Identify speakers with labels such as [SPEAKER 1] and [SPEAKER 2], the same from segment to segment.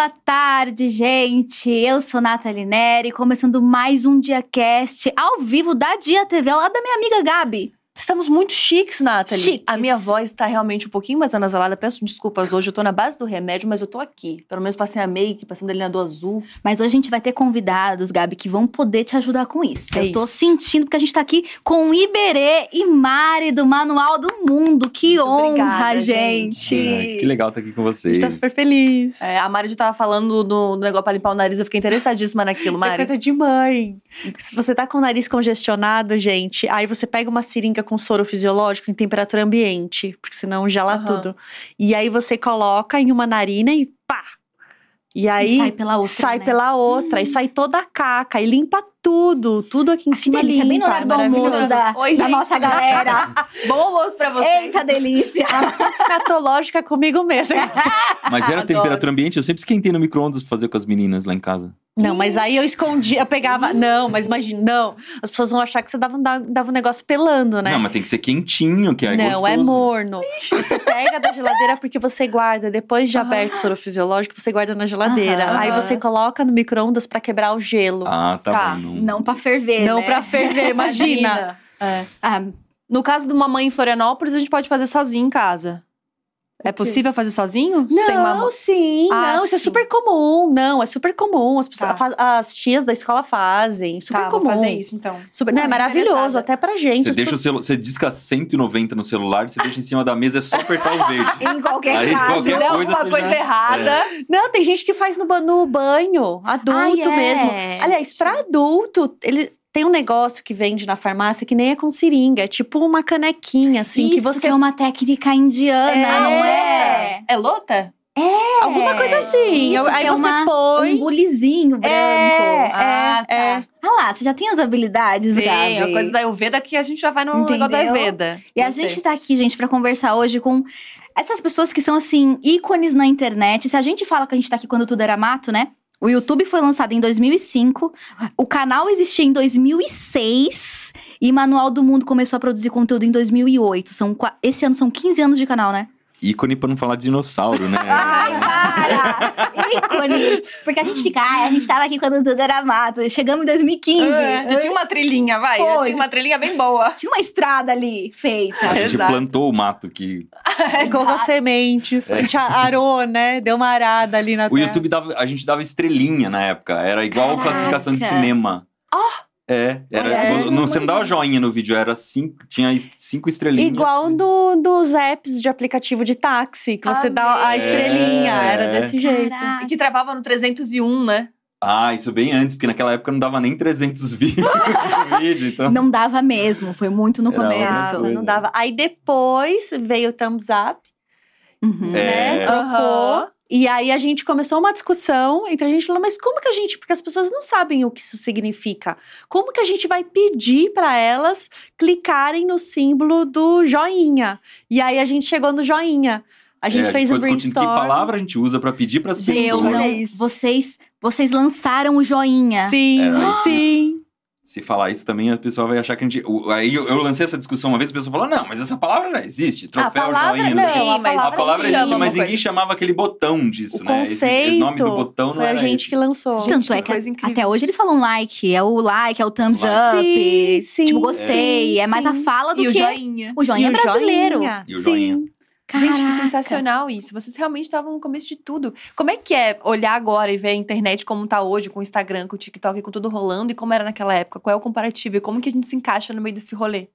[SPEAKER 1] Boa tarde, gente. Eu sou Nathalie Neri, começando mais um DiaCast ao vivo da Dia TV, lá da minha amiga Gabi.
[SPEAKER 2] Estamos muito chiques, Nathalie.
[SPEAKER 1] Chiques.
[SPEAKER 2] A minha voz tá realmente um pouquinho mais anasalada. Peço desculpas hoje, eu tô na base do remédio, mas eu tô aqui. Pelo menos passei a make, passei um delineador azul.
[SPEAKER 1] Mas hoje a gente vai ter convidados, Gabi, que vão poder te ajudar com isso.
[SPEAKER 2] É
[SPEAKER 1] Eu tô
[SPEAKER 2] isso.
[SPEAKER 1] sentindo porque a gente tá aqui com Iberê e Mari do Manual do Mundo. Que
[SPEAKER 2] Muito
[SPEAKER 1] honra,
[SPEAKER 2] obrigada,
[SPEAKER 1] gente.
[SPEAKER 3] É, que legal estar aqui com
[SPEAKER 4] A
[SPEAKER 3] vocês.
[SPEAKER 4] gente tá super feliz.
[SPEAKER 2] É, a Mari já tava falando do, do negócio pra limpar o nariz, eu fiquei interessadíssima naquilo,
[SPEAKER 4] Isso é
[SPEAKER 2] Mari.
[SPEAKER 4] coisa de mãe. Se você tá com o nariz congestionado, gente, aí você pega uma seringa com soro fisiológico em temperatura ambiente, porque senão gela
[SPEAKER 2] Aham.
[SPEAKER 4] tudo. E aí você coloca em uma narina e pá! E aí
[SPEAKER 1] E sai pela outra,
[SPEAKER 4] sai
[SPEAKER 1] né?
[SPEAKER 4] pela outra, e sai toda a caca, e limpa tudo, tudo aqui em
[SPEAKER 1] Ah, que
[SPEAKER 4] cima
[SPEAKER 1] delícia,
[SPEAKER 4] limpa.
[SPEAKER 1] bem no horário do
[SPEAKER 4] é
[SPEAKER 1] almoço da,
[SPEAKER 2] Oi,
[SPEAKER 1] da nossa galera.
[SPEAKER 2] Bom almoço pra você.
[SPEAKER 1] Eita, delícia.
[SPEAKER 4] Escatológica comigo mesma.
[SPEAKER 3] Mas era
[SPEAKER 2] Adoro.
[SPEAKER 3] temperatura ambiente, eu sempre esquentei no micro-ondas pra fazer com as meninas lá em casa.
[SPEAKER 4] Não, mas aí eu escondia, eu pegava. Não, mas imagina, não. As pessoas vão achar que você dava, um- dava um negócio pelando, né?
[SPEAKER 3] Não, mas tem que ser quentinho, que é
[SPEAKER 4] Não,
[SPEAKER 3] gostoso.
[SPEAKER 4] é morno. Você pega da geladeira porque você guarda, depois de aberto o soro fisiológico, você guarda na geladeira.
[SPEAKER 1] Aham.
[SPEAKER 4] Aí você coloca no micro-ondas pra quebrar o gelo.
[SPEAKER 3] Ah, tá,
[SPEAKER 2] Tá,
[SPEAKER 3] bom.
[SPEAKER 1] Não pra ferver,
[SPEAKER 4] não
[SPEAKER 1] né?
[SPEAKER 4] pra ferver, imagina.
[SPEAKER 2] É.
[SPEAKER 1] Ah,
[SPEAKER 2] No caso de uma mãe em Florianópolis, a gente pode fazer sozinho em casa. É possível fazer sozinho? Sem uma
[SPEAKER 4] Não, sim,
[SPEAKER 2] Ah,
[SPEAKER 4] não, isso é
[SPEAKER 2] sim.
[SPEAKER 4] super comum. Não, é super comum. As, pessoas,
[SPEAKER 2] Tá.
[SPEAKER 4] as tias da escola fazem. Super
[SPEAKER 2] Tá, vou
[SPEAKER 4] comum.
[SPEAKER 2] fazer isso então.
[SPEAKER 4] Super, não, é
[SPEAKER 2] Não,
[SPEAKER 4] maravilhoso,
[SPEAKER 2] interessada.
[SPEAKER 4] até pra gente.
[SPEAKER 3] Você, deixa o
[SPEAKER 4] pessoas-
[SPEAKER 3] celu... você disca 190 no celular, você deixa em cima da mesa, é só apertar o verde.
[SPEAKER 1] em qualquer
[SPEAKER 3] Aí,
[SPEAKER 1] caso.
[SPEAKER 3] qualquer
[SPEAKER 2] Deu
[SPEAKER 3] coisa
[SPEAKER 2] alguma coisa
[SPEAKER 3] já-
[SPEAKER 2] errada.
[SPEAKER 4] Não, tem gente que faz no, no banho, adulto
[SPEAKER 1] Ai, é.
[SPEAKER 4] mesmo. Aliás, pra adulto, ele tem um negócio que vende na farmácia que nem é com seringa, é tipo uma canequinha, assim,
[SPEAKER 1] Isso
[SPEAKER 4] que você.
[SPEAKER 1] é uma técnica indiana,
[SPEAKER 4] É.
[SPEAKER 1] não é?
[SPEAKER 2] É lota?
[SPEAKER 4] Alguma coisa assim.
[SPEAKER 1] Isso,
[SPEAKER 4] aí
[SPEAKER 1] é
[SPEAKER 4] você
[SPEAKER 1] uma-
[SPEAKER 4] põe.
[SPEAKER 1] Um bulizinho branco.
[SPEAKER 4] É,
[SPEAKER 1] ah, tá.
[SPEAKER 4] é.
[SPEAKER 1] Ah lá, você já tem as habilidades,
[SPEAKER 2] Sim,
[SPEAKER 1] Gabi.
[SPEAKER 2] a coisa da Ayurveda que a gente já vai no
[SPEAKER 1] Entendeu?
[SPEAKER 2] negócio da Ayurveda.
[SPEAKER 1] E a gente tá aqui, gente, pra conversar hoje com essas pessoas que são, assim, ícones na internet. Se a gente fala que a gente tá aqui quando tudo era mato, né? O YouTube foi lançado em 2005, o canal existia em 2006 e Manual do Mundo começou a produzir conteúdo em 2008. São, esse ano são 15 anos de canal, né?
[SPEAKER 3] Ícone pra não falar de dinossauro, né?
[SPEAKER 1] Ai, para! Ícones! Porque a gente fica, ai, a gente tava aqui quando tudo era mato. Chegamos em 2015.
[SPEAKER 2] É, já tinha uma trilhinha, vai. Já
[SPEAKER 1] Foi.
[SPEAKER 2] tinha uma trilhinha bem boa.
[SPEAKER 1] Tinha uma estrada ali feita.
[SPEAKER 3] A gente
[SPEAKER 2] Exato.
[SPEAKER 3] plantou o mato que
[SPEAKER 4] Colocou sementes, a gente arou, né? Deu uma arada ali na
[SPEAKER 3] o
[SPEAKER 4] terra.
[SPEAKER 3] YouTube dava, a gente dava estrelinha na época, era igual
[SPEAKER 1] Caraca.
[SPEAKER 3] classificação de cinema. É, era,
[SPEAKER 1] Olha,
[SPEAKER 3] não, você não dava joinha no vídeo, era cinco, tinha cinco estrelinhas.
[SPEAKER 4] Igual do, dos apps de aplicativo de táxi, que você dá a estrelinha.
[SPEAKER 3] É.
[SPEAKER 4] Era desse jeito.
[SPEAKER 1] Caraca.
[SPEAKER 2] E que travava no 301, né?
[SPEAKER 3] Ah, isso bem antes, porque naquela época não dava nem 300 vídeos vídeo, então...
[SPEAKER 1] Não dava mesmo, foi muito no
[SPEAKER 3] Era
[SPEAKER 1] começo.
[SPEAKER 3] coisa.
[SPEAKER 4] não dava. Aí depois veio o thumbs up,
[SPEAKER 1] Uhum.
[SPEAKER 3] É.
[SPEAKER 4] né? Trocou.
[SPEAKER 2] Aham.
[SPEAKER 4] E aí a gente começou uma discussão entre a gente falando, mas como que a gente, porque as pessoas não sabem o que isso significa. Como que a gente vai pedir para elas clicarem no símbolo do joinha? E aí a gente chegou no joinha. A gente
[SPEAKER 3] É,
[SPEAKER 4] fez
[SPEAKER 3] ficou
[SPEAKER 4] um brainstorm.
[SPEAKER 3] Que palavra a gente usa pra pedir pras
[SPEAKER 1] Eu
[SPEAKER 3] pessoas?
[SPEAKER 4] olha
[SPEAKER 1] não,
[SPEAKER 4] isso.
[SPEAKER 1] vocês, vocês lançaram o joinha.
[SPEAKER 4] Sim,
[SPEAKER 3] Era isso.
[SPEAKER 4] sim.
[SPEAKER 3] Se falar isso também, a pessoa vai achar que a gente. o- Aí eu, eu lancei essa discussão uma vez, a pessoa falou: não, mas essa palavra já existe. Troféu,
[SPEAKER 4] palavra
[SPEAKER 3] joinha.
[SPEAKER 4] não,
[SPEAKER 3] não sei o quê."
[SPEAKER 4] a
[SPEAKER 3] a
[SPEAKER 4] palavra
[SPEAKER 3] existe, mas
[SPEAKER 2] coisa.
[SPEAKER 3] ninguém chamava aquele botão disso,
[SPEAKER 4] O
[SPEAKER 3] né? Esse-
[SPEAKER 4] conceito
[SPEAKER 3] o nome do botão não
[SPEAKER 4] foi a
[SPEAKER 3] era
[SPEAKER 4] gente
[SPEAKER 3] esse.
[SPEAKER 4] que lançou.
[SPEAKER 1] Tanto
[SPEAKER 2] que
[SPEAKER 1] é que
[SPEAKER 2] coisa incrível.
[SPEAKER 1] até hoje eles falam like, é o like, é o thumbs
[SPEAKER 3] Like.
[SPEAKER 1] up.
[SPEAKER 4] Sim, sim,
[SPEAKER 1] tipo, gostei.
[SPEAKER 4] sim,
[SPEAKER 1] é mais a fala do
[SPEAKER 2] E o
[SPEAKER 1] que
[SPEAKER 2] joinha.
[SPEAKER 1] o joinha
[SPEAKER 4] E o
[SPEAKER 1] brasileiro.
[SPEAKER 4] joinha,
[SPEAKER 3] E o joinha.
[SPEAKER 4] Sim.
[SPEAKER 2] Gente, que
[SPEAKER 1] Caraca.
[SPEAKER 2] sensacional isso. Vocês realmente estavam no começo de tudo. Como é que é olhar agora e ver a internet como tá hoje, com o Instagram, com o TikTok, com tudo rolando, e como era naquela época? Qual é o comparativo? E como que a gente se encaixa no meio desse rolê?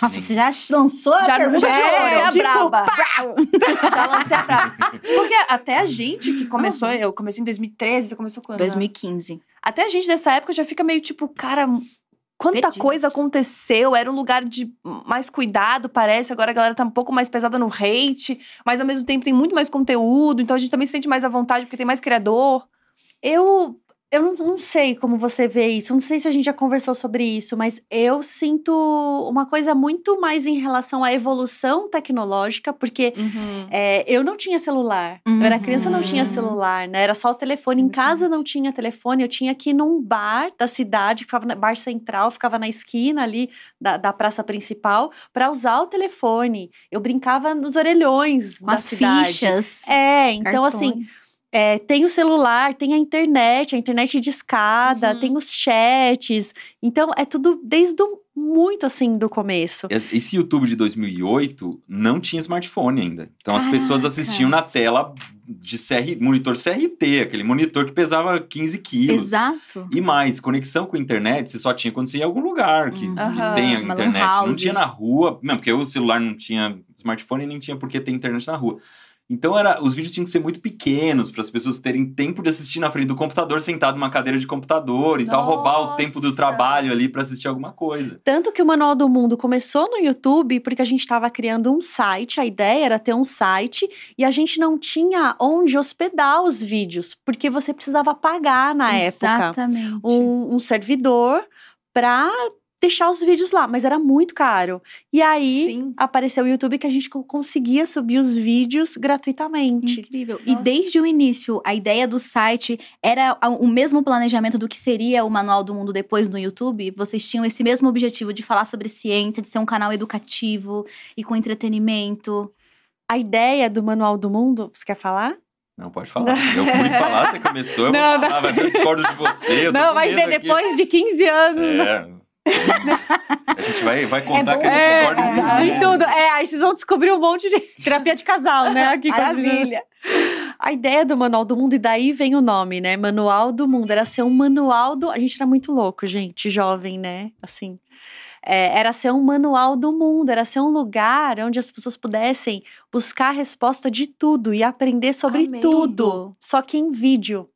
[SPEAKER 1] Nossa, você já lançou a
[SPEAKER 2] Já-
[SPEAKER 1] pergunta
[SPEAKER 2] já
[SPEAKER 1] de
[SPEAKER 2] é,
[SPEAKER 1] ouro.
[SPEAKER 2] a
[SPEAKER 1] tipo,
[SPEAKER 2] braba. Já lancei a brava. Porque até a gente que começou, eu comecei em 2013, você começou quando?
[SPEAKER 1] 2015.
[SPEAKER 2] Até a gente dessa época já fica meio tipo, cara, quanta
[SPEAKER 1] Perdidos.
[SPEAKER 2] coisa aconteceu. Era um lugar de mais cuidado, parece. Agora a galera tá um pouco mais pesada no hate, mas ao mesmo tempo tem muito mais conteúdo, então a gente também se sente mais à vontade porque tem mais criador.
[SPEAKER 4] Eu, eu não, não sei como você vê isso. Não sei se a gente já conversou sobre isso, mas eu sinto uma coisa muito mais em relação à evolução tecnológica, porque é, eu não tinha celular. Eu era criança, não tinha
[SPEAKER 1] Uhum.
[SPEAKER 4] celular, né? Era só o telefone. Em casa não tinha telefone. Eu tinha que ir num bar da cidade, ficava no bar central, ficava na esquina ali da, da praça principal, para usar o telefone. Eu brincava nos orelhões
[SPEAKER 1] Com
[SPEAKER 4] da
[SPEAKER 1] as
[SPEAKER 4] cidade.
[SPEAKER 1] fichas.
[SPEAKER 4] É, então assim,
[SPEAKER 1] cartões.
[SPEAKER 4] É, tem o celular, tem a internet, a internet de escada,
[SPEAKER 2] Uhum.
[SPEAKER 4] tem os chats. Então, é tudo desde o, muito assim do começo.
[SPEAKER 3] Esse YouTube de 2008 não tinha smartphone ainda. Então as pessoas
[SPEAKER 1] Caraca.
[SPEAKER 3] assistiam na tela de CR, monitor CRT, aquele monitor que pesava 15 quilos.
[SPEAKER 1] Exato.
[SPEAKER 3] E mais, conexão com a internet você só tinha quando você ia em algum lugar que,
[SPEAKER 1] Uhum.
[SPEAKER 3] que tem a internet. Não tinha na rua, não, porque o celular não tinha smartphone e nem tinha por que ter internet na rua. Então era, os vídeos tinham que ser muito pequenos para as pessoas terem tempo de assistir na frente do computador, sentado numa cadeira de computador e tal, roubar o tempo do
[SPEAKER 2] Nossa!
[SPEAKER 3] trabalho ali para assistir alguma coisa.
[SPEAKER 4] Tanto que o Manual do Mundo começou no YouTube porque a gente estava criando um site, a ideia era ter um site e a gente não tinha onde hospedar os vídeos, porque você precisava pagar na época
[SPEAKER 1] Exatamente.
[SPEAKER 4] um, um servidor para deixar os vídeos lá, mas era muito caro. E aí
[SPEAKER 2] Sim.
[SPEAKER 4] apareceu o YouTube que a gente co- conseguia subir os vídeos gratuitamente.
[SPEAKER 1] Incrível. E
[SPEAKER 2] Nossa.
[SPEAKER 1] desde o início, a ideia do site era o mesmo planejamento do que seria o Manual do Mundo depois no YouTube? Vocês tinham esse mesmo objetivo de falar sobre ciência, de ser um canal educativo e com entretenimento?
[SPEAKER 4] A ideia do Manual do Mundo, você quer falar?
[SPEAKER 3] Não, pode falar. Eu fui falar, você começou, eu
[SPEAKER 4] Não,
[SPEAKER 3] vou falar, vai ver, eu discordo de você.
[SPEAKER 4] Não, vai ver
[SPEAKER 3] aqui.
[SPEAKER 4] depois de 15 anos.
[SPEAKER 3] É. A gente vai, vai contar
[SPEAKER 1] bom
[SPEAKER 3] que a gente
[SPEAKER 4] É,
[SPEAKER 3] discorda em tudo.
[SPEAKER 4] em
[SPEAKER 3] né?
[SPEAKER 4] tudo. É, aí vocês vão descobrir um monte de terapia de casal, né? Aqui meninas. A ideia do Manual do Mundo, e daí vem o nome, né? Manual do Mundo. Era ser um manual do. A gente era muito louco, gente, jovem, né? Assim. É, era ser um manual do mundo, era ser um lugar onde as pessoas pudessem buscar a resposta de tudo e aprender sobre
[SPEAKER 2] Amei.
[SPEAKER 4] tudo, só que em vídeo.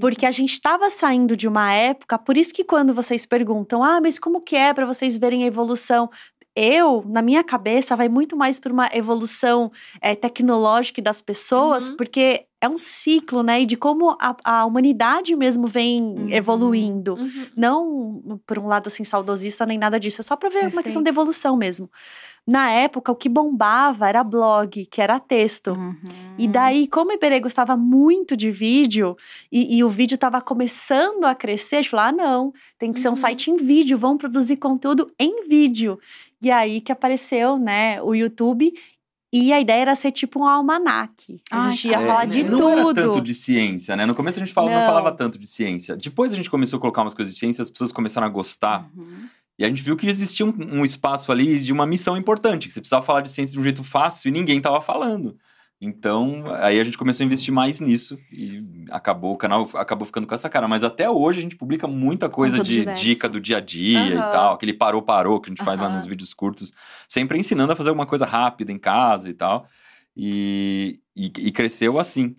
[SPEAKER 4] Porque a gente estava saindo de uma época, por isso que quando vocês perguntam, ah, mas como que é para vocês verem a evolução? Eu, na minha cabeça, vai muito mais para uma evolução eh, tecnológica das pessoas,
[SPEAKER 2] Uhum.
[SPEAKER 4] porque é um ciclo, né? E de como a, a humanidade mesmo vem
[SPEAKER 1] Uhum.
[SPEAKER 4] evoluindo.
[SPEAKER 2] Uhum.
[SPEAKER 4] Não por um lado assim saudosista nem nada disso, é só para ver uma
[SPEAKER 1] Perfeito.
[SPEAKER 4] questão de evolução mesmo. Na época, o que bombava era blog, que era texto.
[SPEAKER 1] Uhum.
[SPEAKER 4] E daí, como o Iberê gostava muito de vídeo, e, e o vídeo estava começando a crescer, a gente falou: ah, não, tem que ser um
[SPEAKER 2] Uhum.
[SPEAKER 4] site em vídeo, vamos produzir conteúdo em vídeo. E aí que apareceu, né, o YouTube. E a ideia era ser tipo um almanaque. A
[SPEAKER 1] Ai,
[SPEAKER 4] gente ia
[SPEAKER 3] É,
[SPEAKER 4] falar de
[SPEAKER 3] não
[SPEAKER 4] tudo.
[SPEAKER 3] era tanto de ciência, né? No começo a gente fala, não.
[SPEAKER 4] Não.
[SPEAKER 3] falava tanto de ciência. Depois a gente começou a colocar umas coisas de ciência, as pessoas começaram a gostar.
[SPEAKER 1] Uhum.
[SPEAKER 3] E a gente viu que existia um, um espaço ali de uma missão importante, que você precisava falar de ciência de um jeito fácil e ninguém tava falando. Então, aí a gente começou a investir mais nisso e acabou, o canal acabou ficando com essa cara. Mas até hoje a gente publica muita coisa
[SPEAKER 1] Conteúdo
[SPEAKER 3] de
[SPEAKER 1] diverso.
[SPEAKER 3] dica do dia a dia e
[SPEAKER 2] Aham.
[SPEAKER 3] tal, aquele parou-parou que a gente faz lá nos vídeos curtos, sempre ensinando a fazer alguma coisa rápida em casa e tal. E, e, e cresceu assim.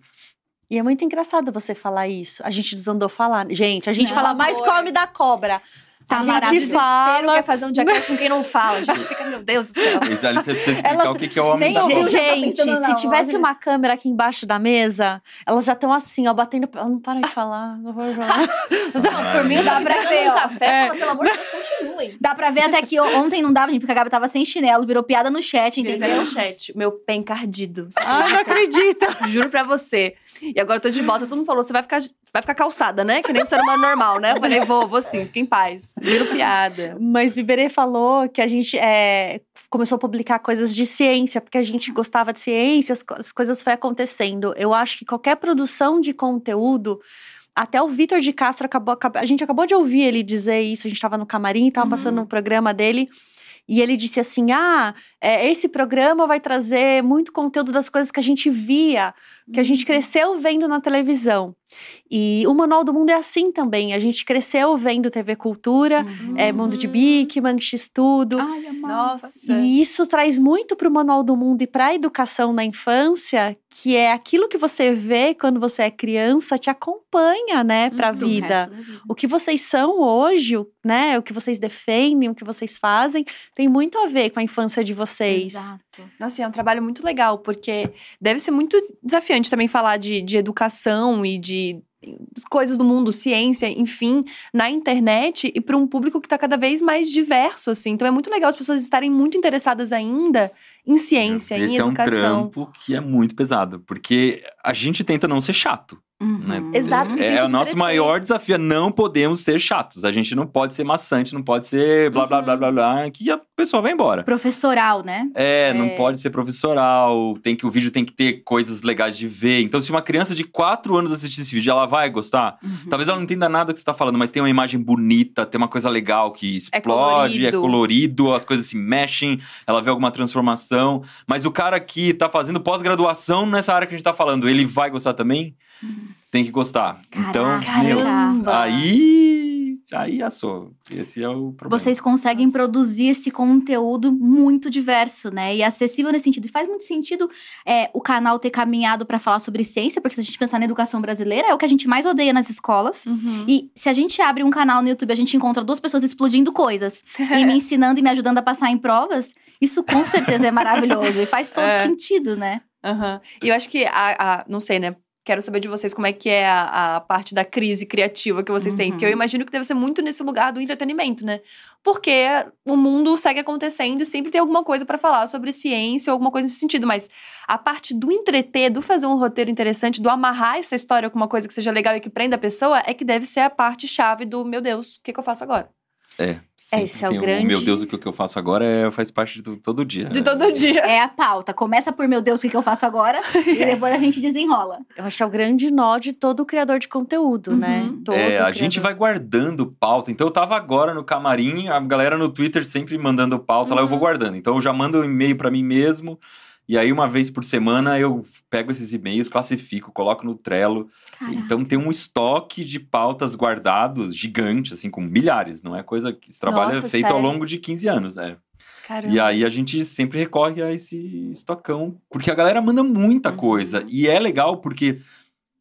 [SPEAKER 4] E é muito engraçado você falar isso. A gente desandou falar. Gente, a gente
[SPEAKER 1] Não,
[SPEAKER 4] fala mais
[SPEAKER 2] amor.
[SPEAKER 4] come da cobra.
[SPEAKER 1] Tá
[SPEAKER 4] gente
[SPEAKER 2] Desespero
[SPEAKER 4] fala.
[SPEAKER 2] quer fazer um diacast com quem não fala. A gente fica, meu Deus do céu.
[SPEAKER 3] Mas ali você precisa explicar
[SPEAKER 4] Elas
[SPEAKER 3] o que, é o homem
[SPEAKER 2] nem
[SPEAKER 3] da
[SPEAKER 2] tá
[SPEAKER 4] Gente,
[SPEAKER 1] na
[SPEAKER 4] se tivesse uma câmera aqui embaixo da mesa, elas já estão assim, ó, batendo. Ela não para de falar, não de falar.
[SPEAKER 1] Por mim, dá pra ver,
[SPEAKER 2] um café,
[SPEAKER 4] É.
[SPEAKER 2] fala, pelo amor de Deus, continuem.
[SPEAKER 1] Dá pra ver até que ontem não dava, gente, porque a Gabi tava sem chinelo, virou piada no chat,
[SPEAKER 2] Entendeu?
[SPEAKER 1] entendeu?
[SPEAKER 2] no chat. Meu pé encardido.
[SPEAKER 4] Ai, não acredito.
[SPEAKER 2] Juro pra você. E agora eu tô de bota, todo mundo falou, você vai ficar, vai ficar calçada, né? Que nem um ser humano normal, né? Eu falei, vou, vou sim, fica em paz. Juro piada.
[SPEAKER 4] Mas Biberê falou que a gente é, começou a publicar coisas de ciência, porque a gente gostava de ciência, as, co- as coisas foi acontecendo. Eu acho que qualquer produção de conteúdo. Até o Vitor de Castro acabou, acab- A gente acabou de ouvir ele dizer isso. A gente estava no camarim, estava
[SPEAKER 2] Uhum.
[SPEAKER 4] passando um programa dele. E ele disse assim: Ah, é, esse programa vai trazer muito conteúdo das coisas que a gente via, que a gente
[SPEAKER 2] Uhum.
[SPEAKER 4] cresceu vendo na televisão. E o Manual do Mundo é assim também. A gente cresceu vendo TV Cultura, é, Mundo de
[SPEAKER 2] Uhum.
[SPEAKER 4] Bikman, X-Tudo.
[SPEAKER 2] Nossa.
[SPEAKER 4] E isso traz muito para o Manual do Mundo e para a educação na infância, que é aquilo que você vê quando você é criança, te acompanha, né, para a
[SPEAKER 1] Pro
[SPEAKER 4] vida.
[SPEAKER 1] vida.
[SPEAKER 4] O que vocês são hoje, né, o que vocês defendem, o que vocês fazem, tem muito a ver com a infância de vocês.
[SPEAKER 1] Exato.
[SPEAKER 2] Nossa, e é um trabalho muito legal, porque deve ser muito desafiante também falar de, de educação e de coisas do mundo, ciência, enfim, na internet e para um público que está cada vez mais diverso, assim. Então é muito legal as pessoas estarem muito interessadas ainda em ciência,
[SPEAKER 3] Esse
[SPEAKER 2] em
[SPEAKER 3] é um
[SPEAKER 2] educação.
[SPEAKER 3] trampo que é muito pesado, porque a gente tenta não ser chato. Né?
[SPEAKER 1] Uhum.
[SPEAKER 4] Exato.
[SPEAKER 3] É,
[SPEAKER 4] tem
[SPEAKER 3] o nosso maior desafio. Não podemos ser chatos. A gente não pode ser maçante, não pode ser blá blá blá blá blá, que a pessoa vai embora.
[SPEAKER 1] Professoral, né?
[SPEAKER 3] É, não
[SPEAKER 4] É.
[SPEAKER 3] pode ser professoral, tem que o vídeo tem que ter coisas legais de ver. Então, se uma criança de 4 anos assistir esse vídeo, ela vai gostar.
[SPEAKER 1] Uhum.
[SPEAKER 3] Talvez ela não entenda nada que você tá falando, mas tem uma imagem bonita, tem uma coisa legal que explode, é colorido,
[SPEAKER 2] colorido.
[SPEAKER 3] as coisas se mexem, ela vê alguma transformação. Mas o cara que tá fazendo pós-graduação nessa área que a gente tá falando, ele vai gostar também? Tem que gostar. então,
[SPEAKER 1] Caraca.
[SPEAKER 3] meu,
[SPEAKER 4] Caramba.
[SPEAKER 3] aí. Aí assou. Esse é o problema.
[SPEAKER 1] Vocês conseguem
[SPEAKER 2] Nossa.
[SPEAKER 1] produzir esse conteúdo muito diverso, né? E acessível nesse sentido. E faz muito sentido é, o canal ter caminhado para falar sobre ciência, porque se a gente pensar na educação brasileira, é o que a gente mais odeia nas escolas.
[SPEAKER 2] Uhum.
[SPEAKER 1] E se a gente abre um canal no YouTube, a gente encontra duas pessoas explodindo coisas e me ensinando e me ajudando a passar em provas, isso com certeza é maravilhoso e faz todo
[SPEAKER 2] É.
[SPEAKER 1] sentido, né?
[SPEAKER 2] Aham. E eu acho que a, a- Não sei, né? Quero saber de vocês como é que é a, a parte da crise criativa que vocês têm.
[SPEAKER 1] Uhum.
[SPEAKER 2] Porque eu imagino que deve ser muito nesse lugar do entretenimento, né? Porque o mundo segue acontecendo e sempre tem alguma coisa pra falar sobre ciência ou alguma coisa nesse sentido. Mas a parte do entreter, do fazer um roteiro interessante, do amarrar essa história com uma coisa que seja legal e que prenda a pessoa, é que deve ser a parte chave do meu Deus, o que, que eu faço agora?
[SPEAKER 3] É.
[SPEAKER 4] Esse
[SPEAKER 3] sempre
[SPEAKER 4] é o grande-
[SPEAKER 3] Meu Deus, o que o eu faço agora é, faz parte do todo dia.
[SPEAKER 2] De todo dia.
[SPEAKER 1] É a pauta. Começa por, meu Deus, o que, eu faço agora? e depois a gente desenrola.
[SPEAKER 4] Eu acho que é o grande nó de todo criador de conteúdo, né?
[SPEAKER 1] Uhum.
[SPEAKER 4] Todo
[SPEAKER 3] É, a
[SPEAKER 4] criador.
[SPEAKER 3] gente vai guardando pauta. Então eu tava agora no camarim, a galera no Twitter sempre mandando pauta lá, eu vou
[SPEAKER 2] Uhum.
[SPEAKER 3] guardando. Então eu já mando um e-mail pra mim mesmo. E aí, uma vez por semana, eu pego esses e-mails, classifico, coloco no Trello.
[SPEAKER 1] Caraca.
[SPEAKER 3] Então tem um estoque de pautas guardados gigante, assim, com milhares. Não é coisa que esse trabalho
[SPEAKER 2] Nossa,
[SPEAKER 3] é feito ao
[SPEAKER 2] sério?
[SPEAKER 3] longo de 15 anos, né?
[SPEAKER 2] Caramba.
[SPEAKER 3] E aí a gente sempre recorre a esse estocão, porque a galera manda muita
[SPEAKER 2] Uhum.
[SPEAKER 3] coisa. E é legal porque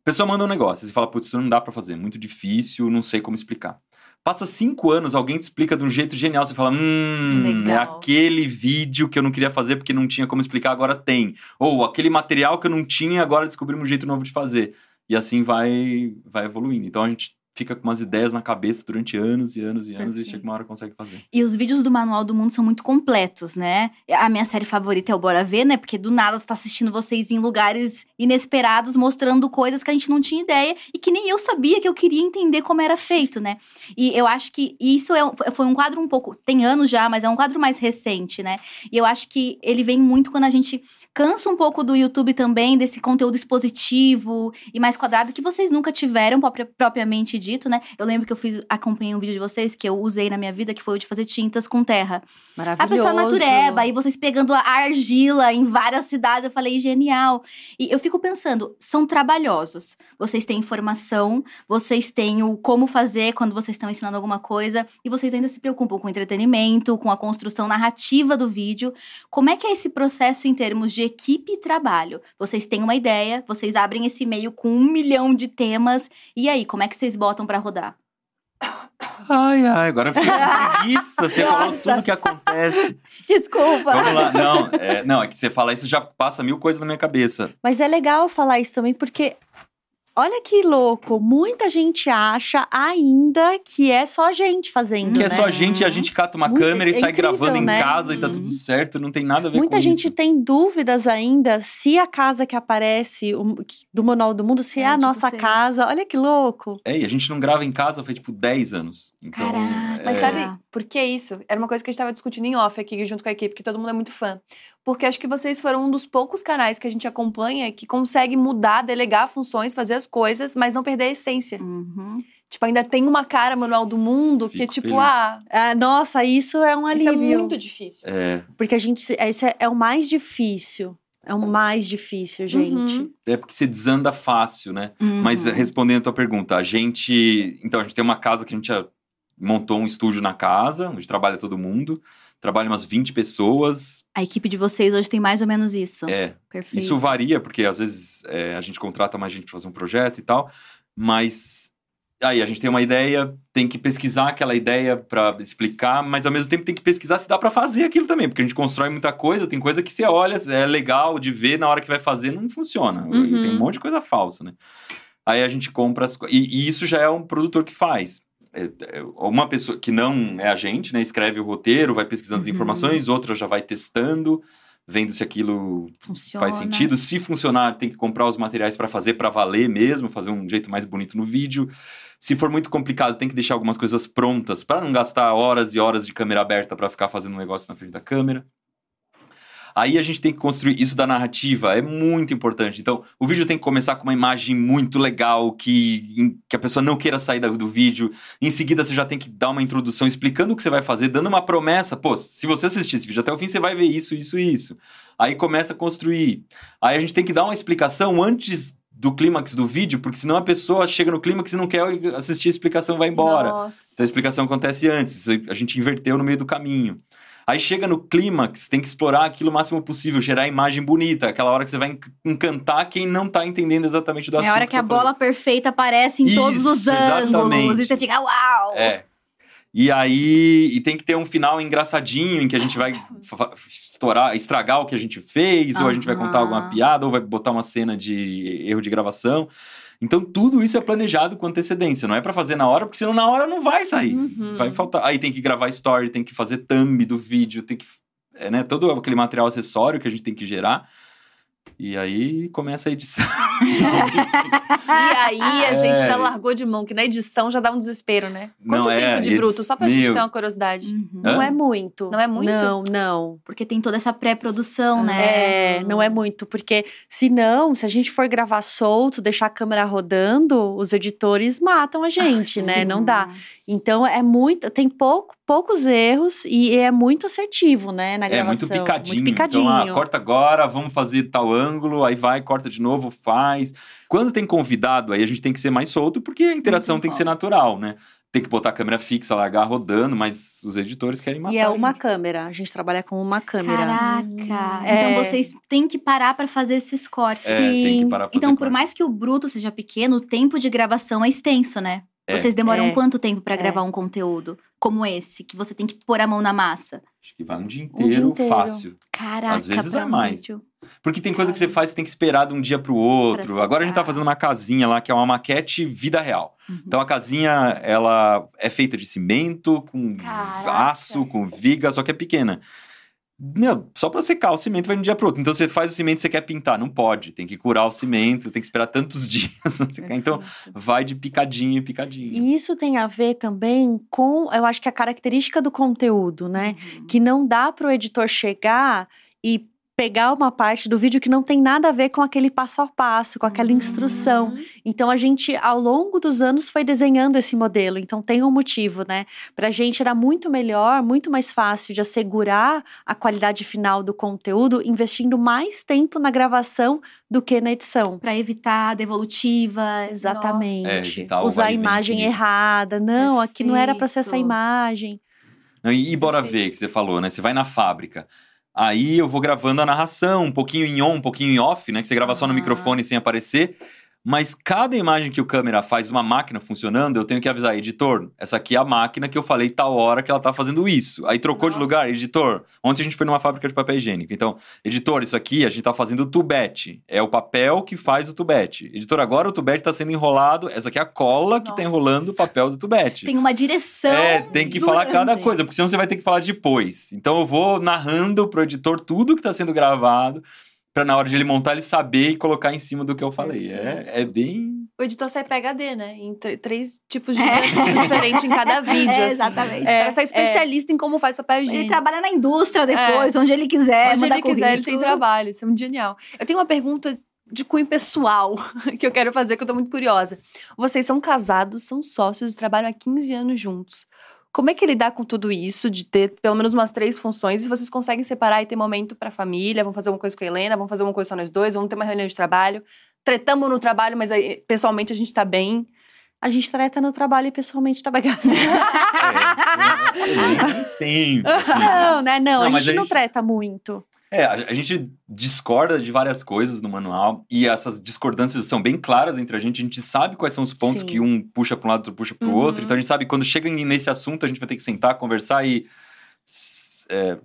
[SPEAKER 3] a pessoa manda um negócio, você fala, putz, isso não dá pra fazer, é muito difícil, não sei como explicar. Passa cinco anos, alguém te explica de um jeito genial, você fala, hum, é
[SPEAKER 2] Legal.
[SPEAKER 3] aquele vídeo que eu não queria fazer porque não tinha como explicar, agora tem. Ou aquele material que eu não tinha, agora descobri um jeito novo de fazer. E assim vai, vai evoluindo. Então a gente fica com umas ideias na cabeça durante anos e anos e anos e
[SPEAKER 2] Perfeito.
[SPEAKER 3] chega uma hora que consegue fazer.
[SPEAKER 1] E os vídeos do Manual do Mundo são muito completos, né? A minha série favorita é o Bora Ver, né? Porque do nada você tá assistindo vocês em lugares inesperados, mostrando coisas que a gente não tinha ideia e que nem eu sabia que eu queria entender como era feito, né? E eu acho que isso é, foi um quadro um pouco. Tem anos já, mas é um quadro mais recente, né? E eu acho que ele vem muito quando a gente cansa um pouco do YouTube também, desse conteúdo expositivo e mais quadrado que vocês nunca tiveram, propria- propriamente dito, né? Eu lembro que eu fiz, acompanhei um vídeo de vocês que eu usei na minha vida, que foi o de fazer tintas com terra. A
[SPEAKER 4] Maravilhoso.
[SPEAKER 1] pessoa natureba, e vocês pegando a argila em várias cidades, eu falei, genial. E eu fico pensando, são trabalhosos. Vocês têm informação, vocês têm o como fazer quando vocês estão ensinando alguma coisa, e vocês ainda se preocupam com o entretenimento, com a construção narrativa do vídeo. Como é que é esse processo em termos de equipe e trabalho? Vocês têm uma ideia, vocês abrem esse e-mail com um milhão de temas, e aí, como é que vocês botam pra rodar?
[SPEAKER 3] Ai, ai, agora eu fiquei com preguiça. Você falou
[SPEAKER 1] Nossa.
[SPEAKER 3] tudo que acontece.
[SPEAKER 1] Desculpa!
[SPEAKER 3] Vamos lá. Não, é, não, é que você fala isso já passa mil coisas na minha cabeça.
[SPEAKER 4] Mas é legal falar isso também, porque olha que louco, muita gente acha ainda que é só a gente fazendo,
[SPEAKER 3] Que
[SPEAKER 4] né?
[SPEAKER 3] é só a gente, a gente cata uma
[SPEAKER 4] Muito-
[SPEAKER 3] câmera e
[SPEAKER 4] é
[SPEAKER 3] sai
[SPEAKER 4] incrível,
[SPEAKER 3] gravando em
[SPEAKER 4] né?
[SPEAKER 3] casa e tá
[SPEAKER 2] Uhum.
[SPEAKER 3] tudo certo, não tem nada a ver
[SPEAKER 4] Muita
[SPEAKER 3] com
[SPEAKER 4] gente
[SPEAKER 3] isso.
[SPEAKER 4] tem dúvidas ainda se a casa que aparece o- do Manual do Mundo, se é,
[SPEAKER 1] É,
[SPEAKER 4] a
[SPEAKER 1] tipo
[SPEAKER 4] nossa
[SPEAKER 1] vocês.
[SPEAKER 4] casa. Olha que louco.
[SPEAKER 3] É, e a gente não grava em casa faz tipo 10 anos. Então,
[SPEAKER 1] Caraca,
[SPEAKER 2] Mas
[SPEAKER 3] é,
[SPEAKER 2] sabe por que isso? Era uma coisa que a gente tava discutindo em off aqui junto com a equipe, que todo mundo é muito fã. Porque acho que vocês foram um dos poucos canais que a gente acompanha que consegue mudar, delegar funções, fazer as coisas, mas não perder a essência.
[SPEAKER 1] Uhum.
[SPEAKER 2] Tipo, ainda tem uma cara manual do mundo que é
[SPEAKER 3] Fico
[SPEAKER 2] tipo,
[SPEAKER 3] feliz.
[SPEAKER 2] ah,
[SPEAKER 4] Ah, nossa, isso é um
[SPEAKER 2] isso
[SPEAKER 4] alívio.
[SPEAKER 2] é muito difícil.
[SPEAKER 3] é,
[SPEAKER 4] Porque a gente. se- Isso é, é o mais difícil. É o mais difícil, gente.
[SPEAKER 2] Uhum.
[SPEAKER 3] é porque você desanda fácil, né?
[SPEAKER 1] Uhum.
[SPEAKER 3] Mas respondendo a tua pergunta, a gente. Então, a gente tem uma casa que a gente já montou um estúdio na casa, onde trabalha todo mundo. Trabalha umas 20 pessoas.
[SPEAKER 1] A equipe de vocês hoje tem mais ou menos isso.
[SPEAKER 3] É,
[SPEAKER 1] Perfeito.
[SPEAKER 3] Isso varia, porque às vezes é, a gente contrata mais gente para fazer um projeto e tal, mas aí a gente tem uma ideia, tem que pesquisar aquela ideia para explicar, mas ao mesmo tempo tem que pesquisar se dá para fazer aquilo também, porque a gente constrói muita coisa, tem coisa que você olha, é legal de ver, na hora que vai fazer não funciona.
[SPEAKER 2] Uhum.
[SPEAKER 3] Tem um monte de coisa falsa, né? Aí a gente compra as coisas. E, e isso já é um produtor que faz. É, é, uma pessoa que não é a gente, né? Escreve o roteiro, vai pesquisando as
[SPEAKER 1] Uhum.
[SPEAKER 3] informações, outra já vai testando. vendo se aquilo
[SPEAKER 1] Funciona.
[SPEAKER 3] faz sentido. Se funcionar, tem que comprar os materiais para fazer para valer mesmo, fazer um jeito mais bonito no vídeo. Se for muito complicado, tem que deixar algumas coisas prontas para não gastar horas e horas de câmera aberta para ficar fazendo um negócio na frente da câmera. Aí a gente tem que construir isso da narrativa, é muito importante. Então, o vídeo tem que começar com uma imagem muito legal, que, que a pessoa não queira sair do, vídeo. Em seguida, você já tem que dar uma introdução explicando o que você vai fazer, dando uma promessa. Pô, se você assistir esse vídeo até o fim, você vai ver isso, isso e isso. Aí começa a construir. Aí a gente tem que dar uma explicação antes do clímax do vídeo, porque senão a pessoa chega no clímax e não quer assistir a explicação vai embora.
[SPEAKER 2] Nossa.
[SPEAKER 3] Então a explicação acontece antes, a gente inverteu no meio do caminho. Aí chega no clímax, tem que explorar aquilo o máximo possível, gerar a imagem bonita, aquela hora que você vai enc- encantar quem não tá entendendo exatamente do assunto.
[SPEAKER 1] É a hora que a
[SPEAKER 3] tá falando.
[SPEAKER 1] bola perfeita aparece em todos os
[SPEAKER 3] Isso,
[SPEAKER 1] ângulos.
[SPEAKER 3] exatamente.
[SPEAKER 1] E você fica, uau!
[SPEAKER 3] É. E aí, e tem que ter um final engraçadinho em que a gente vai estourar, estragar o que a gente fez, ou a gente vai contar alguma piada, ou vai botar uma cena de erro de gravação. Então tudo isso é planejado com antecedência, não é pra fazer na hora, porque senão na hora não vai sair.
[SPEAKER 2] Uhum.
[SPEAKER 3] Vai faltar. Aí tem que gravar story, tem que fazer thumb do vídeo, tem que. É, né, todo aquele material acessório que a gente tem que gerar. E aí começa a edição.
[SPEAKER 2] E aí a
[SPEAKER 3] É.
[SPEAKER 2] gente já largou de mão, que na edição já dá um desespero, né? Quanto
[SPEAKER 3] Não, é,
[SPEAKER 2] tempo de
[SPEAKER 3] edi-
[SPEAKER 2] bruto? Só pra gente
[SPEAKER 3] meu.
[SPEAKER 2] ter uma curiosidade.
[SPEAKER 1] Uhum.
[SPEAKER 4] Não é muito.
[SPEAKER 2] Não é muito?
[SPEAKER 4] Não, não.
[SPEAKER 1] Porque tem toda essa pré-produção, né?
[SPEAKER 4] É, não é muito, porque se não, se a gente for gravar solto, deixar a câmera rodando, os editores matam a gente, né?
[SPEAKER 1] Sim.
[SPEAKER 4] Não dá. Então é muito, tem pouco, poucos erros e é muito assertivo, né, na
[SPEAKER 3] É
[SPEAKER 4] gravação.
[SPEAKER 3] muito picadinho.
[SPEAKER 4] Muito picadinho.
[SPEAKER 3] Então, ah, corta agora, vamos fazer tal ângulo, aí vai, corta de novo, faz. Quando tem convidado, aí a gente tem que ser mais solto, porque a interação
[SPEAKER 1] tem
[SPEAKER 3] tem que
[SPEAKER 1] como.
[SPEAKER 3] ser natural, né? Tem que botar a câmera fixa, largar rodando, mas os editores querem matar.
[SPEAKER 4] E é
[SPEAKER 3] a
[SPEAKER 4] uma
[SPEAKER 3] gente.
[SPEAKER 4] câmera, a gente trabalha com uma câmera.
[SPEAKER 1] Caraca!
[SPEAKER 4] É.
[SPEAKER 1] Então vocês têm que parar pra fazer esses cortes.
[SPEAKER 3] É, tem que
[SPEAKER 4] Sim.
[SPEAKER 3] parar pra fazer
[SPEAKER 1] Então, por
[SPEAKER 3] corte.
[SPEAKER 1] mais que o bruto seja pequeno, o tempo de gravação é extenso, né?
[SPEAKER 3] É.
[SPEAKER 1] Vocês demoram
[SPEAKER 4] É.
[SPEAKER 1] quanto tempo pra
[SPEAKER 4] É.
[SPEAKER 1] gravar um conteúdo como esse, que você tem que pôr a mão na massa?
[SPEAKER 3] Acho que vai um dia
[SPEAKER 4] Um
[SPEAKER 3] inteiro,
[SPEAKER 4] dia inteiro.
[SPEAKER 3] fácil.
[SPEAKER 1] Caraca,
[SPEAKER 3] Às vezes vai mais.
[SPEAKER 1] vídeo.
[SPEAKER 3] Porque tem coisa que você faz que tem que esperar de um dia pro outro.
[SPEAKER 1] Pra
[SPEAKER 3] Agora a gente tá fazendo uma casinha lá, que é uma maquete vida real.
[SPEAKER 1] Uhum.
[SPEAKER 3] Então a casinha, ela é feita de cimento, com
[SPEAKER 1] Caraca.
[SPEAKER 3] aço, com viga, só que é pequena. Meu, só pra secar o cimento vai de um dia pro outro. Então você faz o cimento e você quer pintar. Não pode. Tem que curar o cimento, tem que esperar tantos dias. Então vai de picadinho em picadinho.
[SPEAKER 4] E isso tem a ver também com, eu acho que a característica do conteúdo, né?
[SPEAKER 1] Uhum.
[SPEAKER 4] que não dá para o editor chegar e pegar uma parte do vídeo que não tem nada a ver com aquele passo a passo, com aquela instrução.
[SPEAKER 2] Uhum.
[SPEAKER 4] Então a gente, ao longo dos anos, foi desenhando esse modelo. Então tem um motivo, né? Pra gente era muito melhor, muito mais fácil de assegurar a qualidade final do conteúdo, investindo mais tempo na gravação do que na edição.
[SPEAKER 1] Pra evitar devolutiva.
[SPEAKER 4] Exatamente.
[SPEAKER 3] É, evitar
[SPEAKER 4] Usar a imagem errada. Não, aqui não era para ser essa
[SPEAKER 1] Perfeito.
[SPEAKER 4] imagem.
[SPEAKER 3] E, e bora
[SPEAKER 1] Perfeito.
[SPEAKER 3] ver, que você falou, né? Você vai na fábrica. Aí eu vou gravando a narração, um pouquinho em on, um pouquinho em off, né? Que você grava só no
[SPEAKER 1] Ah.
[SPEAKER 3] microfone sem aparecer. Mas cada imagem que o câmera faz uma máquina funcionando, eu tenho que avisar, editor, essa aqui é a máquina que eu falei tal hora que ela tá fazendo isso. Aí trocou de
[SPEAKER 2] Nossa.
[SPEAKER 3] lugar, editor. Ontem a gente foi numa fábrica de papel higiênico. Então, editor, isso aqui a gente tá fazendo tubete. É o papel que faz o tubete. Editor, agora o tubete tá sendo enrolado. Essa aqui é a cola que tá
[SPEAKER 2] Nossa.
[SPEAKER 3] enrolando o papel do tubete.
[SPEAKER 1] Tem uma direção.
[SPEAKER 3] É, tem que falar cada
[SPEAKER 1] durante.
[SPEAKER 3] coisa, porque senão você vai ter que falar depois. Então eu vou narrando pro editor tudo que tá sendo gravado, pra na hora de ele montar ele saber e colocar em cima do que eu falei. É, é bem.
[SPEAKER 2] O editor sai PHD, né? Em tr- três tipos de
[SPEAKER 1] É.
[SPEAKER 2] assunto diferente em cada vídeo.
[SPEAKER 1] É,
[SPEAKER 2] assim.
[SPEAKER 1] exatamente.
[SPEAKER 2] O cara sai especialista em como faz papel
[SPEAKER 1] Ele
[SPEAKER 2] higiênico.
[SPEAKER 1] trabalha na indústria depois, onde ele quiser.
[SPEAKER 2] Onde ele quiser, ele tem trabalho. Isso é muito genial. Eu tenho uma pergunta de cunho pessoal que eu quero fazer, que eu tô muito curiosa. Vocês são casados, são sócios e trabalham há 15 anos juntos. Como é que lidar com tudo isso, de ter pelo menos umas três funções, e vocês conseguem separar e ter momento pra família? Vamos fazer uma coisa com a Helena, vamos fazer uma coisa só nós dois, vamos ter uma reunião de trabalho. Tretamos no trabalho, mas aí, pessoalmente a gente tá bem.
[SPEAKER 4] A gente treta no trabalho e pessoalmente tá bagado.
[SPEAKER 3] É, nem sempre. assim.
[SPEAKER 4] Não, né? Não,
[SPEAKER 3] Não,
[SPEAKER 4] a gente
[SPEAKER 3] a
[SPEAKER 4] não
[SPEAKER 3] gente-
[SPEAKER 4] treta muito.
[SPEAKER 3] É, a, gente discorda de várias coisas no manual e essas discordâncias são bem claras entre a gente. A gente sabe quais são os pontos
[SPEAKER 4] Sim.
[SPEAKER 3] que um puxa para um lado, outro puxa para o
[SPEAKER 2] Uhum.
[SPEAKER 3] outro. Então a gente sabe quando chega nesse assunto a gente vai ter que sentar, conversar e é,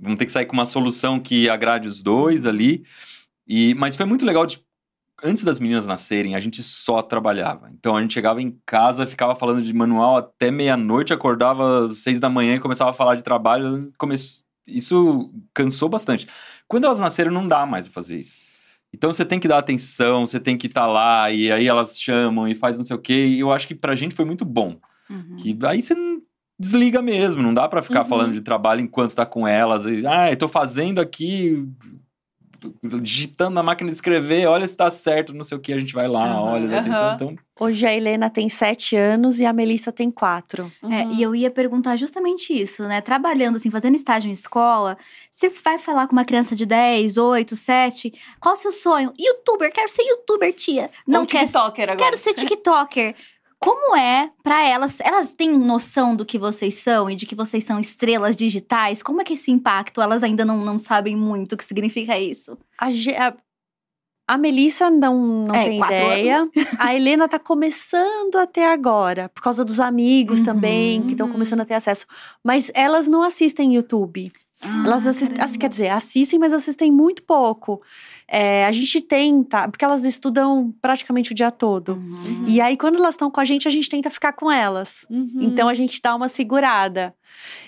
[SPEAKER 3] vamos ter que sair com uma solução que agrade os dois ali. E mas foi muito legal de antes das meninas nascerem, a gente só trabalhava. Então a gente chegava em casa, ficava falando de manual até meia-noite, acordava às seis da manhã e começava a falar de trabalho. Isso cansou bastante. Quando elas nasceram, não dá mais pra fazer isso. Então você tem que dar atenção, você tem que estar lá, e aí elas chamam e faz não sei o quê. E eu acho que pra gente foi muito bom.
[SPEAKER 1] Uhum.
[SPEAKER 3] Que aí você desliga mesmo, não dá pra ficar
[SPEAKER 2] Uhum.
[SPEAKER 3] falando de trabalho enquanto tá com elas. E, ah, eu tô fazendo aqui, digitando na máquina de escrever, olha se tá certo, não sei o que, a gente vai lá, olha, dá atenção. Então,
[SPEAKER 4] Hoje a Helena tem sete anos e a Melissa tem quatro.
[SPEAKER 1] É,
[SPEAKER 2] Uhum.
[SPEAKER 1] e eu ia perguntar justamente isso, né? Trabalhando, assim, fazendo estágio em escola, você vai falar com uma criança de 10, 8, 7, qual o seu sonho? Youtuber, quero ser youtuber, tia. Não
[SPEAKER 2] Ou
[SPEAKER 1] quer
[SPEAKER 2] TikToker agora.
[SPEAKER 1] Quero ser TikToker. Como é pra elas? Elas têm noção do que vocês são e de que vocês são estrelas digitais? Como é que esse impacto? Elas ainda não, não sabem muito o que significa isso.
[SPEAKER 4] A, a, a Melissa não, não
[SPEAKER 1] É,
[SPEAKER 4] tem ideia. A Helena tá começando a ter agora, por causa dos amigos
[SPEAKER 1] Uhum,
[SPEAKER 4] também, que estão
[SPEAKER 2] uhum.
[SPEAKER 4] começando a ter acesso. Mas elas não assistem YouTube. Elas
[SPEAKER 1] Ah,
[SPEAKER 4] assistem,
[SPEAKER 1] caramba.
[SPEAKER 4] quer dizer, assistem, mas assistem muito pouco. É, a gente tenta, porque elas estudam praticamente o dia todo.
[SPEAKER 1] Uhum.
[SPEAKER 4] E aí, quando elas estão com a gente, a gente tenta ficar com elas.
[SPEAKER 2] Uhum.
[SPEAKER 4] Então a gente dá uma segurada.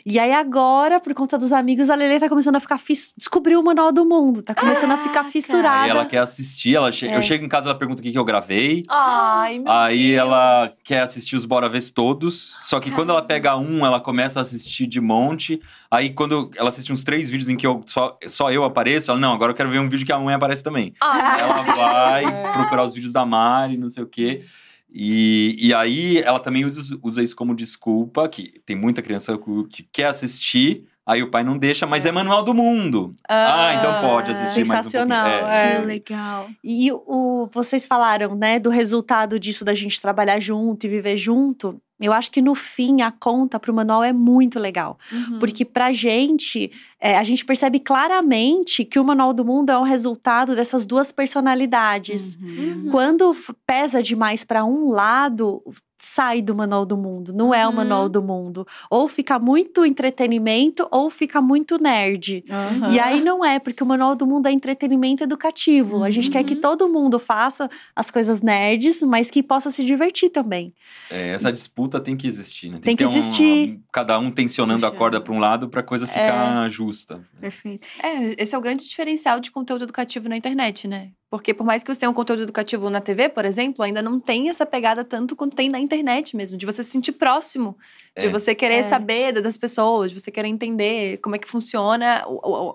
[SPEAKER 4] E aí agora, por conta dos amigos, a Lele tá começando a ficar fiss... descobriu o manual do mundo, tá começando a ficar fissurada.
[SPEAKER 3] aí ela quer assistir, ela che-
[SPEAKER 4] É.
[SPEAKER 3] eu chego em casa, ela pergunta o que, que eu gravei.
[SPEAKER 2] Ai, meu
[SPEAKER 3] Aí
[SPEAKER 2] Deus.
[SPEAKER 3] ela quer assistir os Bora Vês todos. Só que quando ela pega um, ela começa a assistir de monte. Aí quando ela assiste uns três vídeos em que eu, só, só eu apareço, ela, não, agora eu quero ver um vídeo que a mãe aparece também.
[SPEAKER 2] Ai,
[SPEAKER 3] Ela vai procurar os vídeos da Mari, não sei o quê. E, e aí ela também usa, usa isso como desculpa, que tem muita criança que que quer assistir, aí o pai não deixa, mas é manual do mundo. Ah, então pode assistir mais um pouquinho.
[SPEAKER 4] sensacional,
[SPEAKER 3] É.
[SPEAKER 1] Que legal.
[SPEAKER 4] E o, vocês falaram, né, do resultado disso da gente trabalhar junto e viver junto. Eu acho que no fim a conta pro manual é muito legal.
[SPEAKER 2] Uhum.
[SPEAKER 4] Porque pra gente, é, a gente percebe claramente que o Manual do Mundo é um resultado dessas duas personalidades.
[SPEAKER 1] Uhum.
[SPEAKER 4] Quando pesa demais pra um lado, sai do Manual do Mundo. Não é o
[SPEAKER 2] Uhum.
[SPEAKER 4] Manual do Mundo. Ou fica muito entretenimento, ou fica muito nerd.
[SPEAKER 2] Uhum.
[SPEAKER 4] E aí não é, porque o Manual do Mundo é entretenimento educativo. A gente quer que
[SPEAKER 2] Uhum.
[SPEAKER 4] todo mundo faça as coisas nerds, mas que possa se divertir também.
[SPEAKER 3] É, essa disputa tem que existir, né?
[SPEAKER 4] Tem que
[SPEAKER 3] ter um-
[SPEAKER 4] existir.
[SPEAKER 3] um- cada um tensionando a corda para um lado pra coisa ficar justa.
[SPEAKER 1] Perfeito.
[SPEAKER 2] É, esse é o grande diferencial de conteúdo educativo na internet, né? Porque por mais que você tenha um conteúdo educativo na TV, por exemplo, ainda não tem essa pegada tanto quanto tem na internet mesmo, de você se sentir próximo, de
[SPEAKER 3] É.
[SPEAKER 2] você querer
[SPEAKER 4] É.
[SPEAKER 2] saber da- das pessoas, de você querer entender como é que funciona,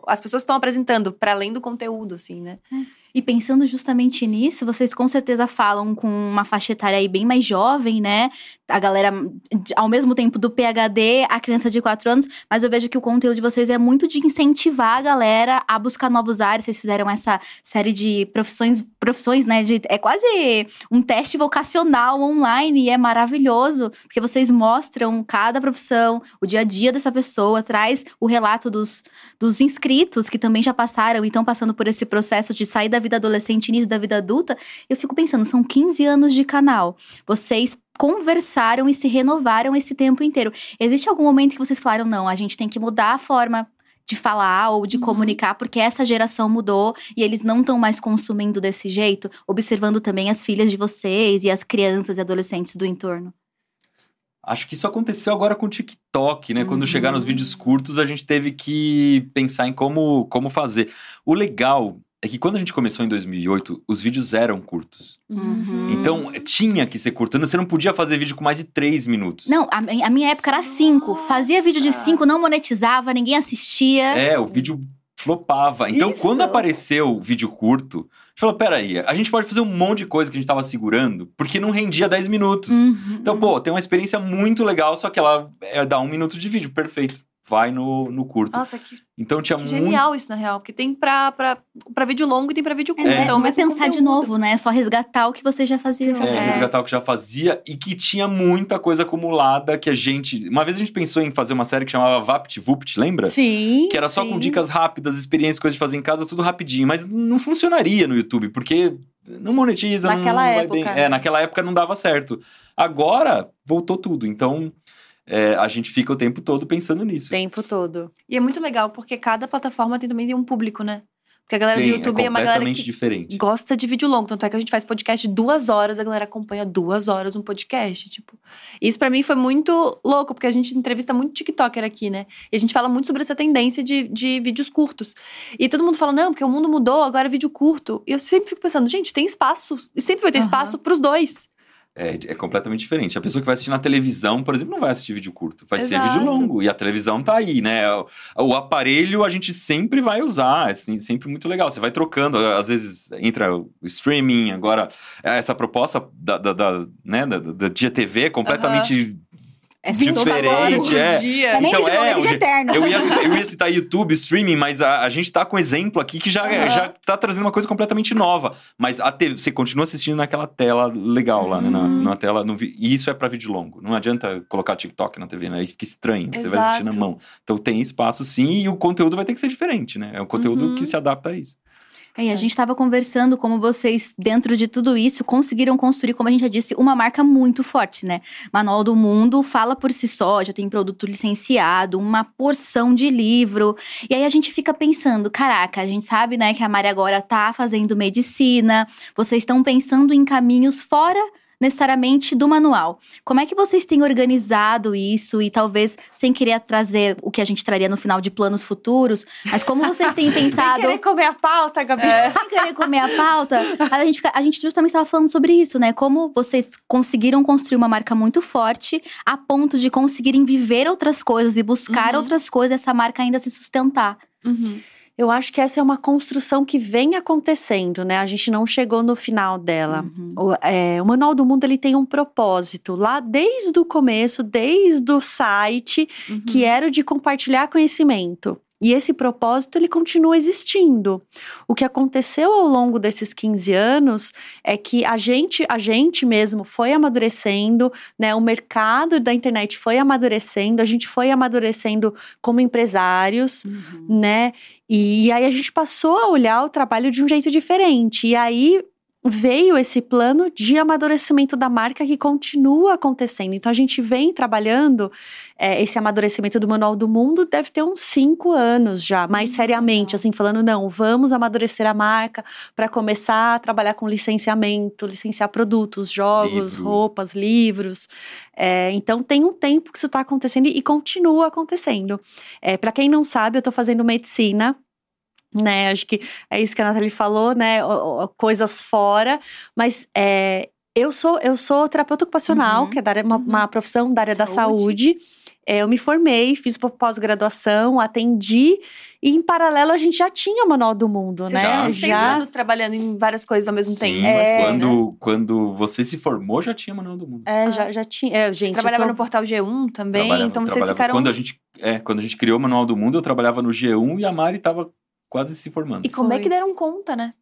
[SPEAKER 2] as pessoas estão apresentando para além do conteúdo, assim, né?
[SPEAKER 1] E pensando justamente nisso, vocês com certeza falam com uma faixa etária aí bem mais jovem, né? A galera, ao mesmo tempo do PHD, a criança de 4 anos, mas eu vejo que o conteúdo de vocês é muito de incentivar a galera a buscar novos áreas. Vocês fizeram essa série de profissões, profissões, né? De, é quase um teste vocacional online e é maravilhoso, porque vocês mostram cada profissão, o dia a dia dessa pessoa, traz o relato dos, dos inscritos que também já passaram e estão passando por esse processo de sair da vida adolescente e início da vida adulta. Eu fico pensando, são 15 anos de canal. Vocês conversaram e se renovaram esse tempo inteiro. Existe algum momento que vocês falaram, não, a gente tem que mudar a forma de falar ou de
[SPEAKER 2] Uhum.
[SPEAKER 1] comunicar, porque essa geração mudou e eles não estão mais consumindo desse jeito, observando também as filhas de vocês e as crianças e adolescentes do entorno.
[SPEAKER 3] Acho que isso aconteceu agora com o TikTok, né? Quando
[SPEAKER 1] Uhum.
[SPEAKER 3] chegaram os vídeos curtos, a gente teve que pensar em como, como fazer. O legal é que quando a gente começou em 2008, os vídeos eram curtos.
[SPEAKER 1] Uhum.
[SPEAKER 3] Então, tinha que ser curto. Você não podia fazer vídeo com mais de três minutos.
[SPEAKER 1] Não, a, a minha época era cinco. Fazia vídeo de
[SPEAKER 2] Nossa.
[SPEAKER 1] cinco, não monetizava, ninguém assistia.
[SPEAKER 3] É, o vídeo flopava. Então,
[SPEAKER 1] Isso.
[SPEAKER 3] quando apareceu o vídeo curto, a gente falou, peraí, a gente pode fazer um monte de coisa que a gente tava segurando, porque não rendia 10 minutos.
[SPEAKER 1] Uhum.
[SPEAKER 3] Então, pô, tem uma experiência muito legal, só que ela é, dá um minuto de vídeo, perfeito. Vai no, no curto.
[SPEAKER 2] Nossa, que,
[SPEAKER 3] Então tinha
[SPEAKER 2] que
[SPEAKER 3] muito.
[SPEAKER 2] genial isso, na real. Porque tem pra, pra, pra vídeo longo e tem pra vídeo
[SPEAKER 1] É,
[SPEAKER 2] curto.
[SPEAKER 1] não é-
[SPEAKER 2] Então,
[SPEAKER 1] não é pensar de
[SPEAKER 2] conteúdo.
[SPEAKER 1] novo, né? É só resgatar o que você já fazia.
[SPEAKER 3] É,
[SPEAKER 2] Sensacional.
[SPEAKER 3] resgatar o que já fazia e que tinha muita coisa acumulada que a gente. Uma vez a gente pensou em fazer uma série que chamava Vapt Vupt, lembra?
[SPEAKER 4] Sim.
[SPEAKER 3] Que era só
[SPEAKER 4] sim.
[SPEAKER 3] com dicas rápidas, experiências, coisas de fazer em casa, tudo rapidinho. Mas não funcionaria no YouTube, porque não monetiza, não-
[SPEAKER 4] Naquela
[SPEAKER 3] não, vai
[SPEAKER 4] época,
[SPEAKER 3] bem.
[SPEAKER 4] né?
[SPEAKER 3] É, naquela época não dava certo. Agora, voltou tudo. Então, é, a gente fica o tempo todo pensando nisso.
[SPEAKER 4] O tempo todo.
[SPEAKER 2] E é muito legal, porque cada plataforma tem também um público, né? Porque a galera
[SPEAKER 3] Tem,
[SPEAKER 2] do YouTube é, uma galera que
[SPEAKER 3] diferente.
[SPEAKER 2] gosta de vídeo longo. Tanto é que a gente faz podcast duas horas, a galera acompanha duas horas um podcast, tipo. Isso pra mim foi muito louco, porque a gente entrevista muito TikToker aqui, né? E a gente fala muito sobre essa tendência de, de vídeos curtos. E todo mundo fala, não, porque o mundo mudou, agora é vídeo curto. E eu sempre fico pensando, gente, tem espaço. E sempre vai ter
[SPEAKER 1] Aham.
[SPEAKER 2] espaço pros dois.
[SPEAKER 3] É, é completamente diferente. A pessoa que vai assistir na televisão, por exemplo, não vai assistir vídeo curto, vai ser vídeo longo. E a televisão tá aí, né? O, o aparelho a gente sempre vai usar, assim, sempre muito legal. Você vai trocando, às vezes entra o streaming, agora essa proposta da, da, da, né, da, da GTV é completamente
[SPEAKER 1] É
[SPEAKER 3] Diferente, é.
[SPEAKER 2] dia.
[SPEAKER 1] É
[SPEAKER 3] Então, é,
[SPEAKER 1] é.
[SPEAKER 3] Eu ia, eu ia citar YouTube, streaming, mas a, a gente tá com exemplo aqui que já,
[SPEAKER 2] Aham.
[SPEAKER 3] já tá trazendo uma coisa completamente nova. Mas a TV, você continua assistindo naquela tela legal lá, né? Na,
[SPEAKER 2] Uhum.
[SPEAKER 3] na tela. No, e isso é pra vídeo longo. Não adianta colocar TikTok na TV, né? Fica estranho. Você vai assistir na
[SPEAKER 2] Exato.
[SPEAKER 3] mão. Então tem espaço sim e o conteúdo vai ter que ser diferente, né? É um conteúdo
[SPEAKER 2] Uhum.
[SPEAKER 3] que se adapta a isso.
[SPEAKER 1] É, e a gente estava conversando como vocês, dentro de tudo isso, conseguiram construir, como a gente já disse, uma marca muito forte, né? Manual do Mundo fala por si só, já tem produto licenciado, uma porção de livro. E aí a gente fica pensando, caraca, a gente sabe, né, que a Mari agora tá fazendo medicina, vocês estão pensando em caminhos fora necessariamente do manual. Como é que vocês têm organizado isso e talvez sem querer trazer o que a gente traria no final de planos futuros, mas como vocês têm
[SPEAKER 4] Sem
[SPEAKER 1] pensado
[SPEAKER 4] querer comer a pauta, Gabi.
[SPEAKER 1] sem querer comer a pauta, a gente, a gente justamente estava falando sobre isso, né? Como vocês conseguiram construir uma marca muito forte a ponto de conseguirem viver outras coisas e buscar
[SPEAKER 2] Uhum.
[SPEAKER 1] outras coisas, essa marca ainda se sustentar.
[SPEAKER 2] Uhum.
[SPEAKER 4] Eu acho que essa é uma construção que vem acontecendo, né? A gente não chegou no final dela.
[SPEAKER 1] Uhum.
[SPEAKER 4] O, é, o Manual do Mundo ele tem um propósito lá desde o começo, desde o site,
[SPEAKER 2] Uhum.
[SPEAKER 4] que era o de compartilhar conhecimento. E esse propósito ele continua existindo. O que aconteceu ao longo desses 15 anos é que a gente, a gente mesmo foi amadurecendo, né? O mercado da internet foi amadurecendo, a gente foi amadurecendo como empresários,
[SPEAKER 1] Uhum.
[SPEAKER 4] né? E, aí a gente passou a olhar o trabalho de um jeito diferente. E aí veio esse plano de amadurecimento da marca que continua acontecendo. Então a gente vem trabalhando é, esse amadurecimento do Manual do Mundo deve ter uns cinco anos já, mais
[SPEAKER 1] Hum,
[SPEAKER 4] seriamente, assim, falando, não, vamos amadurecer a marca para começar a trabalhar com licenciamento, licenciar produtos, jogos,
[SPEAKER 3] Livro.
[SPEAKER 4] roupas, livros. É, então tem um tempo que isso está acontecendo e continua acontecendo. É, para quem não sabe, eu tô fazendo medicina. Né, acho que é isso que a Nathalie falou, né? coisas fora, mas é, eu sou eu sou terapeuta ocupacional,
[SPEAKER 1] Uhum,
[SPEAKER 4] que é da área- uma,
[SPEAKER 1] uhum.
[SPEAKER 4] uma profissão da área da
[SPEAKER 1] Saúde.
[SPEAKER 4] saúde. É, eu me formei, fiz pós-graduação, atendi, e em paralelo a gente já tinha o Manual do Mundo,
[SPEAKER 2] Vocês
[SPEAKER 4] né?
[SPEAKER 2] seis anos trabalhando em várias coisas ao mesmo
[SPEAKER 3] Sim,
[SPEAKER 2] tempo.
[SPEAKER 3] mas
[SPEAKER 2] assim, né?
[SPEAKER 3] quando, quando você se formou, já tinha Manual do Mundo.
[SPEAKER 4] É,
[SPEAKER 2] Ah.
[SPEAKER 4] já, já tinha. É,
[SPEAKER 2] Você
[SPEAKER 4] gente, eu
[SPEAKER 2] trabalhava
[SPEAKER 4] sou-
[SPEAKER 2] no portal G1 também,
[SPEAKER 3] Trabalhava-
[SPEAKER 2] então vocês
[SPEAKER 3] trabalhava-
[SPEAKER 2] ficaram.
[SPEAKER 3] Quando a, gente, é, quando a gente criou o Manual do Mundo, eu trabalhava no G1 e a Mari tava quase se formando.
[SPEAKER 2] E como é
[SPEAKER 4] Foi.
[SPEAKER 2] que deram conta, né?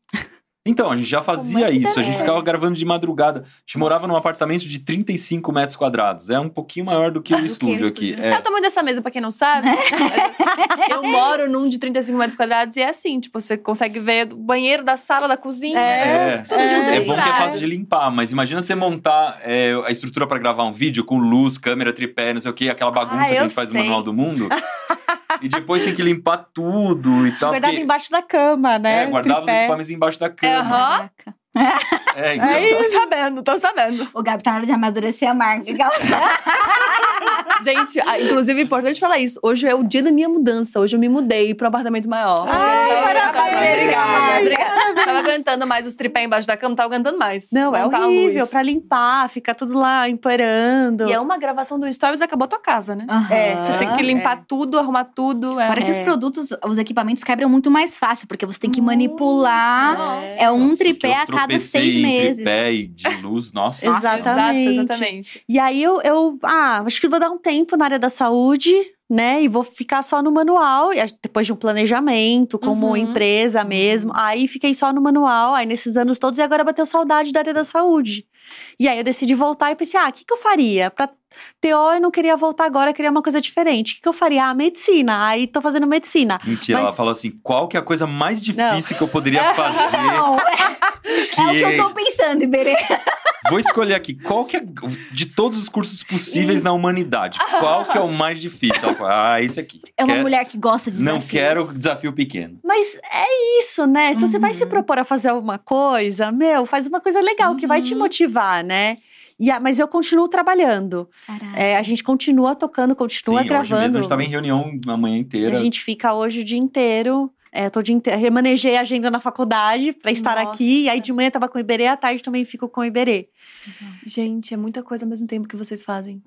[SPEAKER 3] Então, a gente já fazia
[SPEAKER 2] é
[SPEAKER 3] isso, a gente ficava gravando de madrugada. A gente morava num
[SPEAKER 2] Nossa.
[SPEAKER 3] apartamento de 35 metros quadrados. É um pouquinho maior do que o
[SPEAKER 1] que o
[SPEAKER 3] estúdio aqui.
[SPEAKER 1] estúdio.
[SPEAKER 2] É.
[SPEAKER 3] É.
[SPEAKER 2] o tamanho dessa mesa, pra quem não sabe. eu moro num de 35 metros quadrados e é assim, tipo, você consegue ver o banheiro da sala, da cozinha.
[SPEAKER 3] É,
[SPEAKER 2] tudo
[SPEAKER 3] é, é
[SPEAKER 2] no
[SPEAKER 3] bom que é fácil de limpar, mas imagina você montar é, a estrutura pra gravar um vídeo com luz, câmera, tripé, não sei o que, aquela bagunça
[SPEAKER 2] Ah,
[SPEAKER 3] que a gente faz no
[SPEAKER 2] sei.
[SPEAKER 3] Manual do Mundo. e depois tem que limpar tudo e tal.
[SPEAKER 4] guardado
[SPEAKER 3] porque-
[SPEAKER 4] embaixo da cama, né?
[SPEAKER 3] é, guardava os
[SPEAKER 4] Tripé.
[SPEAKER 3] equipamentos embaixo da cama.
[SPEAKER 2] Aham.
[SPEAKER 3] É, então.
[SPEAKER 2] Tô sabendo, tô sabendo.
[SPEAKER 1] O Gabi tá na hora de amadurecer a marca.
[SPEAKER 2] Gente, ah, inclusive é importante falar isso. Hoje é o dia da minha mudança. Hoje eu me mudei pra um apartamento maior.
[SPEAKER 4] Ai,
[SPEAKER 2] tava
[SPEAKER 4] parabéns!
[SPEAKER 2] Obrigada, obrigada. Tava aguentando mais os tripé embaixo da cama, não tava aguentando mais.
[SPEAKER 4] Não, é horrível. Pra limpar, ficar tudo lá empoeirando.
[SPEAKER 2] E é uma gravação do Stories acabou a tua casa, né?
[SPEAKER 4] É,
[SPEAKER 2] Você tem que limpar tudo, arrumar tudo. É.
[SPEAKER 1] Fora que os
[SPEAKER 4] É.
[SPEAKER 1] produtos, os equipamentos quebram muito mais fácil, porque você tem que manipular.
[SPEAKER 2] Nossa.
[SPEAKER 1] É um
[SPEAKER 3] Nossa,
[SPEAKER 1] tripé
[SPEAKER 3] eu
[SPEAKER 1] a cada
[SPEAKER 3] tropecei
[SPEAKER 1] seis meses.
[SPEAKER 3] Tripé e de luz, nossa.
[SPEAKER 4] Exatamente.
[SPEAKER 2] Exato, exatamente.
[SPEAKER 4] E aí eu, eu ah, acho que vou dar um tempo na área da saúde, né? E vou ficar só no manual, e depois de um planejamento, como
[SPEAKER 2] Uhum.
[SPEAKER 4] empresa mesmo. Aí fiquei só no manual, aí nesses anos todos, e agora bateu saudade da área da saúde. E aí eu decidi voltar e pensei, ah, o que, que eu faria? Pra TO eu não queria voltar agora, eu queria uma coisa diferente. O que, que eu faria? Ah, medicina. Aí tô fazendo medicina.
[SPEAKER 3] Mentira,
[SPEAKER 4] Mas-
[SPEAKER 3] ela falou assim: qual que é a coisa mais difícil que eu poderia fazer?
[SPEAKER 1] Não,
[SPEAKER 3] que
[SPEAKER 1] é o que eu tô pensando, Iberê.
[SPEAKER 3] Vou escolher aqui, qual que é, de todos os cursos possíveis na humanidade, qual que é o mais difícil? Ah, esse aqui.
[SPEAKER 1] É uma
[SPEAKER 3] Quer-
[SPEAKER 1] mulher que gosta de
[SPEAKER 3] Não
[SPEAKER 1] desafios.
[SPEAKER 3] quero desafio pequeno.
[SPEAKER 4] Mas é isso, né? Se você vai se
[SPEAKER 1] Uhum.
[SPEAKER 4] propor a fazer alguma coisa, meu, faz uma coisa legal que vai te
[SPEAKER 2] Uhum.
[SPEAKER 4] motivar, né? E a- mas eu continuo trabalhando. É, a gente continua tocando, continua
[SPEAKER 3] Sim, hoje mesmo a
[SPEAKER 4] gravando.
[SPEAKER 3] gente tava em reunião a manhã inteira.
[SPEAKER 4] A gente fica hoje o dia inteiro. É, tô inteiro. Remanejei a agenda na faculdade pra estar
[SPEAKER 2] Nossa.
[SPEAKER 4] aqui. E aí de manhã tava com o Iberê, à tarde também fico com o Iberê.
[SPEAKER 2] Gente, é muita coisa ao mesmo tempo que vocês fazem.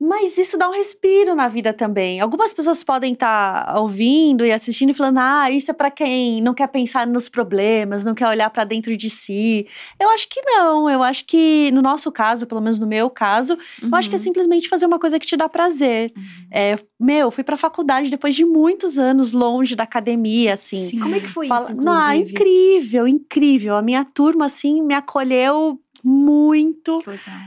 [SPEAKER 4] Mas isso dá um respiro na vida também. Algumas pessoas podem estar ouvindo e assistindo e falando: ah, isso é pra quem não quer pensar nos problemas, não quer olhar pra dentro de si. Eu acho que não. Eu acho que, no nosso caso, pelo menos no meu caso, eu acho que é
[SPEAKER 2] Uhum.
[SPEAKER 4] simplesmente fazer uma coisa que te dá prazer. É, meu, fui pra faculdade depois de muitos anos longe da academia, assim.
[SPEAKER 2] Sim. Como é que foi
[SPEAKER 4] Fala-
[SPEAKER 2] isso,
[SPEAKER 4] Não, ah,
[SPEAKER 2] inclusive?
[SPEAKER 4] incrível, incrível. A minha turma, assim, me acolheu muito.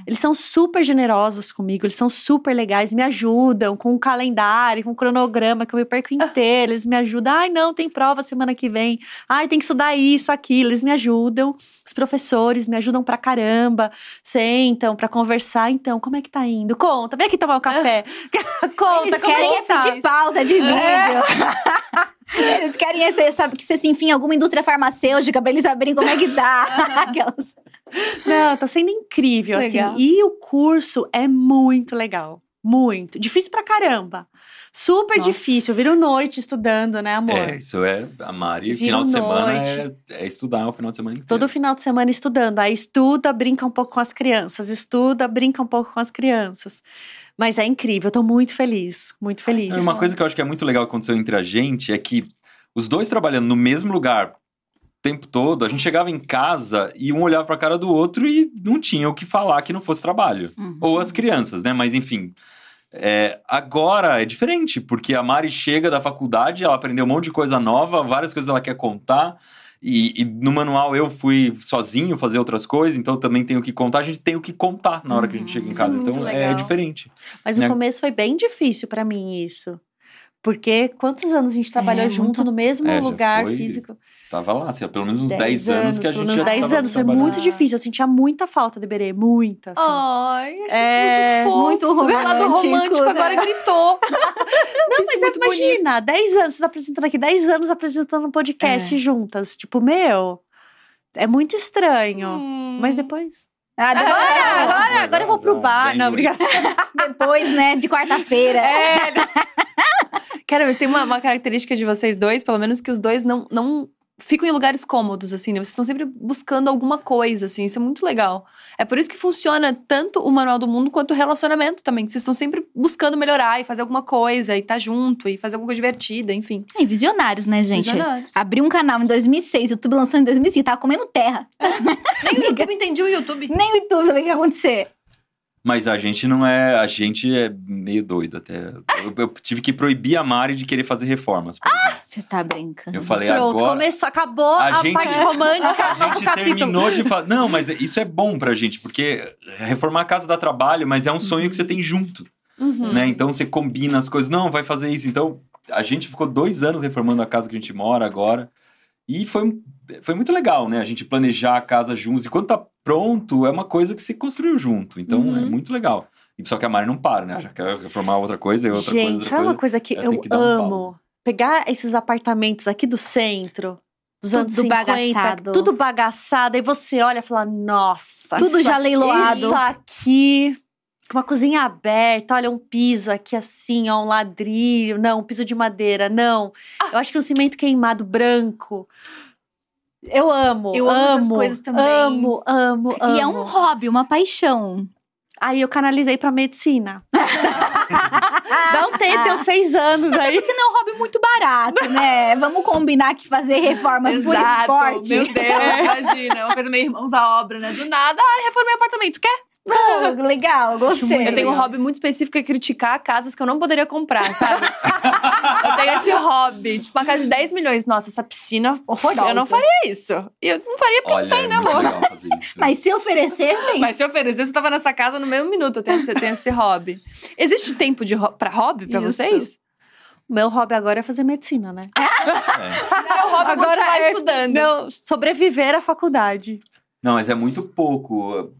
[SPEAKER 4] Eles são super generosos comigo, eles são super legais, me ajudam com um calendário, com um cronograma que eu me perco inteiro. Eles me ajudam. Ai, não, tem prova semana que vem. Ai, tem que estudar isso, aquilo. Eles me ajudam. Os professores me ajudam pra caramba. Sentam pra conversar. Então, como é que tá indo? Conta, vem aqui tomar um café. Conta,
[SPEAKER 1] Eles
[SPEAKER 4] como
[SPEAKER 1] querem
[SPEAKER 4] é
[SPEAKER 1] é
[SPEAKER 4] que tá?
[SPEAKER 1] pedir pauta de vídeo. Eles querem esse, sabe, que você se enfim em alguma indústria farmacêutica pra eles saberem como é que dá. Aquelas.
[SPEAKER 4] Não, tá sendo incrível,
[SPEAKER 1] Legal.
[SPEAKER 4] assim. E o curso é muito legal. Muito. Difícil pra caramba. Super
[SPEAKER 1] Nossa.
[SPEAKER 4] difícil. Eu viro noite estudando, né, amor?
[SPEAKER 3] É, isso é a Mari.
[SPEAKER 4] Vira
[SPEAKER 3] Final de semana
[SPEAKER 4] noite.
[SPEAKER 3] é, é estudar o final de semana inteiro.
[SPEAKER 4] Todo final de semana estudando. Aí estuda, brinca um pouco com as crianças. Estuda, brinca um pouco com as crianças. Mas é incrível, eu tô muito feliz. Muito feliz.
[SPEAKER 3] Uma coisa que eu acho que é muito legal que aconteceu entre a gente é que os dois trabalhando no mesmo lugar o tempo todo, a gente chegava em casa e um olhava pra cara do outro e não tinha o que falar que não fosse trabalho.
[SPEAKER 1] Uhum.
[SPEAKER 3] Ou as crianças, né? Mas enfim. é, agora é diferente, porque a Mari chega da faculdade, ela aprendeu um monte de coisa nova, várias coisas ela quer contar. E, e no manual eu fui sozinho fazer outras coisas, então também tenho que contar. A gente tem o que contar na hora que a gente chega em
[SPEAKER 2] é
[SPEAKER 3] casa.
[SPEAKER 2] muito
[SPEAKER 3] então é
[SPEAKER 2] legal.
[SPEAKER 3] diferente.
[SPEAKER 4] Mas no
[SPEAKER 3] né?
[SPEAKER 4] começo foi bem difícil pra mim isso. Porque quantos anos a gente trabalhou
[SPEAKER 1] É,
[SPEAKER 4] junto
[SPEAKER 1] muito-
[SPEAKER 4] no mesmo
[SPEAKER 3] É,
[SPEAKER 4] lugar
[SPEAKER 3] foi
[SPEAKER 4] físico?
[SPEAKER 3] Tava lá, assim, pelo menos uns 10,
[SPEAKER 4] 10
[SPEAKER 3] anos que a gente
[SPEAKER 4] Pelo menos
[SPEAKER 3] já
[SPEAKER 4] 10
[SPEAKER 3] tava
[SPEAKER 4] anos. Foi muito difícil. Eu sentia muita falta de Berê. Muita. assim.
[SPEAKER 2] Ai, achei
[SPEAKER 4] É,
[SPEAKER 2] isso muito fofo.
[SPEAKER 1] muito
[SPEAKER 2] O lado
[SPEAKER 1] romântico,
[SPEAKER 2] romântico
[SPEAKER 1] né?
[SPEAKER 2] agora gritou.
[SPEAKER 4] Não, mas é, imagina, 10 anos, vocês apresentando aqui, 10 anos apresentando um podcast
[SPEAKER 1] É.
[SPEAKER 4] juntas. Tipo, meu, é muito estranho.
[SPEAKER 2] Hum.
[SPEAKER 4] Mas depois.
[SPEAKER 1] Ah, depois,
[SPEAKER 4] Agora, agora, agora eu vou pro bar. Não, obrigada.
[SPEAKER 1] depois, né, de quarta-feira.
[SPEAKER 2] É. Cara, mas tem uma, uma característica de vocês dois, pelo menos que os dois não, não ficam em lugares cômodos, assim, né? Vocês estão sempre buscando alguma coisa, assim, isso é muito legal. É por isso que funciona tanto o Manual do Mundo quanto o relacionamento também. que Vocês estão sempre buscando melhorar e fazer alguma coisa, e tá junto, e fazer alguma coisa divertida, enfim.
[SPEAKER 1] E visionários, né, gente?
[SPEAKER 2] Visionários.
[SPEAKER 1] Abriu um canal em 2006, o YouTube lançou em 2005, tava comendo terra.
[SPEAKER 2] Nem o YouTube entendi o YouTube.
[SPEAKER 1] Nem o YouTube sabia o que ia acontecer.
[SPEAKER 3] Mas a gente não é. A gente é meio doido até. Eu, eu tive que proibir a Mari de querer fazer reformas.
[SPEAKER 1] Você tá brincando.
[SPEAKER 3] eu falei,
[SPEAKER 4] Pronto,
[SPEAKER 3] agora.
[SPEAKER 4] começou, acabou
[SPEAKER 3] A
[SPEAKER 4] a,
[SPEAKER 3] gente-
[SPEAKER 4] parte romântica.
[SPEAKER 3] A gente
[SPEAKER 4] capítulo.
[SPEAKER 3] terminou de falar. Não, mas isso é bom pra gente, porque reformar a casa dá trabalho, mas é um sonho que você tem junto.
[SPEAKER 4] Uhum.
[SPEAKER 3] né? Então você combina as coisas. Não, vai fazer isso. Então a gente ficou dois anos reformando a casa que a gente mora agora. E foi, foi muito legal, né? A gente planejar a casa juntos. E quando tá pronto, é uma coisa que se construiu junto. Então
[SPEAKER 2] Uhum.
[SPEAKER 3] é muito legal. E Só que a Mari não para, né? Já quer reformar outra coisa e outra
[SPEAKER 4] Gente,
[SPEAKER 3] coisa. Outra
[SPEAKER 4] sabe
[SPEAKER 3] coisa.
[SPEAKER 4] uma coisa que eu
[SPEAKER 3] que dar um
[SPEAKER 4] amo? Pegar esses apartamentos aqui do centro, dos
[SPEAKER 1] Tudo
[SPEAKER 4] anos 50,
[SPEAKER 1] bagaçado.
[SPEAKER 4] tudo bagaçado, aí você olha e fala, nossa,
[SPEAKER 1] Tudo
[SPEAKER 4] isso
[SPEAKER 1] já leiloado.
[SPEAKER 4] Isso aqui, uma cozinha aberta, olha um piso aqui assim, ó, um ladrilho, não, um piso de madeira, não.
[SPEAKER 1] Ah.
[SPEAKER 4] Eu acho que um cimento queimado branco. Eu amo,
[SPEAKER 2] Eu amo
[SPEAKER 4] amo,
[SPEAKER 2] essas coisas também.
[SPEAKER 4] amo, amo, amo.
[SPEAKER 1] E é um hobby, uma paixão.
[SPEAKER 4] Aí eu canalizei pra medicina. Dá um tempo, tem uns seis anos aí.
[SPEAKER 1] Porque não é um hobby muito barato, né? Vamos combinar que fazer reformas por esporte.
[SPEAKER 2] Meu Deus, imagina. Uma coisa meio irmãos à obra, né? Do nada, ai, reformei apartamento. Quer?
[SPEAKER 1] Pô, legal, gostei.
[SPEAKER 2] Eu tenho um hobby muito específico que é criticar casas que eu não poderia comprar, sabe? eu tenho esse hobby. Tipo, uma casa de 10 milhões. Nossa, essa piscina,
[SPEAKER 1] Horrorosa.
[SPEAKER 2] eu não faria isso. Eu não faria porque
[SPEAKER 3] Olha, é muito
[SPEAKER 2] amor?
[SPEAKER 3] legal fazer isso.
[SPEAKER 1] Mas se oferecessem,
[SPEAKER 2] Mas se oferecesse, eu tava nessa casa no mesmo minuto. Eu tenho esse, eu tenho esse hobby. Existe tempo de ho pra hobby pra
[SPEAKER 4] Isso.
[SPEAKER 2] vocês?
[SPEAKER 4] Meu hobby agora é fazer medicina, né?
[SPEAKER 3] É.
[SPEAKER 2] Meu hobby
[SPEAKER 4] Agora
[SPEAKER 2] é continuar
[SPEAKER 4] é-
[SPEAKER 2] estudando.
[SPEAKER 4] Meu, sobreviver à faculdade.
[SPEAKER 3] Não, mas é muito pouco.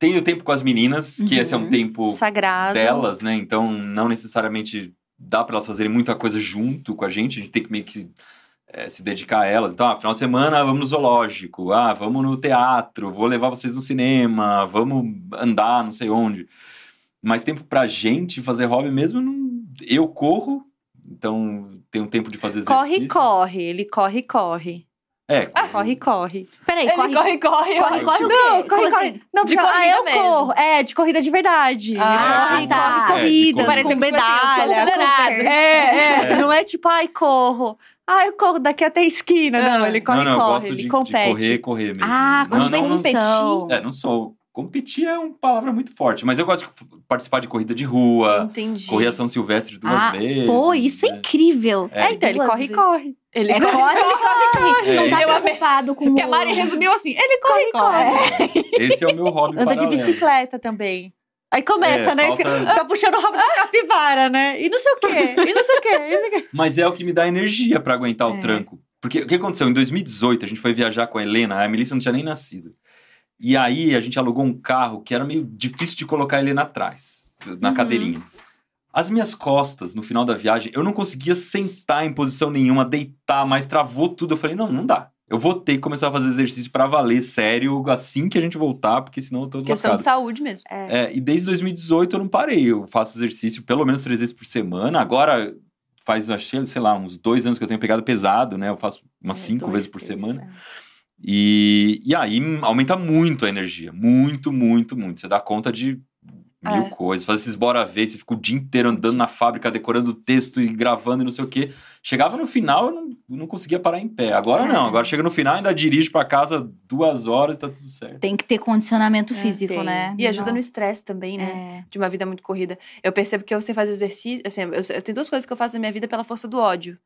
[SPEAKER 3] Tenho tempo com as meninas, que esse é um
[SPEAKER 1] Uhum.
[SPEAKER 3] tempo
[SPEAKER 4] Sagrado.
[SPEAKER 3] delas, né? Então não necessariamente dá pra elas fazerem muita coisa junto com a gente, a gente tem que meio que eh, se dedicar a elas. Então, ah, final de semana vamos no zoológico, ah, vamos no teatro, vou levar vocês no cinema, vamos andar não sei onde. Mas tempo pra gente fazer hobby mesmo, não... eu corro, então tenho tempo de fazer
[SPEAKER 4] Corre,
[SPEAKER 3] exercício.
[SPEAKER 4] corre. Ele corre, corre.
[SPEAKER 3] É,
[SPEAKER 4] Corre, corre.
[SPEAKER 1] Peraí,
[SPEAKER 2] Ele
[SPEAKER 1] corre,
[SPEAKER 2] corre, corre.
[SPEAKER 1] corre, corre?
[SPEAKER 4] Não, corre, corre.
[SPEAKER 1] assim?
[SPEAKER 4] Não,
[SPEAKER 2] De
[SPEAKER 4] porque, ah,
[SPEAKER 2] corrida
[SPEAKER 4] eu
[SPEAKER 2] mesmo.
[SPEAKER 4] corro. É, de corrida de verdade.
[SPEAKER 2] Ah,
[SPEAKER 4] Ele corre,
[SPEAKER 1] tá.
[SPEAKER 4] corre
[SPEAKER 3] É, de
[SPEAKER 4] corridas,
[SPEAKER 3] corrida.
[SPEAKER 2] Pareceu
[SPEAKER 4] com
[SPEAKER 2] tipo assim, eu sou
[SPEAKER 4] medalha.
[SPEAKER 2] acelerada.
[SPEAKER 4] com- É, é.
[SPEAKER 3] É.
[SPEAKER 4] Não é tipo, ai, corro. Ah, eu corro daqui até a esquina. Não,
[SPEAKER 2] Ah.
[SPEAKER 4] ele corre,
[SPEAKER 3] não, não, eu
[SPEAKER 4] corre.
[SPEAKER 3] gosto
[SPEAKER 4] ele
[SPEAKER 3] de, de
[SPEAKER 4] compete.
[SPEAKER 3] correr, correr mesmo.
[SPEAKER 1] Ah,
[SPEAKER 3] não, não, não,
[SPEAKER 1] competição.
[SPEAKER 3] É, não sou. Competir é uma palavra muito forte, mas eu gosto de participar de corrida de rua,
[SPEAKER 2] Entendi.
[SPEAKER 3] correr a São Silvestre duas
[SPEAKER 1] Ah,
[SPEAKER 3] vezes.
[SPEAKER 1] Pô, isso é
[SPEAKER 3] né?
[SPEAKER 1] incrível.
[SPEAKER 3] É.
[SPEAKER 4] É, então, ele corre,
[SPEAKER 1] vezes.
[SPEAKER 4] corre.
[SPEAKER 2] Ele
[SPEAKER 1] É corre, corre. Não
[SPEAKER 3] É,
[SPEAKER 1] tá
[SPEAKER 2] eu
[SPEAKER 1] preocupado com
[SPEAKER 2] Porque a Mari resumiu assim: ele corre, corre.
[SPEAKER 3] Esse é o meu hobby
[SPEAKER 4] Anda de bicicleta também. Aí começa,
[SPEAKER 3] É,
[SPEAKER 4] né?
[SPEAKER 3] falta-
[SPEAKER 4] Fica puxando o rabo da capivara, né? E não sei o quê, e não sei o quê.
[SPEAKER 3] Mas é o que me dá energia pra aguentar
[SPEAKER 2] É.
[SPEAKER 3] o tranco. Porque o que aconteceu? Em 2018, a gente foi viajar com a Helena, a Melissa não tinha nem nascido. E aí a gente alugou um carro que era meio difícil de colocar a Helena atrás, na
[SPEAKER 2] Uhum.
[SPEAKER 3] cadeirinha. As minhas costas, no final da viagem, eu não conseguia sentar em posição nenhuma, deitar, mas travou tudo. Eu falei, não, não dá. Eu vou ter que começar a fazer exercício pra valer, sério, assim que a gente voltar, porque senão eu tô
[SPEAKER 2] Questão
[SPEAKER 3] lascado.
[SPEAKER 2] de saúde mesmo.
[SPEAKER 3] É, e desde 2018 eu não parei. Eu faço exercício pelo menos três vezes por semana. Agora faz, achei, sei lá, uns dois anos que eu tenho pegado pesado, né? Eu faço umas
[SPEAKER 4] É,
[SPEAKER 3] cinco vezes por semana.
[SPEAKER 4] é.
[SPEAKER 3] E, e aí aumenta muito a energia. Muito, muito, muito. Você dá conta de mil
[SPEAKER 2] É.
[SPEAKER 3] coisas. Faz esses bora ver, você fica o dia inteiro andando na fábrica, decorando texto e gravando e não sei o quê. Chegava no final, eu não, eu não conseguia parar em pé. Agora não. Agora chega no final, ainda dirijo pra casa duas horas e tá tudo certo.
[SPEAKER 1] Tem que ter condicionamento
[SPEAKER 2] É,
[SPEAKER 1] físico,
[SPEAKER 4] tem.
[SPEAKER 1] né?
[SPEAKER 2] E ajuda
[SPEAKER 1] Não.
[SPEAKER 2] no estresse também, né?
[SPEAKER 1] É.
[SPEAKER 2] De uma vida muito corrida. Eu percebo que eu sei fazer exercício. Assim, eu, eu tenho duas coisas que eu faço na minha vida pela força do ódio.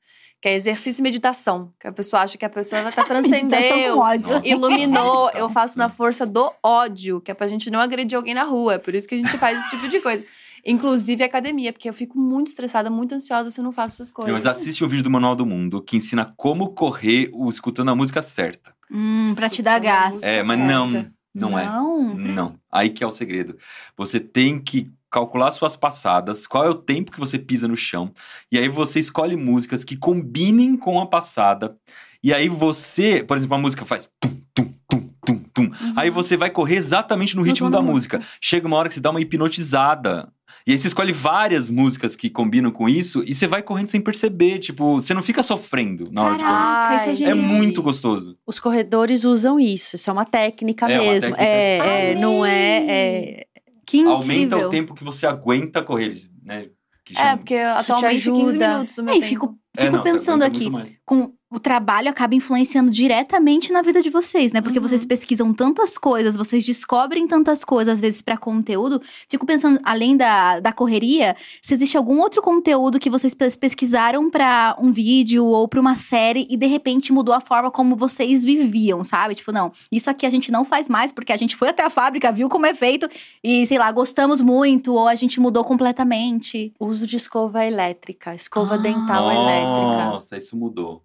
[SPEAKER 2] Que é exercício e meditação. Que a pessoa acha que a pessoa ela tá transcendeu.
[SPEAKER 1] ódio.
[SPEAKER 3] Nossa.
[SPEAKER 2] Iluminou, eu faço na força do ódio, que é pra gente não agredir alguém na rua. É por isso que a gente faz esse tipo de coisa. Inclusive academia, porque eu fico muito estressada, muito ansiosa se eu não faço essas coisas.
[SPEAKER 3] Mas assiste um vídeo do Manual do Mundo que ensina como correr o- escutando a música certa.
[SPEAKER 1] Hum, pra te dar gás.
[SPEAKER 3] É, mas
[SPEAKER 2] certa.
[SPEAKER 3] não, não é.
[SPEAKER 1] Não.
[SPEAKER 3] Não. Aí que é o segredo. Você tem que calcular suas passadas, qual é o tempo que você pisa no chão, e aí você escolhe músicas que combinem com a passada. E aí você, por exemplo, a música faz tum, tum, tum, tum, tum.
[SPEAKER 2] Uhum.
[SPEAKER 3] Aí você vai correr exatamente no ritmo da música. Chega uma hora que você dá uma hipnotizada. E aí você escolhe várias músicas que combinam com isso e você vai correndo sem perceber. Tipo, você não fica sofrendo na hora de correr.
[SPEAKER 1] Caraca, isso é
[SPEAKER 2] Ai,
[SPEAKER 3] É muito gostoso.
[SPEAKER 4] Os corredores usam isso. Isso é uma técnica
[SPEAKER 3] É uma
[SPEAKER 4] mesmo.
[SPEAKER 3] técnica.
[SPEAKER 4] É, é, não é, é-
[SPEAKER 1] Que incrível.
[SPEAKER 3] Aumenta o tempo que você aguenta correr, né? Que
[SPEAKER 2] É,
[SPEAKER 3] chama.
[SPEAKER 2] porque
[SPEAKER 4] te
[SPEAKER 2] atualmente 15
[SPEAKER 4] ajuda.
[SPEAKER 2] minutos do meu
[SPEAKER 1] É, e
[SPEAKER 2] tempo.
[SPEAKER 1] fico,
[SPEAKER 3] É,
[SPEAKER 1] fico
[SPEAKER 3] não, você
[SPEAKER 1] pensando
[SPEAKER 3] aguenta
[SPEAKER 1] aqui,
[SPEAKER 3] muito mais.
[SPEAKER 1] com o trabalho acaba influenciando diretamente na vida de vocês, né? Porque
[SPEAKER 2] Uhum.
[SPEAKER 1] vocês pesquisam tantas coisas, vocês descobrem tantas coisas, às vezes, pra conteúdo. Fico pensando, além da, da correria, se existe algum outro conteúdo que vocês pes- pesquisaram pra um vídeo ou pra uma série e de repente mudou a forma como vocês viviam, sabe? Tipo, não, isso aqui a gente não faz mais porque a gente foi até a fábrica, viu como é feito e, sei lá, gostamos muito ou a gente mudou completamente.
[SPEAKER 4] uso de escova elétrica, escova
[SPEAKER 1] Ah.
[SPEAKER 4] dental elétrica.
[SPEAKER 3] Nossa, isso mudou.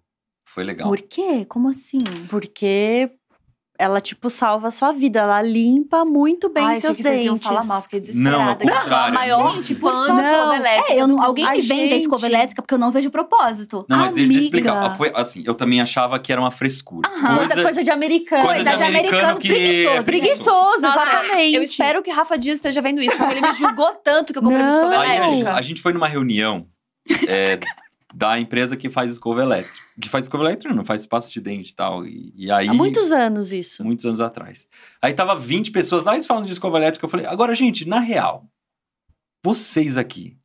[SPEAKER 3] Foi legal.
[SPEAKER 1] Por quê? Como assim?
[SPEAKER 4] Porque ela, tipo, salva a sua vida. Ela limpa muito bem
[SPEAKER 2] Ai, achei
[SPEAKER 4] seus
[SPEAKER 2] que vocês iam
[SPEAKER 4] dentes.
[SPEAKER 2] falar mal, fiquei
[SPEAKER 3] Não,
[SPEAKER 2] desesperada.
[SPEAKER 3] ao
[SPEAKER 2] que eu sou a maior
[SPEAKER 3] gente.
[SPEAKER 2] fã de escova elétrica.
[SPEAKER 1] É, eu, não- alguém que vende a escova elétrica porque eu não vejo propósito.
[SPEAKER 3] Não, mas deixa eu explicar.
[SPEAKER 1] Amiga.
[SPEAKER 3] Foi assim, eu também achava que era uma frescura.
[SPEAKER 1] Aham.
[SPEAKER 4] Coisa, coisa de americano.
[SPEAKER 3] coisa de
[SPEAKER 1] de americano
[SPEAKER 3] americano que
[SPEAKER 1] preguiçoso,
[SPEAKER 3] é
[SPEAKER 4] Preguiçoso,
[SPEAKER 2] Nossa,
[SPEAKER 4] exatamente.
[SPEAKER 2] Eu espero que Rafa Dias esteja vendo isso, porque ele me julgou tanto que eu comprei uma
[SPEAKER 4] Não.
[SPEAKER 2] escova
[SPEAKER 3] Aí a gente,
[SPEAKER 2] elétrica.
[SPEAKER 3] a gente foi numa reunião é, da empresa que faz escova elétrica. Que faz escova elétrica, não faz pasta de dente e tal. E, e aí,
[SPEAKER 4] Há muitos anos isso.
[SPEAKER 3] muitos anos atrás. Aí tava 20 pessoas lá, eles falando de escova elétrica. Eu falei, agora, gente, na real, vocês aqui,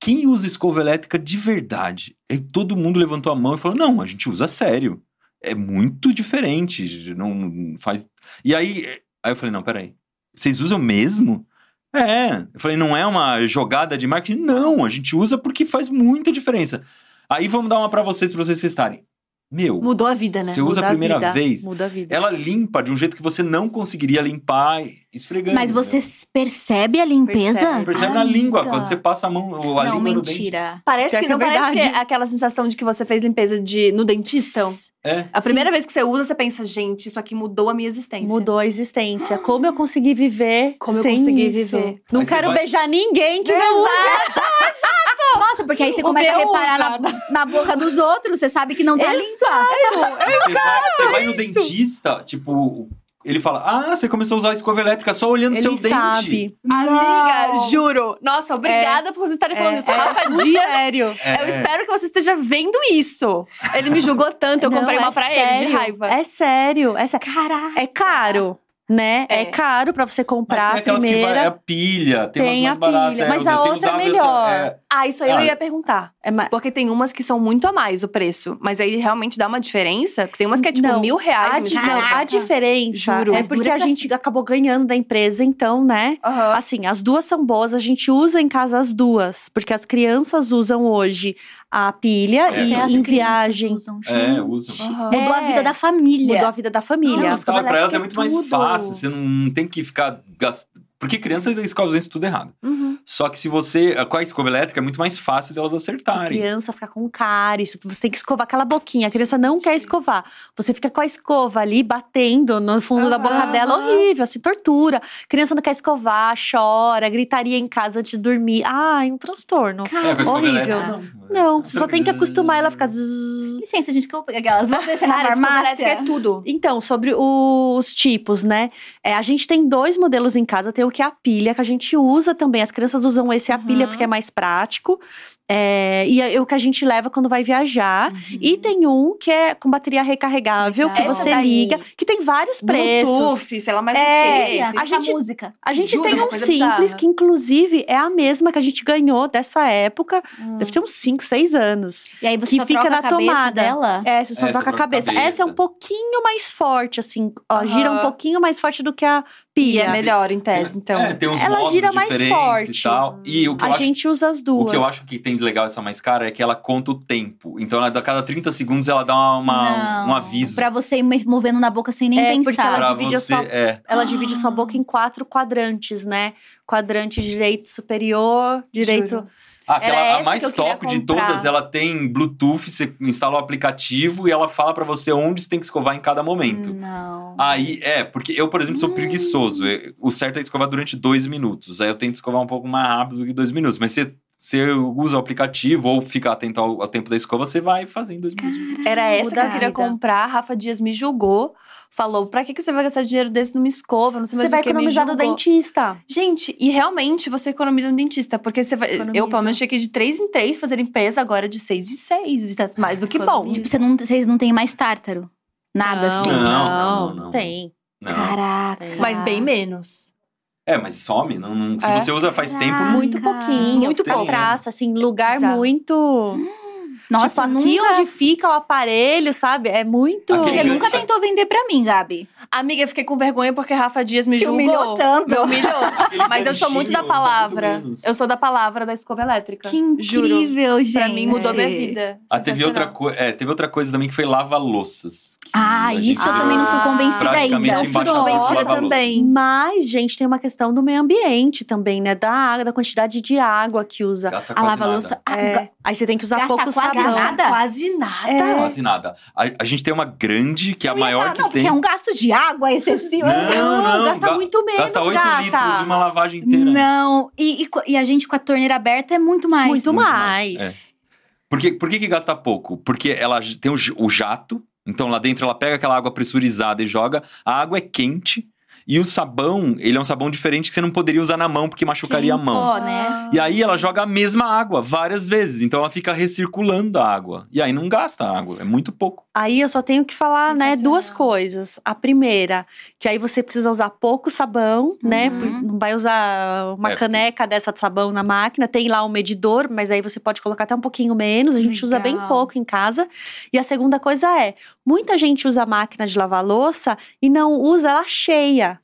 [SPEAKER 3] quem usa escova elétrica de verdade? Aí todo mundo levantou a mão e falou, não, a gente usa sério. É muito diferente, não faz... E aí, aí eu falei, não, peraí, vocês usam mesmo? É, eu falei, não é uma jogada de marketing? Não, a gente usa porque faz muita diferença. Aí vamos dar uma pra vocês, pra vocês testarem. Meu,
[SPEAKER 2] Mudou a vida, né?
[SPEAKER 3] Você usa
[SPEAKER 4] Muda
[SPEAKER 3] a primeira
[SPEAKER 4] vida,
[SPEAKER 3] vez,
[SPEAKER 4] Muda a vida.
[SPEAKER 3] ela limpa de um jeito que você não conseguiria limpar esfregando.
[SPEAKER 1] Mas você
[SPEAKER 3] né?
[SPEAKER 1] percebe a limpeza?
[SPEAKER 2] Percebe.
[SPEAKER 3] percebe na língua, quando você passa a mão, a
[SPEAKER 1] Não,
[SPEAKER 3] língua no dente.
[SPEAKER 1] mentira.
[SPEAKER 2] Parece
[SPEAKER 4] Pior
[SPEAKER 2] que
[SPEAKER 4] que
[SPEAKER 2] não
[SPEAKER 4] é
[SPEAKER 2] parece que
[SPEAKER 4] verdade.
[SPEAKER 2] é aquela sensação de que você fez limpeza de, no dentista.
[SPEAKER 3] É.
[SPEAKER 2] A primeira vez que você usa, você pensa, gente, isso aqui mudou a minha existência.
[SPEAKER 4] Mudou a existência. Como eu consegui viver
[SPEAKER 2] Como eu
[SPEAKER 4] sem
[SPEAKER 2] consegui
[SPEAKER 4] isso?
[SPEAKER 2] viver.
[SPEAKER 4] Não quero
[SPEAKER 3] vai-
[SPEAKER 4] beijar ninguém que não usa.
[SPEAKER 1] Nossa, porque aí você começa a reparar na, na boca dos outros, você sabe que não tá limpa.
[SPEAKER 3] Você vai, você vai no dentista, tipo, ele fala: Ah, você começou a usar a escova elétrica só olhando
[SPEAKER 4] Ele
[SPEAKER 3] seu
[SPEAKER 4] sabe.
[SPEAKER 3] dente.
[SPEAKER 2] Amiga,
[SPEAKER 4] Não.
[SPEAKER 2] juro. Nossa, obrigada por vocês estarem falando isso. Rafa
[SPEAKER 4] muito
[SPEAKER 2] Dias,
[SPEAKER 4] sério.
[SPEAKER 3] É,
[SPEAKER 2] eu espero que você esteja vendo isso. Ele me julgou tanto, eu
[SPEAKER 4] Não,
[SPEAKER 2] comprei uma
[SPEAKER 4] é
[SPEAKER 2] pra ele de
[SPEAKER 4] sério.
[SPEAKER 2] raiva.
[SPEAKER 4] É sério. É sério.
[SPEAKER 1] Caraca.
[SPEAKER 4] É caro, né? É,
[SPEAKER 2] É.
[SPEAKER 4] caro pra você
[SPEAKER 3] Mas
[SPEAKER 4] comprar
[SPEAKER 3] tem
[SPEAKER 4] a
[SPEAKER 3] aquelas que vai, é
[SPEAKER 4] primeira.
[SPEAKER 3] a pilha, tem,
[SPEAKER 4] Tem
[SPEAKER 3] umas
[SPEAKER 4] a
[SPEAKER 3] baratas.
[SPEAKER 4] pilha,
[SPEAKER 3] é,
[SPEAKER 4] mas a outra é melhor.
[SPEAKER 3] é,
[SPEAKER 2] Ah, isso aí
[SPEAKER 3] Ah.
[SPEAKER 2] eu ia perguntar.
[SPEAKER 4] É ma-
[SPEAKER 2] Porque tem umas que são muito a mais o preço. Mas aí realmente dá uma diferença. Porque tem umas que é tipo
[SPEAKER 4] Não.
[SPEAKER 2] mil reais.
[SPEAKER 4] A, não, a diferença
[SPEAKER 2] Juro.
[SPEAKER 4] é
[SPEAKER 1] Mas
[SPEAKER 4] porque a gente acabou ganhando da empresa, então, né?
[SPEAKER 2] Aham.
[SPEAKER 4] Assim, as duas são boas, a gente usa em casa as duas, porque as crianças usam hoje a pilha
[SPEAKER 3] É.
[SPEAKER 4] e em viagem
[SPEAKER 1] usam,
[SPEAKER 3] É,
[SPEAKER 1] gente.
[SPEAKER 3] usa.
[SPEAKER 2] Aham.
[SPEAKER 1] Mudou a
[SPEAKER 4] É.
[SPEAKER 1] vida da família.
[SPEAKER 4] mudou a vida da família.
[SPEAKER 1] Não,
[SPEAKER 3] Não,
[SPEAKER 1] escova
[SPEAKER 3] pra elas é muito
[SPEAKER 1] é
[SPEAKER 3] mais
[SPEAKER 1] tudo.
[SPEAKER 3] fácil. Você não tem que ficar gastando. Porque crianças escovam os dentes tudo errado.
[SPEAKER 2] Uhum.
[SPEAKER 3] Só que se você. Com a escova elétrica é muito mais fácil delas
[SPEAKER 4] A
[SPEAKER 3] acertarem.
[SPEAKER 4] criança fica com cárie, você tem que escovar aquela boquinha. A criança não quer escovar. Você fica com a escova ali batendo no fundo da boca dela, horrível, assim, tortura. A criança não quer escovar, chora, gritaria em casa antes de dormir. Ai, um transtorno.
[SPEAKER 3] É, com a escova
[SPEAKER 4] horrível.
[SPEAKER 3] elétrica, não.
[SPEAKER 4] Não, você só tem que acostumar ela a ficar.
[SPEAKER 1] Licença, gente, que eu vou pegar aquelas. Vamos descer na
[SPEAKER 2] Cara, escova
[SPEAKER 1] farmácia.
[SPEAKER 2] elétrica é tudo.
[SPEAKER 4] Então, sobre os tipos, né? É, a gente tem dois modelos em casa. Tem o que é a pilha, que a gente usa também. As crianças usam esse a pilha
[SPEAKER 2] Uhum.
[SPEAKER 4] porque é mais prático. É, e é o que a gente leva quando vai viajar. E tem um que é com bateria recarregável, que você
[SPEAKER 1] daí.
[SPEAKER 4] liga, que tem vários preços.
[SPEAKER 2] Bluetooth, sei lá mais
[SPEAKER 4] É,
[SPEAKER 2] o quê.
[SPEAKER 4] A gente-
[SPEAKER 1] música.
[SPEAKER 4] A gente
[SPEAKER 2] Juro,
[SPEAKER 4] tem um simples,
[SPEAKER 2] bizarra.
[SPEAKER 4] que inclusive é a mesma que a gente ganhou dessa época.
[SPEAKER 2] Hum.
[SPEAKER 4] Deve ter uns 5, 6 anos.
[SPEAKER 1] E aí você
[SPEAKER 4] Que
[SPEAKER 1] só
[SPEAKER 4] fica
[SPEAKER 1] troca
[SPEAKER 4] na
[SPEAKER 1] a cabeça
[SPEAKER 4] tomada.
[SPEAKER 1] dela.
[SPEAKER 4] É, você só
[SPEAKER 3] É,
[SPEAKER 4] troca
[SPEAKER 3] você
[SPEAKER 4] a
[SPEAKER 3] troca a
[SPEAKER 4] cabeça.
[SPEAKER 3] cabeça.
[SPEAKER 4] Essa é um pouquinho mais forte, assim. Ó, gira um pouquinho mais forte do que a
[SPEAKER 2] E
[SPEAKER 4] pilha.
[SPEAKER 2] é melhor, em tese, então.
[SPEAKER 3] É, tem uns
[SPEAKER 4] Ela gira mais forte.
[SPEAKER 3] e tal. E o que, eu
[SPEAKER 4] A
[SPEAKER 3] acho,
[SPEAKER 4] gente usa as
[SPEAKER 3] o
[SPEAKER 4] duas.
[SPEAKER 3] que eu acho que tem de legal essa mais cara é que ela conta o tempo. Então, a cada 30 segundos, ela dá uma, uma-
[SPEAKER 1] Não,
[SPEAKER 3] um aviso.
[SPEAKER 1] Pra você ir movendo na boca sem nem
[SPEAKER 4] É,
[SPEAKER 1] pensar.
[SPEAKER 4] ela
[SPEAKER 3] Pra
[SPEAKER 4] divide a
[SPEAKER 3] você,
[SPEAKER 4] sua-
[SPEAKER 3] é.
[SPEAKER 4] Ela divide sua boca em quatro quadrantes, né? Quadrante direito superior, direito.
[SPEAKER 2] Juro.
[SPEAKER 3] Ah, Aquela,
[SPEAKER 2] Era
[SPEAKER 3] a
[SPEAKER 2] essa
[SPEAKER 3] mais
[SPEAKER 2] que eu queria
[SPEAKER 3] top de todas, ela tem Bluetooth, você instala o aplicativo e ela fala pra você onde você tem que escovar em cada momento.
[SPEAKER 1] Não.
[SPEAKER 3] Aí, é, porque eu, por exemplo, sou preguiçoso. Eu- O certo é escovar durante dois minutos. Aí eu tento escovar um pouco mais rápido do que dois minutos. Mas você, você usa o aplicativo ou fica atento ao, ao tempo da escova, você vai fazer em dois minutos.
[SPEAKER 2] Era essa que eu queria comprar. A Rafa Dias me julgou. Falou, pra que, que você vai gastar dinheiro desse numa escova? Não sei
[SPEAKER 4] Você
[SPEAKER 2] mais
[SPEAKER 4] vai
[SPEAKER 2] o que. Me
[SPEAKER 4] economizar no dentista.
[SPEAKER 2] Gente, e realmente você economiza no dentista. Porque você vai.
[SPEAKER 4] Economiza.
[SPEAKER 2] Eu, pelo menos, cheguei de três em três fazer limpeza, agora de seis em seis. Tá mais do que bom.
[SPEAKER 4] Economiza.
[SPEAKER 1] Tipo, você não, vocês não têm mais tártaro? Nada
[SPEAKER 4] não,
[SPEAKER 1] assim.
[SPEAKER 3] Não,
[SPEAKER 4] Não,
[SPEAKER 3] não, não.
[SPEAKER 4] Tem.
[SPEAKER 3] Não.
[SPEAKER 1] Caraca.
[SPEAKER 2] Mas bem menos.
[SPEAKER 3] É, mas some. Não, não- se
[SPEAKER 2] É.
[SPEAKER 3] você usa faz tempo,
[SPEAKER 1] Caraca.
[SPEAKER 4] Muito pouquinho.
[SPEAKER 2] Muito
[SPEAKER 3] pouco.
[SPEAKER 4] Traço, assim, lugar
[SPEAKER 2] Bizarro.
[SPEAKER 4] muito.
[SPEAKER 1] Nossa,
[SPEAKER 4] tipo, aqui
[SPEAKER 1] nunca...
[SPEAKER 4] onde fica o aparelho, sabe? É muito.
[SPEAKER 3] Aquele
[SPEAKER 1] Você
[SPEAKER 3] gancho.
[SPEAKER 1] nunca tentou vender pra mim, Gabi.
[SPEAKER 2] Amiga, eu fiquei com vergonha porque Rafa Dias me
[SPEAKER 1] Te
[SPEAKER 2] julgou.
[SPEAKER 1] humilhou tanto.
[SPEAKER 2] Me humilhou. Mas eu sou muito da palavra.
[SPEAKER 3] muito.
[SPEAKER 2] Eu sou da palavra da escova elétrica.
[SPEAKER 1] Que
[SPEAKER 2] Juro.
[SPEAKER 1] incrível, gente.
[SPEAKER 2] Pra mim mudou minha vida.
[SPEAKER 3] Ah, teve outra, é, teve outra coisa também que foi lava-louças.
[SPEAKER 1] Ah,
[SPEAKER 3] a
[SPEAKER 1] isso eu também não fui convencida ainda.
[SPEAKER 3] embaixo da
[SPEAKER 2] Convencida também.
[SPEAKER 4] Mas, gente, tem uma questão do meio ambiente também, né? Da água, da quantidade de água que usa.
[SPEAKER 3] Gasta
[SPEAKER 1] A
[SPEAKER 3] quase
[SPEAKER 1] lava-louça. Ah,
[SPEAKER 4] É,
[SPEAKER 1] ga-
[SPEAKER 4] Aí você tem que usar
[SPEAKER 1] Gasta
[SPEAKER 4] pouco
[SPEAKER 1] quase
[SPEAKER 4] sabão.
[SPEAKER 1] nada?
[SPEAKER 2] Quase nada.
[SPEAKER 4] É.
[SPEAKER 3] Quase nada. A, a gente tem uma grande, que é a maior
[SPEAKER 1] falar,
[SPEAKER 3] que
[SPEAKER 1] não,
[SPEAKER 3] tem.
[SPEAKER 1] porque é um gasto de água excessivo.
[SPEAKER 3] Não, não,
[SPEAKER 4] gasta
[SPEAKER 3] ga-
[SPEAKER 4] muito menos,
[SPEAKER 3] Gasta 8
[SPEAKER 4] gata.
[SPEAKER 3] litros uma lavagem inteira.
[SPEAKER 1] Não, e, e e a gente com a torneira aberta é muito mais.
[SPEAKER 4] Muito
[SPEAKER 3] Muito
[SPEAKER 4] mais.
[SPEAKER 3] mais, Por que, por que, que gasta pouco? Porque ela tem o, o jato, então lá dentro ela pega aquela água pressurizada e joga. A água é quente e o sabão, ele é um sabão diferente que você não poderia usar na mão porque machucaria a mão.
[SPEAKER 1] Ó, né?
[SPEAKER 3] E aí ela joga a mesma água várias vezes, então ela fica recirculando a água. E aí não gasta água, é muito pouco.
[SPEAKER 4] Aí eu só tenho que falar, né, duas coisas. A primeira, que aí você precisa usar pouco sabão, né?
[SPEAKER 1] Uhum.
[SPEAKER 4] por- Não vai usar uma
[SPEAKER 3] É.
[SPEAKER 4] caneca dessa de sabão na máquina. Tem lá um medidor, mas aí você pode colocar até um pouquinho menos. A gente usa bem
[SPEAKER 1] Legal.
[SPEAKER 4] pouco em casa. E a segunda coisa é, muita gente usa a máquina de lavar louça e não usa ela cheia.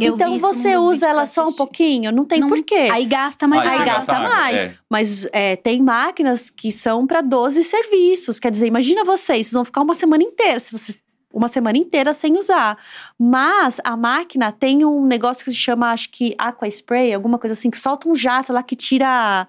[SPEAKER 1] Eu
[SPEAKER 4] então você usa ela só um pouquinho, não tem
[SPEAKER 1] Não-
[SPEAKER 4] porquê.
[SPEAKER 1] Aí gasta mais
[SPEAKER 4] Aí
[SPEAKER 1] água.
[SPEAKER 4] gasta
[SPEAKER 3] água,
[SPEAKER 4] mais.
[SPEAKER 3] é.
[SPEAKER 4] Mas é, tem máquinas que são para 12 serviços. Quer dizer, imagina vocês, vocês vão ficar uma semana inteira, se você uma semana inteira sem usar. Mas a máquina tem um negócio que se chama, acho que aqua spray, alguma coisa assim, que solta um jato lá que tira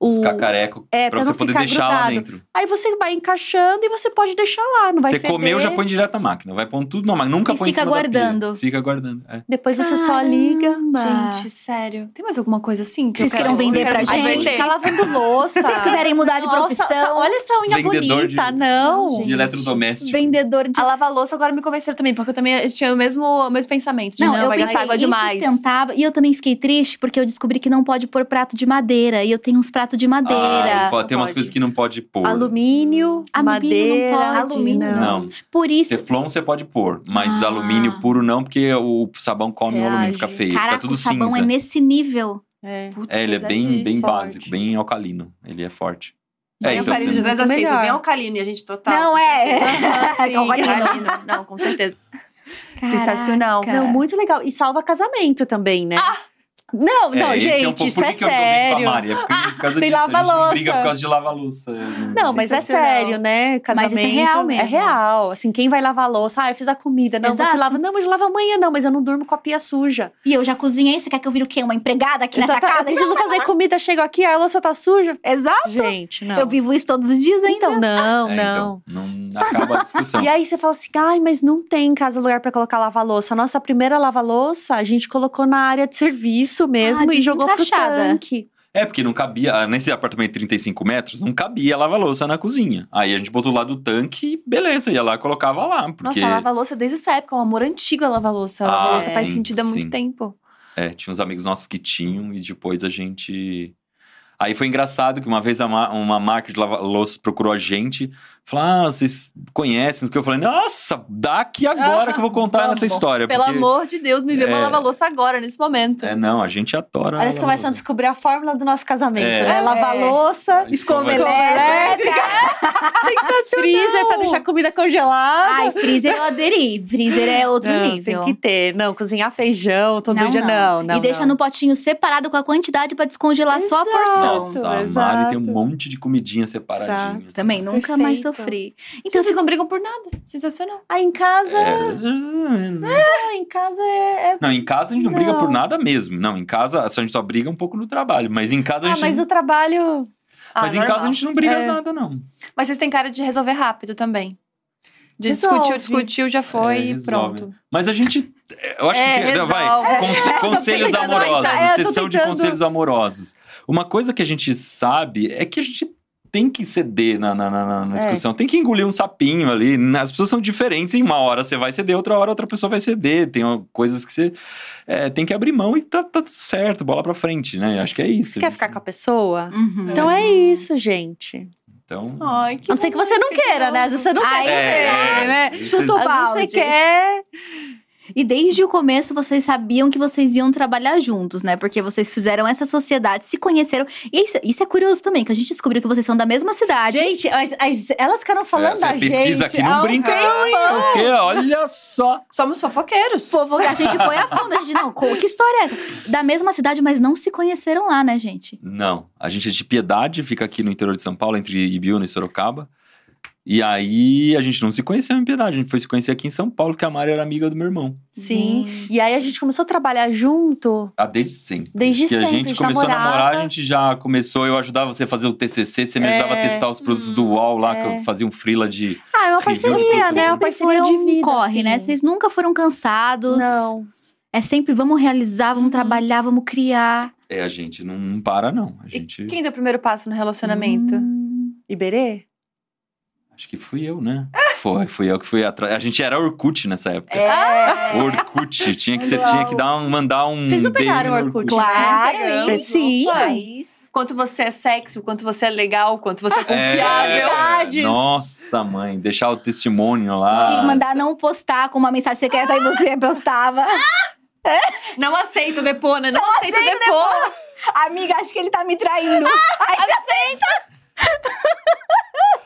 [SPEAKER 4] o
[SPEAKER 3] Os cacarecos
[SPEAKER 4] É,
[SPEAKER 3] pra
[SPEAKER 4] pra
[SPEAKER 3] você
[SPEAKER 4] não
[SPEAKER 3] poder deixar lá
[SPEAKER 4] grudado.
[SPEAKER 3] dentro.
[SPEAKER 4] Aí você vai encaixando e você pode deixar lá, não vai
[SPEAKER 3] você
[SPEAKER 4] feder.
[SPEAKER 3] comeu, já põe direto na máquina. Vai pondo tudo na máquina. Nunca
[SPEAKER 1] E
[SPEAKER 3] põe
[SPEAKER 1] fica
[SPEAKER 3] em cima da pia.
[SPEAKER 1] guardando.
[SPEAKER 3] Fica guardando. é.
[SPEAKER 4] Depois você só liga.
[SPEAKER 1] Caramba.
[SPEAKER 2] Gente, sério. Tem mais alguma coisa assim que
[SPEAKER 1] Vocês queiram vender pra
[SPEAKER 4] A
[SPEAKER 1] gente?
[SPEAKER 4] gente
[SPEAKER 2] vender?
[SPEAKER 4] tá lavando louça.
[SPEAKER 1] Se vocês quiserem mudar de
[SPEAKER 4] Nossa,
[SPEAKER 1] profissão,
[SPEAKER 4] olha essa unha
[SPEAKER 3] Vendedor
[SPEAKER 4] bonita.
[SPEAKER 3] de-
[SPEAKER 4] Não.
[SPEAKER 2] Gente.
[SPEAKER 3] De eletrodoméstico.
[SPEAKER 1] vendedor de
[SPEAKER 2] A lava-louça agora me convenceram também, porque eu também tinha o mesmo, o mesmo pensamento. De não,
[SPEAKER 1] eu
[SPEAKER 2] vai gastar água demais.
[SPEAKER 1] E eu também fiquei triste porque eu descobri que não pode pôr prato de madeira. E eu tenho uns pratos de madeira.
[SPEAKER 3] Ah,
[SPEAKER 4] Não
[SPEAKER 3] pode, tem umas
[SPEAKER 4] pode.
[SPEAKER 3] coisas que não pode pôr.
[SPEAKER 4] Alumínio,
[SPEAKER 1] Alumínio não
[SPEAKER 4] madeira.
[SPEAKER 1] pode.
[SPEAKER 2] Alumínio
[SPEAKER 3] Não.
[SPEAKER 1] Por isso.
[SPEAKER 3] Teflon você pode pôr, mas
[SPEAKER 1] Ah.
[SPEAKER 3] alumínio puro não, porque o sabão come o alumínio,
[SPEAKER 4] Reage.
[SPEAKER 3] fica feio,
[SPEAKER 1] Caraca,
[SPEAKER 3] fica tudo
[SPEAKER 1] o sabão
[SPEAKER 3] cinza.
[SPEAKER 1] é nesse nível.
[SPEAKER 4] É.
[SPEAKER 2] Putz,
[SPEAKER 3] É, ele é bem, bem
[SPEAKER 4] sorte.
[SPEAKER 3] básico, bem alcalino. Ele é forte.
[SPEAKER 2] Bem
[SPEAKER 3] É, então
[SPEAKER 2] alcalino
[SPEAKER 3] você-
[SPEAKER 2] de 10 a
[SPEAKER 4] Muito
[SPEAKER 2] 6, é
[SPEAKER 4] melhor.
[SPEAKER 2] bem alcalino e a gente total.
[SPEAKER 1] Não, é.
[SPEAKER 2] sim,
[SPEAKER 1] Alcalino.
[SPEAKER 2] Não, com certeza. Sensacional.
[SPEAKER 1] Caraca.
[SPEAKER 4] Não, muito legal. E salva casamento também, né? Não, não,
[SPEAKER 3] esse
[SPEAKER 4] gente,
[SPEAKER 3] é um pouco,
[SPEAKER 4] isso
[SPEAKER 3] por
[SPEAKER 4] é
[SPEAKER 3] que que eu tô brigo com a
[SPEAKER 4] sério.
[SPEAKER 3] Mari? É porque, por causa
[SPEAKER 4] tem
[SPEAKER 3] disso, a gente
[SPEAKER 4] lava-louça.
[SPEAKER 3] não briga por causa de lava-louça.
[SPEAKER 4] Não, mas é sério, né? Casamento.
[SPEAKER 1] Mas isso é real
[SPEAKER 4] É
[SPEAKER 1] mesmo.
[SPEAKER 4] real. Assim, quem vai lavar a louça? Ah, eu fiz a comida. Não,
[SPEAKER 1] Exato.
[SPEAKER 4] você lava. Não, mas eu lavo amanhã, não. Mas eu não durmo com a pia suja.
[SPEAKER 1] E eu já cozinhei. Você quer que eu vire o quê? Uma empregada aqui nessa
[SPEAKER 4] Exato.
[SPEAKER 1] casa?
[SPEAKER 4] Eu preciso fazer comida, chego aqui, a louça tá suja.
[SPEAKER 1] Exato.
[SPEAKER 4] Gente, não.
[SPEAKER 1] Eu vivo isso todos os dias ainda.
[SPEAKER 4] Então, não,
[SPEAKER 3] É,
[SPEAKER 4] não.
[SPEAKER 3] então, não acaba a discussão.
[SPEAKER 4] E aí você fala assim, ai, mas não tem em casa lugar pra colocar lava-louça. A nossa primeira lava-louça, a gente colocou na área de serviço mesmo
[SPEAKER 1] Ah,
[SPEAKER 4] e jogou pro tanque.
[SPEAKER 3] É, porque não cabia, ah, nesse apartamento de 35 metros, não cabia lava-louça na cozinha. Aí a gente botou lá do tanque e beleza, ia lá e colocava lá. Porque,
[SPEAKER 2] Nossa, a lava-louça desde essa época, é um amor antigo a lava-louça. A
[SPEAKER 3] Ah,
[SPEAKER 2] lava-louça faz
[SPEAKER 3] sim,
[SPEAKER 2] sentido há muito
[SPEAKER 3] sim.
[SPEAKER 2] tempo.
[SPEAKER 3] é, tinha uns amigos nossos que tinham e depois a gente. Aí foi engraçado que uma vez a ma- uma marca de lava-louça procurou a gente, falou: Ah, vocês conhecem? o que eu falei: Nossa, dá aqui agora que eu vou contar
[SPEAKER 2] Vamos.
[SPEAKER 3] nessa história.
[SPEAKER 2] Pelo
[SPEAKER 3] porque-
[SPEAKER 2] amor de Deus, me vê uma
[SPEAKER 3] É.
[SPEAKER 2] lava-louça agora, nesse momento.
[SPEAKER 3] É, não, a gente adora.
[SPEAKER 4] Aí eles começam a
[SPEAKER 3] lava-louça.
[SPEAKER 4] descobrir a fórmula do nosso casamento,
[SPEAKER 3] É.
[SPEAKER 4] né? Lavar
[SPEAKER 1] É.
[SPEAKER 4] louça, Escova elétrica, freezer pra deixar a comida congelada.
[SPEAKER 1] Ai, freezer eu aderi. Freezer é outro
[SPEAKER 4] Não,
[SPEAKER 1] nível.
[SPEAKER 4] Tem que ter. Não, cozinhar feijão todo dia, não. não
[SPEAKER 1] E deixa
[SPEAKER 4] não.
[SPEAKER 1] no potinho separado com a quantidade pra descongelar só a
[SPEAKER 4] Exato.
[SPEAKER 1] porção.
[SPEAKER 3] Nossa, a
[SPEAKER 4] Exato.
[SPEAKER 3] Mari tem um monte de comidinha separadinha. assim.
[SPEAKER 1] Também, nunca mais
[SPEAKER 4] Perfeito.
[SPEAKER 1] sofri.
[SPEAKER 2] Então
[SPEAKER 1] Então,
[SPEAKER 2] vocês não brigam por nada. Sensacional.
[SPEAKER 4] Aí em casa,
[SPEAKER 3] É,
[SPEAKER 4] ah, em casa é. é-
[SPEAKER 3] Não, em casa a gente não, briga
[SPEAKER 4] Não.
[SPEAKER 3] por nada mesmo. Não, em casa a gente só briga um pouco no trabalho. Mas em casa a
[SPEAKER 4] Ah,
[SPEAKER 3] gente.
[SPEAKER 4] mas o trabalho.
[SPEAKER 2] Ah,
[SPEAKER 3] mas em
[SPEAKER 2] normal.
[SPEAKER 3] casa a gente não briga
[SPEAKER 4] É.
[SPEAKER 3] nada, não.
[SPEAKER 2] Mas vocês têm cara de resolver rápido também. De
[SPEAKER 4] Resolve.
[SPEAKER 2] discutiu, discutiu, já foi
[SPEAKER 3] É,
[SPEAKER 2] e pronto.
[SPEAKER 3] Mas a gente. Eu acho
[SPEAKER 2] É,
[SPEAKER 3] que.
[SPEAKER 2] resolve.
[SPEAKER 3] Vai, conse-
[SPEAKER 2] É, tô
[SPEAKER 3] conselhos amorosos.
[SPEAKER 4] é, tô
[SPEAKER 3] sessão de conselhos amorosos. Uma coisa que a gente sabe é que a gente tem que ceder na, na, na- na
[SPEAKER 4] É.
[SPEAKER 3] discussão. Tem que engolir um sapinho ali. As pessoas são diferentes. Em uma hora você vai ceder, outra hora outra pessoa vai ceder. Tem coisas que você é, tem que abrir mão e tá, tá tudo certo. Bola pra frente, né? Acho que é isso.
[SPEAKER 4] Você quer ficar com a pessoa?
[SPEAKER 1] Uhum.
[SPEAKER 4] Então é isso, gente.
[SPEAKER 3] Então.
[SPEAKER 2] Ai, que
[SPEAKER 4] A não ser que você não queira, né? Às vezes você não
[SPEAKER 1] Ai,
[SPEAKER 4] quer,
[SPEAKER 1] é.
[SPEAKER 4] né?
[SPEAKER 1] Chuta o
[SPEAKER 4] vezes você
[SPEAKER 1] balde.
[SPEAKER 4] quer.
[SPEAKER 1] E desde o começo vocês sabiam que vocês iam trabalhar juntos, né? Porque vocês fizeram essa sociedade, se conheceram. E isso, isso é curioso também, que a gente descobriu que vocês são da mesma cidade.
[SPEAKER 4] Gente, mas, mas elas ficaram falando
[SPEAKER 3] Essa
[SPEAKER 4] da gente.
[SPEAKER 3] pesquisa aqui não brinca, não, hein? Porque, olha só.
[SPEAKER 2] Somos fofoqueiros.
[SPEAKER 1] Povo, a gente foi a fundo, a gente, não, que história é essa? Da mesma cidade, mas não se conheceram lá, né, gente?
[SPEAKER 3] Não, a gente é de Piedade, fica aqui no interior de São Paulo, entre Ibiúna e Sorocaba. E aí a gente não se conheceu em Piedade, a gente foi se conhecer aqui em São Paulo, que a Mari era amiga do meu irmão.
[SPEAKER 4] Sim. E aí a gente começou a trabalhar junto.
[SPEAKER 3] Ah, desde sempre.
[SPEAKER 4] Desde
[SPEAKER 3] que a
[SPEAKER 4] sempre,
[SPEAKER 3] gente
[SPEAKER 4] a gente
[SPEAKER 3] começou a namorar, a gente já começou, eu ajudava você a fazer o TCC, você me
[SPEAKER 4] É.
[SPEAKER 3] ajudava a testar os produtos do UOL lá, que
[SPEAKER 4] É.
[SPEAKER 3] eu fazia um freela de...
[SPEAKER 4] Ah, é uma parceria, né? Uma
[SPEAKER 1] Sempre
[SPEAKER 4] parceria de
[SPEAKER 1] um
[SPEAKER 4] vida.
[SPEAKER 1] corre,
[SPEAKER 4] assim.
[SPEAKER 1] né? Vocês nunca foram cansados.
[SPEAKER 4] Não.
[SPEAKER 1] É sempre vamos realizar, vamos trabalhar, vamos criar.
[SPEAKER 3] É, a gente não, para não, a
[SPEAKER 2] E
[SPEAKER 3] gente...
[SPEAKER 2] quem deu o primeiro passo no relacionamento?
[SPEAKER 1] Hum.
[SPEAKER 4] Iberê?
[SPEAKER 3] Acho que fui eu, né? Foi, fui eu que fui atrás. A gente era Orkut nessa época.
[SPEAKER 1] É.
[SPEAKER 3] Orkut, tinha que, você tinha que dar um, mandar um
[SPEAKER 4] Vocês não
[SPEAKER 3] DM
[SPEAKER 4] pegaram
[SPEAKER 3] no
[SPEAKER 4] o Orkut,
[SPEAKER 1] Claro?
[SPEAKER 4] Sim.
[SPEAKER 2] opa.
[SPEAKER 1] Mas-
[SPEAKER 2] Quanto você é sexy, o quanto você é legal, o quanto você é
[SPEAKER 3] É,
[SPEAKER 2] confiável.
[SPEAKER 4] Verdades.
[SPEAKER 3] Nossa, mãe, deixar o testemunho lá.
[SPEAKER 1] E mandar não postar com uma mensagem secreta e você postava.
[SPEAKER 2] Não aceito depona, não, aceito, depona.
[SPEAKER 1] Amiga, acho que ele tá me traindo. Ai,
[SPEAKER 4] Ai,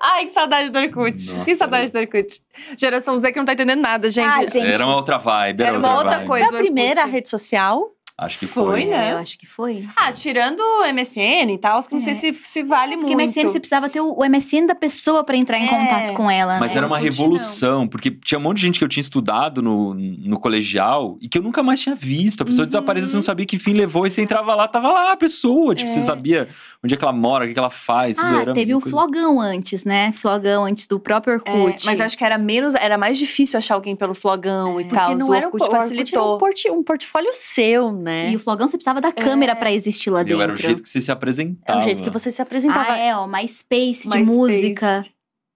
[SPEAKER 2] Ai, que saudade do Orkut.
[SPEAKER 3] Nossa,
[SPEAKER 2] que saudade do Orkut. Geração Z que não tá entendendo nada, gente.
[SPEAKER 1] Ai, gente.
[SPEAKER 3] Era uma outra vibe. Era,
[SPEAKER 2] Era uma outra
[SPEAKER 3] vibe.
[SPEAKER 2] coisa.
[SPEAKER 4] Foi a primeira rede social?
[SPEAKER 3] Acho que
[SPEAKER 2] Foi,
[SPEAKER 3] foi.
[SPEAKER 2] né?
[SPEAKER 1] É, eu acho que foi.
[SPEAKER 2] Ah, tirando o MSN e tal, que não
[SPEAKER 1] É.
[SPEAKER 2] sei se, se vale
[SPEAKER 1] Porque
[SPEAKER 2] muito.
[SPEAKER 1] MSN você precisava ter o, o MSN da pessoa pra entrar em
[SPEAKER 2] É.
[SPEAKER 1] contato com ela.
[SPEAKER 3] Mas
[SPEAKER 1] né?
[SPEAKER 3] era uma
[SPEAKER 2] Orkut,
[SPEAKER 3] revolução, porque tinha um monte de gente que eu tinha estudado no, no colegial e que eu nunca mais tinha visto. A pessoa
[SPEAKER 2] Uhum.
[SPEAKER 3] desapareceu, você não sabia que fim levou, e você entrava lá, tava lá a pessoa. Tipo, você
[SPEAKER 2] É.
[SPEAKER 3] sabia onde é que ela mora, o que, que ela faz.
[SPEAKER 1] Ah,
[SPEAKER 3] era
[SPEAKER 1] teve
[SPEAKER 3] uma
[SPEAKER 1] o
[SPEAKER 3] coisa-
[SPEAKER 1] Flogão antes, né? Flogão antes do próprio
[SPEAKER 2] É,
[SPEAKER 1] Orkut.
[SPEAKER 2] mas acho que era menos, era mais difícil achar alguém pelo flogão e
[SPEAKER 4] Porque
[SPEAKER 2] tal.
[SPEAKER 4] não
[SPEAKER 2] o
[SPEAKER 4] era um,
[SPEAKER 2] Orkut
[SPEAKER 4] o Orkut
[SPEAKER 2] facilitou.
[SPEAKER 4] era um, porti- um portfólio seu, né?
[SPEAKER 1] E o Flogão você precisava da câmera pra existir lá dentro.
[SPEAKER 3] Era o jeito que você se
[SPEAKER 4] É
[SPEAKER 3] apresentava.
[SPEAKER 4] o jeito que você se apresentava.
[SPEAKER 1] Ah, é, ó, MySpace de música.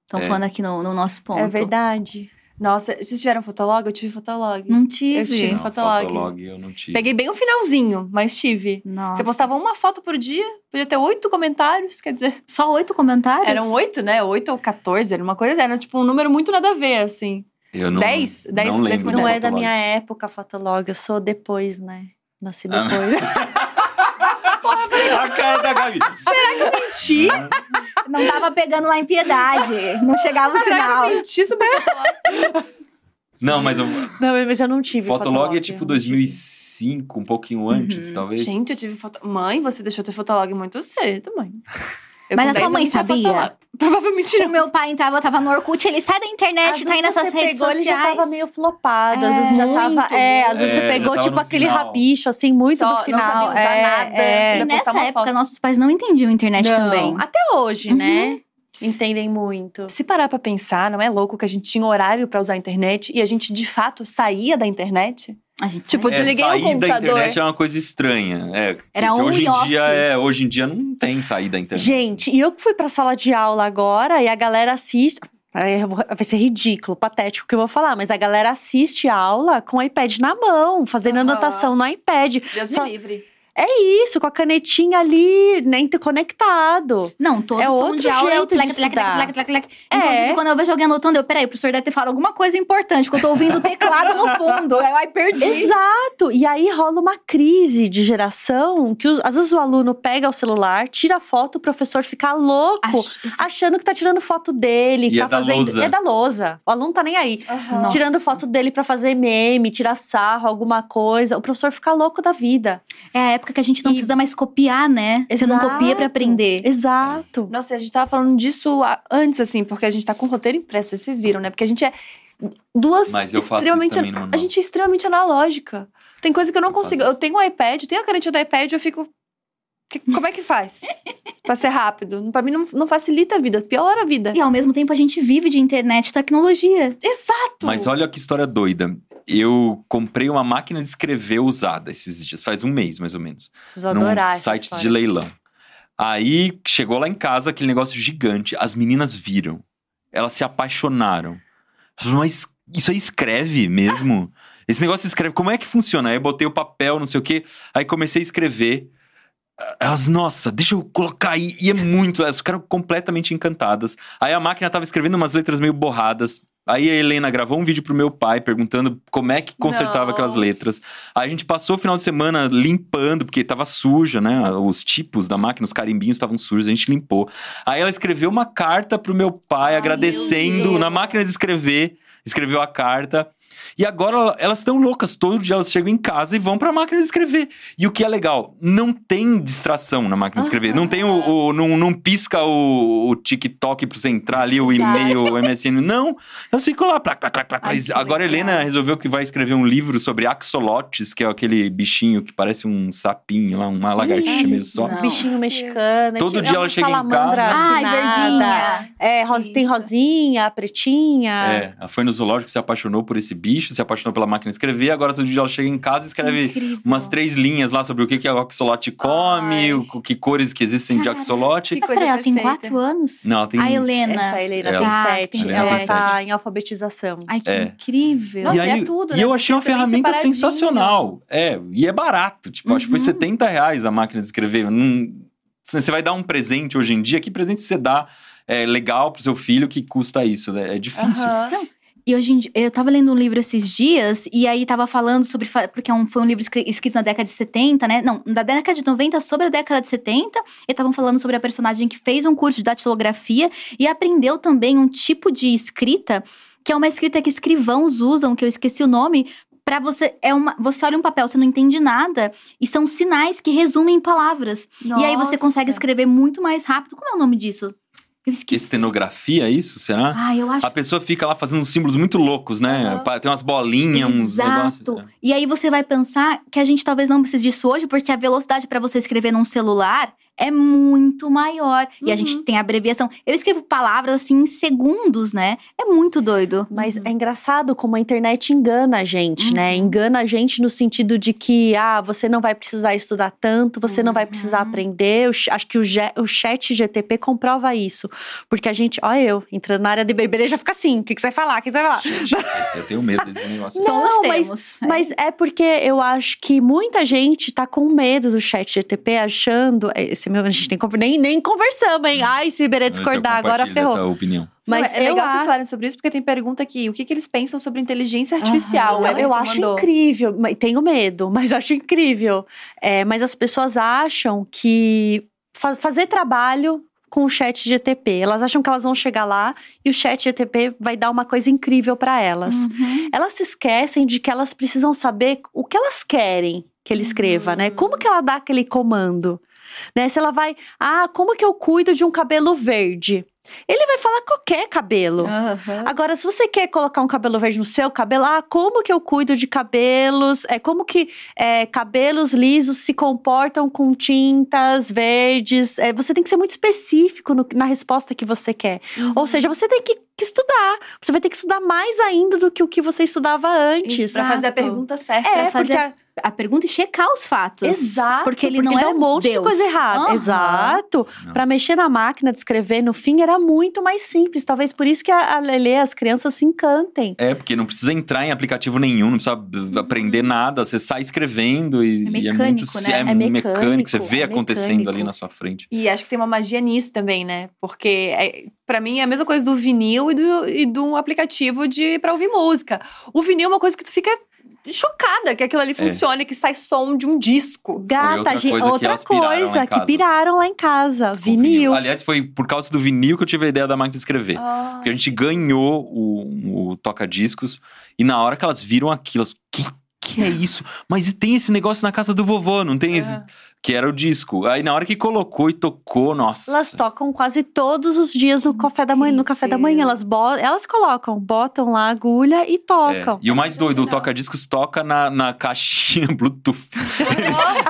[SPEAKER 1] Estão
[SPEAKER 3] É.
[SPEAKER 1] falando aqui no, no nosso ponto.
[SPEAKER 4] É verdade.
[SPEAKER 2] Nossa, vocês tiveram Fotolog? Eu tive Fotolog.
[SPEAKER 1] Não tive.
[SPEAKER 2] Eu tive.
[SPEAKER 3] Não,
[SPEAKER 2] Fotolog.
[SPEAKER 3] Fotolog eu não tive.
[SPEAKER 2] Peguei bem o finalzinho, mas tive.
[SPEAKER 1] Nossa.
[SPEAKER 2] Você postava uma foto por dia, podia ter oito comentários, quer dizer.
[SPEAKER 1] Só oito comentários?
[SPEAKER 2] Eram oito, né? Oito ou 14, era uma coisa, era tipo um número muito nada a ver, assim.
[SPEAKER 3] Eu não,
[SPEAKER 2] Dez? Dez-
[SPEAKER 3] não
[SPEAKER 2] dez
[SPEAKER 3] lembro
[SPEAKER 4] Não é da minha época, Fotolog. Eu sou depois, né? Nasci
[SPEAKER 3] Ah.
[SPEAKER 4] depois.
[SPEAKER 3] A cara da Gabi.
[SPEAKER 2] Menti?
[SPEAKER 1] Não tava pegando lá em piedade. Não chegava o
[SPEAKER 2] Será
[SPEAKER 1] sinal.
[SPEAKER 2] que eu menti sobre?
[SPEAKER 3] Não, mas o
[SPEAKER 4] não, mas eu não tive
[SPEAKER 3] Fotolog
[SPEAKER 4] Fotolog.
[SPEAKER 3] é tipo
[SPEAKER 4] eu não tive.
[SPEAKER 3] 2005, um pouquinho antes,
[SPEAKER 1] Uhum.
[SPEAKER 3] talvez.
[SPEAKER 2] Gente, eu tive foto. Mãe, você deixou ter Fotolog muito cedo, mãe. Eu
[SPEAKER 1] Mas a sua
[SPEAKER 2] 10
[SPEAKER 1] mãe sabia?
[SPEAKER 2] Provavelmente
[SPEAKER 1] O
[SPEAKER 2] não.
[SPEAKER 1] meu pai entrava, tava no Orkut, ele sai da internet,
[SPEAKER 4] Às
[SPEAKER 1] tá aí nessas
[SPEAKER 4] você
[SPEAKER 1] redes
[SPEAKER 4] pegou,
[SPEAKER 1] sociais.
[SPEAKER 4] ele já tava meio flopado. às
[SPEAKER 1] É,
[SPEAKER 4] vezes já tava.
[SPEAKER 1] muito.
[SPEAKER 4] É, às vezes
[SPEAKER 3] É,
[SPEAKER 4] você pegou tipo aquele
[SPEAKER 3] final.
[SPEAKER 4] rabicho, assim, muito
[SPEAKER 2] Só
[SPEAKER 4] do
[SPEAKER 2] não
[SPEAKER 4] final.
[SPEAKER 2] sabia usar
[SPEAKER 4] é,
[SPEAKER 2] nada,
[SPEAKER 4] é.
[SPEAKER 1] E
[SPEAKER 2] Ainda
[SPEAKER 1] nessa época,
[SPEAKER 2] foto.
[SPEAKER 1] nossos pais não entendiam a internet
[SPEAKER 4] Não,
[SPEAKER 1] também.
[SPEAKER 4] Até hoje,
[SPEAKER 1] Uhum.
[SPEAKER 4] né? Entendem muito.
[SPEAKER 2] Se parar pra pensar, não é louco que a gente tinha horário pra usar a internet e a gente de fato saía da internet?
[SPEAKER 1] A gente
[SPEAKER 2] Tipo,
[SPEAKER 1] saía.
[SPEAKER 3] É,
[SPEAKER 2] desliguei o
[SPEAKER 3] sair da
[SPEAKER 2] computador.
[SPEAKER 3] internet é uma coisa estranha. É,
[SPEAKER 1] Era on
[SPEAKER 3] hoje em
[SPEAKER 1] off.
[SPEAKER 3] dia é, hoje em dia não tem sair da internet.
[SPEAKER 4] Gente, e eu que fui pra sala de aula agora e a galera assiste. Vai ser ridículo, patético o que eu vou falar, mas a galera assiste a aula com o iPad na mão, fazendo anotação no iPad.
[SPEAKER 2] Deus
[SPEAKER 4] Só-
[SPEAKER 2] me livre.
[SPEAKER 4] É isso, com a canetinha ali, né, interconectado.
[SPEAKER 1] Não, todo
[SPEAKER 4] É
[SPEAKER 1] som
[SPEAKER 4] outro
[SPEAKER 1] de aula é o
[SPEAKER 4] jeito
[SPEAKER 1] tlec, tlec, tlec, tlec, tlec, tlec.
[SPEAKER 4] É.
[SPEAKER 1] Inclusive, quando eu vejo alguém anotando, eu, peraí, o professor deve ter falado alguma coisa importante, porque eu tô ouvindo o teclado no fundo. Aí eu ai, perdi.
[SPEAKER 4] Exato! E aí rola uma crise de geração que os- às vezes o aluno pega o celular, tira a foto, o professor fica louco, achando que tá tirando foto dele,
[SPEAKER 3] E
[SPEAKER 4] tá
[SPEAKER 3] é da
[SPEAKER 4] fazendo.
[SPEAKER 3] lousa.
[SPEAKER 4] É da lousa. O aluno tá nem aí.
[SPEAKER 1] Nossa.
[SPEAKER 4] Tirando foto dele pra fazer meme, tirar sarro, alguma coisa. O professor fica louco da vida.
[SPEAKER 1] É a época que a gente não
[SPEAKER 4] E-
[SPEAKER 1] precisa mais copiar, né? Você não
[SPEAKER 4] Exato.
[SPEAKER 1] copia pra aprender.
[SPEAKER 4] Exato.
[SPEAKER 2] Nossa, e a gente tava falando disso antes, assim, porque a gente tá com o roteiro impresso, vocês viram, né? Porque a gente é duas
[SPEAKER 3] Mas eu faço isso
[SPEAKER 2] extremamente.
[SPEAKER 3] também no manual.
[SPEAKER 2] a gente é extremamente analógica. Tem coisa que eu não
[SPEAKER 3] Eu faço
[SPEAKER 2] consigo. Eu
[SPEAKER 3] isso.
[SPEAKER 2] tenho um iPad, tenho a canetinha do iPad, eu fico. Que- como é que faz? pra ser rápido. Pra mim não, não facilita a vida, piora a vida.
[SPEAKER 1] E ao mesmo tempo a gente vive de internet e tecnologia.
[SPEAKER 2] Exato!
[SPEAKER 3] Mas olha que história doida. Eu comprei uma máquina de escrever usada esses dias, faz um mês mais ou menos.
[SPEAKER 4] Preciso
[SPEAKER 3] num
[SPEAKER 4] adorar. essa
[SPEAKER 3] site
[SPEAKER 4] história.
[SPEAKER 3] de leilão. Aí chegou lá em casa aquele negócio gigante. As meninas viram. Elas se apaixonaram. Mas isso aí escreve mesmo? Esse negócio escreve. Como é que funciona? Aí eu botei o papel, não sei o quê. Aí comecei a escrever. Elas, nossa, deixa eu colocar aí. E é muito. Elas ficaram completamente encantadas. Aí a máquina tava escrevendo umas letras meio borradas. Aí a Helena gravou um vídeo pro meu pai perguntando como é que consertava
[SPEAKER 2] Não.
[SPEAKER 3] aquelas letras. Aí a gente passou o final de semana limpando, porque tava suja, né? Os tipos da máquina, os carimbinhos estavam sujos, a gente limpou. Aí ela escreveu uma carta pro meu pai
[SPEAKER 1] Ai,
[SPEAKER 3] agradecendo
[SPEAKER 1] meu
[SPEAKER 3] na máquina de escrever. Escreveu a carta. E agora elas estão loucas. Todo dia elas chegam em casa e vão pra máquina de escrever. E o que é legal, não tem distração na máquina de escrever. Não tem o. o- não, não pisca o, o TikTok pra você entrar ali, o e-mail, o MSN. Não. Elas ficam lá. Plá, plá, plá, plá,
[SPEAKER 1] Ai,
[SPEAKER 3] Agora a
[SPEAKER 1] legal.
[SPEAKER 3] Helena resolveu que vai escrever um livro sobre axolotes, que é aquele bichinho que parece um sapinho lá, uma lagartixa meio só.
[SPEAKER 1] não.
[SPEAKER 4] Um bichinho mexicano.
[SPEAKER 3] Todo
[SPEAKER 4] é
[SPEAKER 3] dia ela chega em casa.
[SPEAKER 1] Ai, verdinha.
[SPEAKER 4] É, ros- tem rosinha, pretinha.
[SPEAKER 3] É, ela foi no zoológico, se apaixonou por esse bicho, se apaixonou pela máquina de escrever. Agora todo dia ela chega em casa e escreve
[SPEAKER 1] Incrível.
[SPEAKER 3] umas três linhas lá sobre o que, que o axolote come, o, que cores que existem de axolote.
[SPEAKER 2] Que
[SPEAKER 1] Mas
[SPEAKER 2] coisa
[SPEAKER 1] peraí, ela tem quatro anos?
[SPEAKER 3] Não, ela tem.
[SPEAKER 1] A Helena.
[SPEAKER 4] Essa Helena
[SPEAKER 3] Ela-
[SPEAKER 4] tem sete.
[SPEAKER 1] tem
[SPEAKER 4] ela
[SPEAKER 3] sete.
[SPEAKER 4] tá em alfabetização.
[SPEAKER 1] Ai, que
[SPEAKER 3] É.
[SPEAKER 1] incrível.
[SPEAKER 2] Nossa,
[SPEAKER 3] e aí,
[SPEAKER 2] é tudo,
[SPEAKER 3] e
[SPEAKER 2] né?
[SPEAKER 3] eu achei uma ferramenta
[SPEAKER 2] separadinho.
[SPEAKER 3] sensacional. É, e é barato. Tipo, acho que foi
[SPEAKER 1] Uhum.
[SPEAKER 3] 70 reais a máquina de escrever. Não- você vai dar um presente hoje em dia, que presente você dá é, legal pro seu filho que custa isso? né? É difícil.
[SPEAKER 2] Aham.
[SPEAKER 1] E hoje em dia, eu tava lendo um livro esses dias, e aí tava falando sobre. Porque é um- foi um livro escri- escrito na década de 70, né? Não, da década de 90 sobre a década de 70. E estavam falando sobre a personagem que fez um curso de datilografia e aprendeu também um tipo de escrita, que é uma escrita que escrivãos usam, que eu esqueci o nome. Pra você, é uma, você olha um papel, você não entende nada, e são sinais que resumem palavras. E aí você consegue
[SPEAKER 2] Nossa.
[SPEAKER 1] escrever muito mais rápido. Como é o nome disso? Eu esqueci.
[SPEAKER 3] Estenografia, isso? Será?
[SPEAKER 1] Ah, eu acho
[SPEAKER 3] A pessoa fica lá fazendo uns símbolos muito loucos, né? Pa- Tem umas bolinhas, uns negócios.
[SPEAKER 1] Exato.
[SPEAKER 3] é.
[SPEAKER 1] E aí você vai pensar que a gente talvez não precise disso hoje, porque a velocidade para você escrever num celular é muito maior. E a gente
[SPEAKER 2] Uhum.
[SPEAKER 1] tem abreviação. Eu escrevo palavras assim em segundos, né? É muito doido.
[SPEAKER 4] Mas é engraçado como a internet engana a gente, né?
[SPEAKER 1] Uhum.
[SPEAKER 4] Engana a gente no sentido de que, ah, você não vai precisar estudar tanto, você não vai precisar
[SPEAKER 1] Uhum.
[SPEAKER 4] aprender. Eu ch- acho que o, o chat GTP comprova isso. Porque a gente, olha eu, entrando na área de beberê, já fica assim, o que, que você vai falar, o que, que você vai falar?
[SPEAKER 3] Eu tenho medo desse negócio.
[SPEAKER 1] São
[SPEAKER 4] Não,
[SPEAKER 1] os
[SPEAKER 4] mas-
[SPEAKER 1] termos.
[SPEAKER 4] Mas é porque eu acho que muita gente tá com medo do chat GTP, achando. Esse é meu, a gente nem, nem, nem conversamos, hein? Ai, se o Iberê
[SPEAKER 3] eu
[SPEAKER 4] discordar, agora ferrou.
[SPEAKER 3] Essa opinião.
[SPEAKER 4] Mas
[SPEAKER 2] Não, é
[SPEAKER 4] eu
[SPEAKER 2] legal vocês falarem sobre isso, porque tem pergunta aqui. O que, que eles pensam sobre inteligência artificial?
[SPEAKER 4] Então, eu
[SPEAKER 2] Everton
[SPEAKER 4] acho
[SPEAKER 2] mandou.
[SPEAKER 4] incrível, tenho medo, mas acho incrível. É, mas as pessoas acham que fa- fazer trabalho com o chat GTP, elas acham que elas vão chegar lá e o chat GTP vai dar uma coisa incrível para elas.
[SPEAKER 1] Uhum.
[SPEAKER 4] Elas se esquecem de que elas precisam saber o que elas querem que ele escreva, né? Como que ela dá aquele comando? Né? Se ela vai, ah, como que eu cuido de um cabelo verde? Ele vai falar qualquer cabelo.
[SPEAKER 1] Aham.
[SPEAKER 4] Agora, se você quer colocar um cabelo verde no seu cabelo, ah, como que eu cuido de cabelos? É como que é, cabelos lisos se comportam com tintas verdes? É, você tem que ser muito específico no- na resposta que você quer.
[SPEAKER 2] Uhum.
[SPEAKER 4] Ou seja, você tem que, que estudar. Você vai ter que estudar mais ainda do que o que você estudava antes.
[SPEAKER 2] Pra fazer a pergunta certa.
[SPEAKER 4] É,
[SPEAKER 1] fazer
[SPEAKER 4] porque a-
[SPEAKER 1] pergunta é checar os fatos.
[SPEAKER 4] Exato,
[SPEAKER 1] Porque ele não
[SPEAKER 4] dá
[SPEAKER 1] é
[SPEAKER 4] um monte
[SPEAKER 1] Deus.
[SPEAKER 4] de coisa errada.
[SPEAKER 1] Aham.
[SPEAKER 4] Exato.
[SPEAKER 3] Não.
[SPEAKER 4] Pra mexer na máquina de escrever, no fim, era muito mais simples. Talvez por isso que a, a Lelê, as crianças se encantem.
[SPEAKER 3] É, porque não precisa entrar em aplicativo nenhum, não precisa b- aprender nada. Você sai escrevendo e
[SPEAKER 1] É
[SPEAKER 3] e é
[SPEAKER 1] mecânico,
[SPEAKER 3] muito
[SPEAKER 1] né?
[SPEAKER 3] é
[SPEAKER 4] É
[SPEAKER 3] mecânico,
[SPEAKER 4] mecânico,
[SPEAKER 3] você vê
[SPEAKER 4] é
[SPEAKER 3] acontecendo
[SPEAKER 4] mecânico.
[SPEAKER 3] ali na sua frente.
[SPEAKER 2] E acho que tem uma magia nisso também, né? Porque é, para mim é a mesma coisa do vinil e do, e do aplicativo de para ouvir música. O vinil é uma coisa que tu fica chocada que aquilo ali funcione, que sai som de um disco.
[SPEAKER 4] Gata,
[SPEAKER 3] outra coisa que
[SPEAKER 4] outra
[SPEAKER 3] em
[SPEAKER 4] coisa que
[SPEAKER 3] casa.
[SPEAKER 4] piraram lá em casa.
[SPEAKER 3] com
[SPEAKER 4] Vinil.
[SPEAKER 3] Aliás, foi por causa do vinil que eu tive a ideia da máquina de escrever.
[SPEAKER 2] Ah,
[SPEAKER 3] Porque a gente ganhou o, o toca-discos e na hora que elas viram aquilo, elas, que que é isso? Mas tem esse negócio na casa do vovô, não tem esse?
[SPEAKER 2] É.
[SPEAKER 3] Que era o disco. Aí na hora que colocou e tocou, nossa.
[SPEAKER 4] Elas tocam quase todos os dias no café da manhã. No café da manhã, elas, bo elas colocam, botam lá a agulha e
[SPEAKER 3] É,
[SPEAKER 4] tocam.
[SPEAKER 3] E o mais doido, o
[SPEAKER 2] sensacional.
[SPEAKER 3] toca-discos toca na, na caixinha Bluetooth.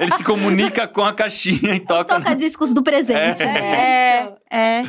[SPEAKER 3] Ele, se comunica com a caixinha e
[SPEAKER 1] Os
[SPEAKER 3] toca.
[SPEAKER 1] toca-discos do presente,
[SPEAKER 3] É.
[SPEAKER 1] né?
[SPEAKER 2] isso.
[SPEAKER 4] É.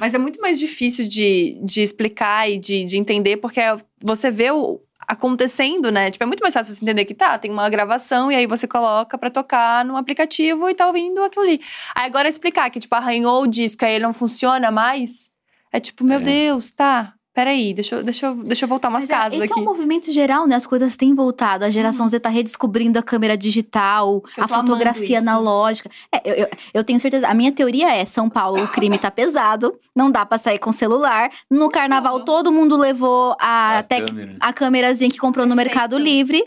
[SPEAKER 2] Mas é muito mais difícil de, de explicar e de, de entender, porque você vê o acontecendo, né? Tipo, é muito mais fácil você entender que tá, tem uma gravação e aí você coloca pra tocar num aplicativo e tá ouvindo aquilo ali. Aí agora explicar que, tipo, arranhou o disco aí ele não funciona mais, é tipo, meu
[SPEAKER 3] É.
[SPEAKER 2] Deus, tá, peraí, deixa, eu- deixa, eu, deixa eu voltar umas
[SPEAKER 1] Mas é,
[SPEAKER 2] casas
[SPEAKER 1] esse
[SPEAKER 2] aqui.
[SPEAKER 1] é um movimento geral, né? As coisas têm voltado. A geração
[SPEAKER 2] Uhum.
[SPEAKER 1] Z tá redescobrindo a câmera digital,
[SPEAKER 2] Eu
[SPEAKER 1] a fotografia analógica. É, eu, eu, eu tenho certeza. A minha teoria é: São Paulo, o crime tá pesado, não dá pra sair com celular. No carnaval, todo mundo levou a,
[SPEAKER 3] A
[SPEAKER 1] tec-
[SPEAKER 3] câmera.
[SPEAKER 1] a câmerazinha que comprou no
[SPEAKER 2] Perfeito.
[SPEAKER 1] Mercado Livre.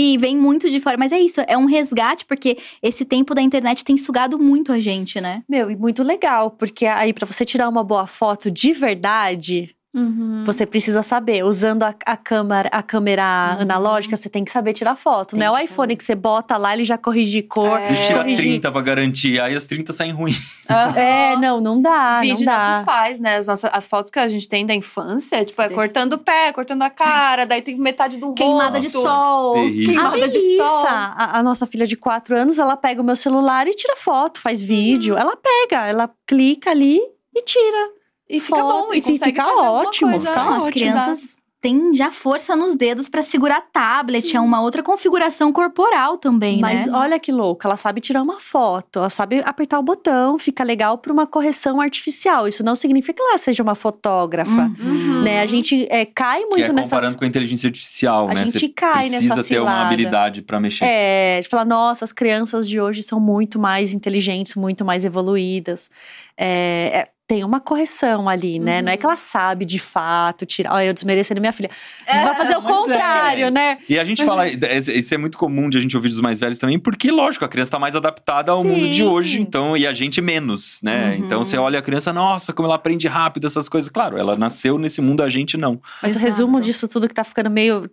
[SPEAKER 1] E vem muito de fora. Mas é isso, é um resgate, porque esse tempo da internet tem sugado muito a gente, né?
[SPEAKER 4] Meu, e muito legal, porque aí pra você tirar uma boa foto de verdade,
[SPEAKER 2] Uhum.
[SPEAKER 4] você precisa saber. Usando a, a câmera, a câmera
[SPEAKER 1] Uhum.
[SPEAKER 4] analógica, você tem que saber tirar foto.
[SPEAKER 1] Tem
[SPEAKER 4] não é o iPhone que você bota lá, ele já corrige cor.
[SPEAKER 2] É.
[SPEAKER 3] Eu tirar
[SPEAKER 4] corrigir-
[SPEAKER 3] 30 pra garantir. Aí as 30 saem ruins.
[SPEAKER 2] Aham.
[SPEAKER 4] É, não, não dá,
[SPEAKER 2] Vídeo
[SPEAKER 4] não
[SPEAKER 2] de
[SPEAKER 4] dá.
[SPEAKER 2] nossos pais, né? As, nossas, as fotos que a gente tem da infância, tipo, é
[SPEAKER 1] Desse-
[SPEAKER 2] cortando o pé, cortando a cara, daí tem metade do
[SPEAKER 1] Queimada de
[SPEAKER 2] rosto.
[SPEAKER 1] sol.
[SPEAKER 3] Terrível.
[SPEAKER 2] Queimada
[SPEAKER 4] A
[SPEAKER 2] de sol.
[SPEAKER 4] A, a nossa filha de 4 anos, ela pega o meu celular e tira foto, faz vídeo. Ela pega, ela clica ali e tira.
[SPEAKER 2] E fica
[SPEAKER 4] Foto,
[SPEAKER 2] bom, e
[SPEAKER 4] e
[SPEAKER 2] consegue
[SPEAKER 4] fica ótimo,
[SPEAKER 2] coisa.
[SPEAKER 1] Não, as crianças têm já força nos dedos pra segurar tablet. É uma outra configuração corporal também,
[SPEAKER 4] Mas
[SPEAKER 1] né?
[SPEAKER 4] olha que louco, ela sabe tirar uma foto, ela sabe apertar o botão, fica legal para uma correção artificial. Isso não significa que ela seja uma fotógrafa.
[SPEAKER 2] Uhum.
[SPEAKER 4] Né? A gente é, cai
[SPEAKER 3] Que
[SPEAKER 4] muito
[SPEAKER 3] é
[SPEAKER 4] nessa.
[SPEAKER 3] comparando com a inteligência artificial,
[SPEAKER 4] A
[SPEAKER 3] né?
[SPEAKER 4] gente
[SPEAKER 3] Você
[SPEAKER 4] cai
[SPEAKER 3] precisa
[SPEAKER 4] nessa
[SPEAKER 3] ter uma habilidade pra mexer.
[SPEAKER 4] É, de falar, nossa, as crianças de hoje são muito mais inteligentes, muito mais evoluídas. É, é, tem uma correção ali, né? Não é que ela sabe de fato tirar. Olha, eu desmerecendo minha filha. vai fazer o
[SPEAKER 3] é.
[SPEAKER 4] contrário, né?
[SPEAKER 3] E a gente fala, isso é muito comum de a gente ouvir dos mais velhos também, porque, lógico, a criança tá mais adaptada ao mundo de
[SPEAKER 4] Sim.
[SPEAKER 3] hoje, então, e a gente menos, né?
[SPEAKER 1] Uhum.
[SPEAKER 3] Então você olha a criança, nossa, como ela aprende rápido essas coisas. Claro, ela nasceu nesse mundo, a gente não.
[SPEAKER 4] Mas o
[SPEAKER 1] Exato.
[SPEAKER 4] resumo disso tudo que tá ficando meio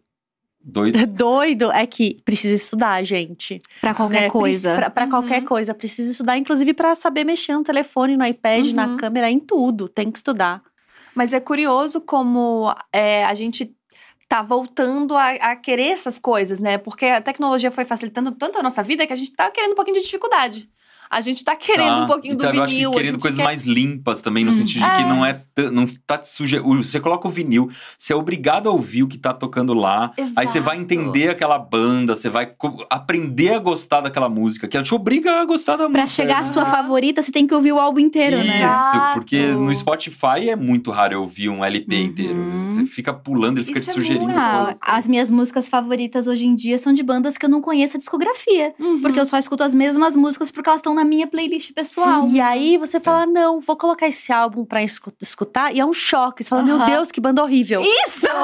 [SPEAKER 3] Doido.
[SPEAKER 4] doido é que precisa estudar, gente.
[SPEAKER 1] Pra qualquer
[SPEAKER 4] né?
[SPEAKER 1] coisa.
[SPEAKER 4] Pra, pra qualquer coisa. Precisa estudar, inclusive pra saber mexer no telefone, no iPad, na
[SPEAKER 2] Uhum.
[SPEAKER 4] câmera, em tudo. Tem que estudar.
[SPEAKER 2] Mas é curioso como é, a gente tá voltando a, a querer essas coisas, né? Porque a tecnologia foi facilitando tanto a nossa vida que a gente tá querendo um pouquinho de dificuldade. A gente tá querendo
[SPEAKER 3] Tá.
[SPEAKER 2] um pouquinho
[SPEAKER 3] E
[SPEAKER 2] do
[SPEAKER 3] eu acho que
[SPEAKER 2] vinil. a
[SPEAKER 3] querendo coisas
[SPEAKER 2] quer-
[SPEAKER 3] mais limpas também, no
[SPEAKER 1] Hum.
[SPEAKER 3] sentido de que
[SPEAKER 2] É.
[SPEAKER 3] não é não tá suja. o- Você coloca o vinil, você é obrigado a ouvir o que tá tocando lá. Aí você vai
[SPEAKER 2] Exato.
[SPEAKER 3] entender aquela banda, você vai co- aprender a gostar daquela música, que ela te obriga a gostar da música.
[SPEAKER 1] Pra chegar à sua
[SPEAKER 2] Aham.
[SPEAKER 1] favorita, você tem que ouvir o álbum inteiro,
[SPEAKER 3] Isso,
[SPEAKER 1] né?
[SPEAKER 2] Exato.
[SPEAKER 3] porque no Spotify é muito raro eu ouvir um LP
[SPEAKER 1] Uhum.
[SPEAKER 3] inteiro. Você fica pulando, ele fica
[SPEAKER 2] Isso
[SPEAKER 3] te
[SPEAKER 2] é
[SPEAKER 3] sugerindo.
[SPEAKER 1] Ah,
[SPEAKER 3] coisas.
[SPEAKER 1] as minhas músicas favoritas hoje em dia são de bandas que eu não conheço a discografia.
[SPEAKER 2] Uhum.
[SPEAKER 1] Porque eu só escuto as mesmas músicas porque elas estão na minha playlist pessoal.
[SPEAKER 4] E aí você fala: não, vou colocar esse álbum pra escu- escutar. E é um choque. Você fala: meu. Deus, que banda horrível.
[SPEAKER 2] Isso!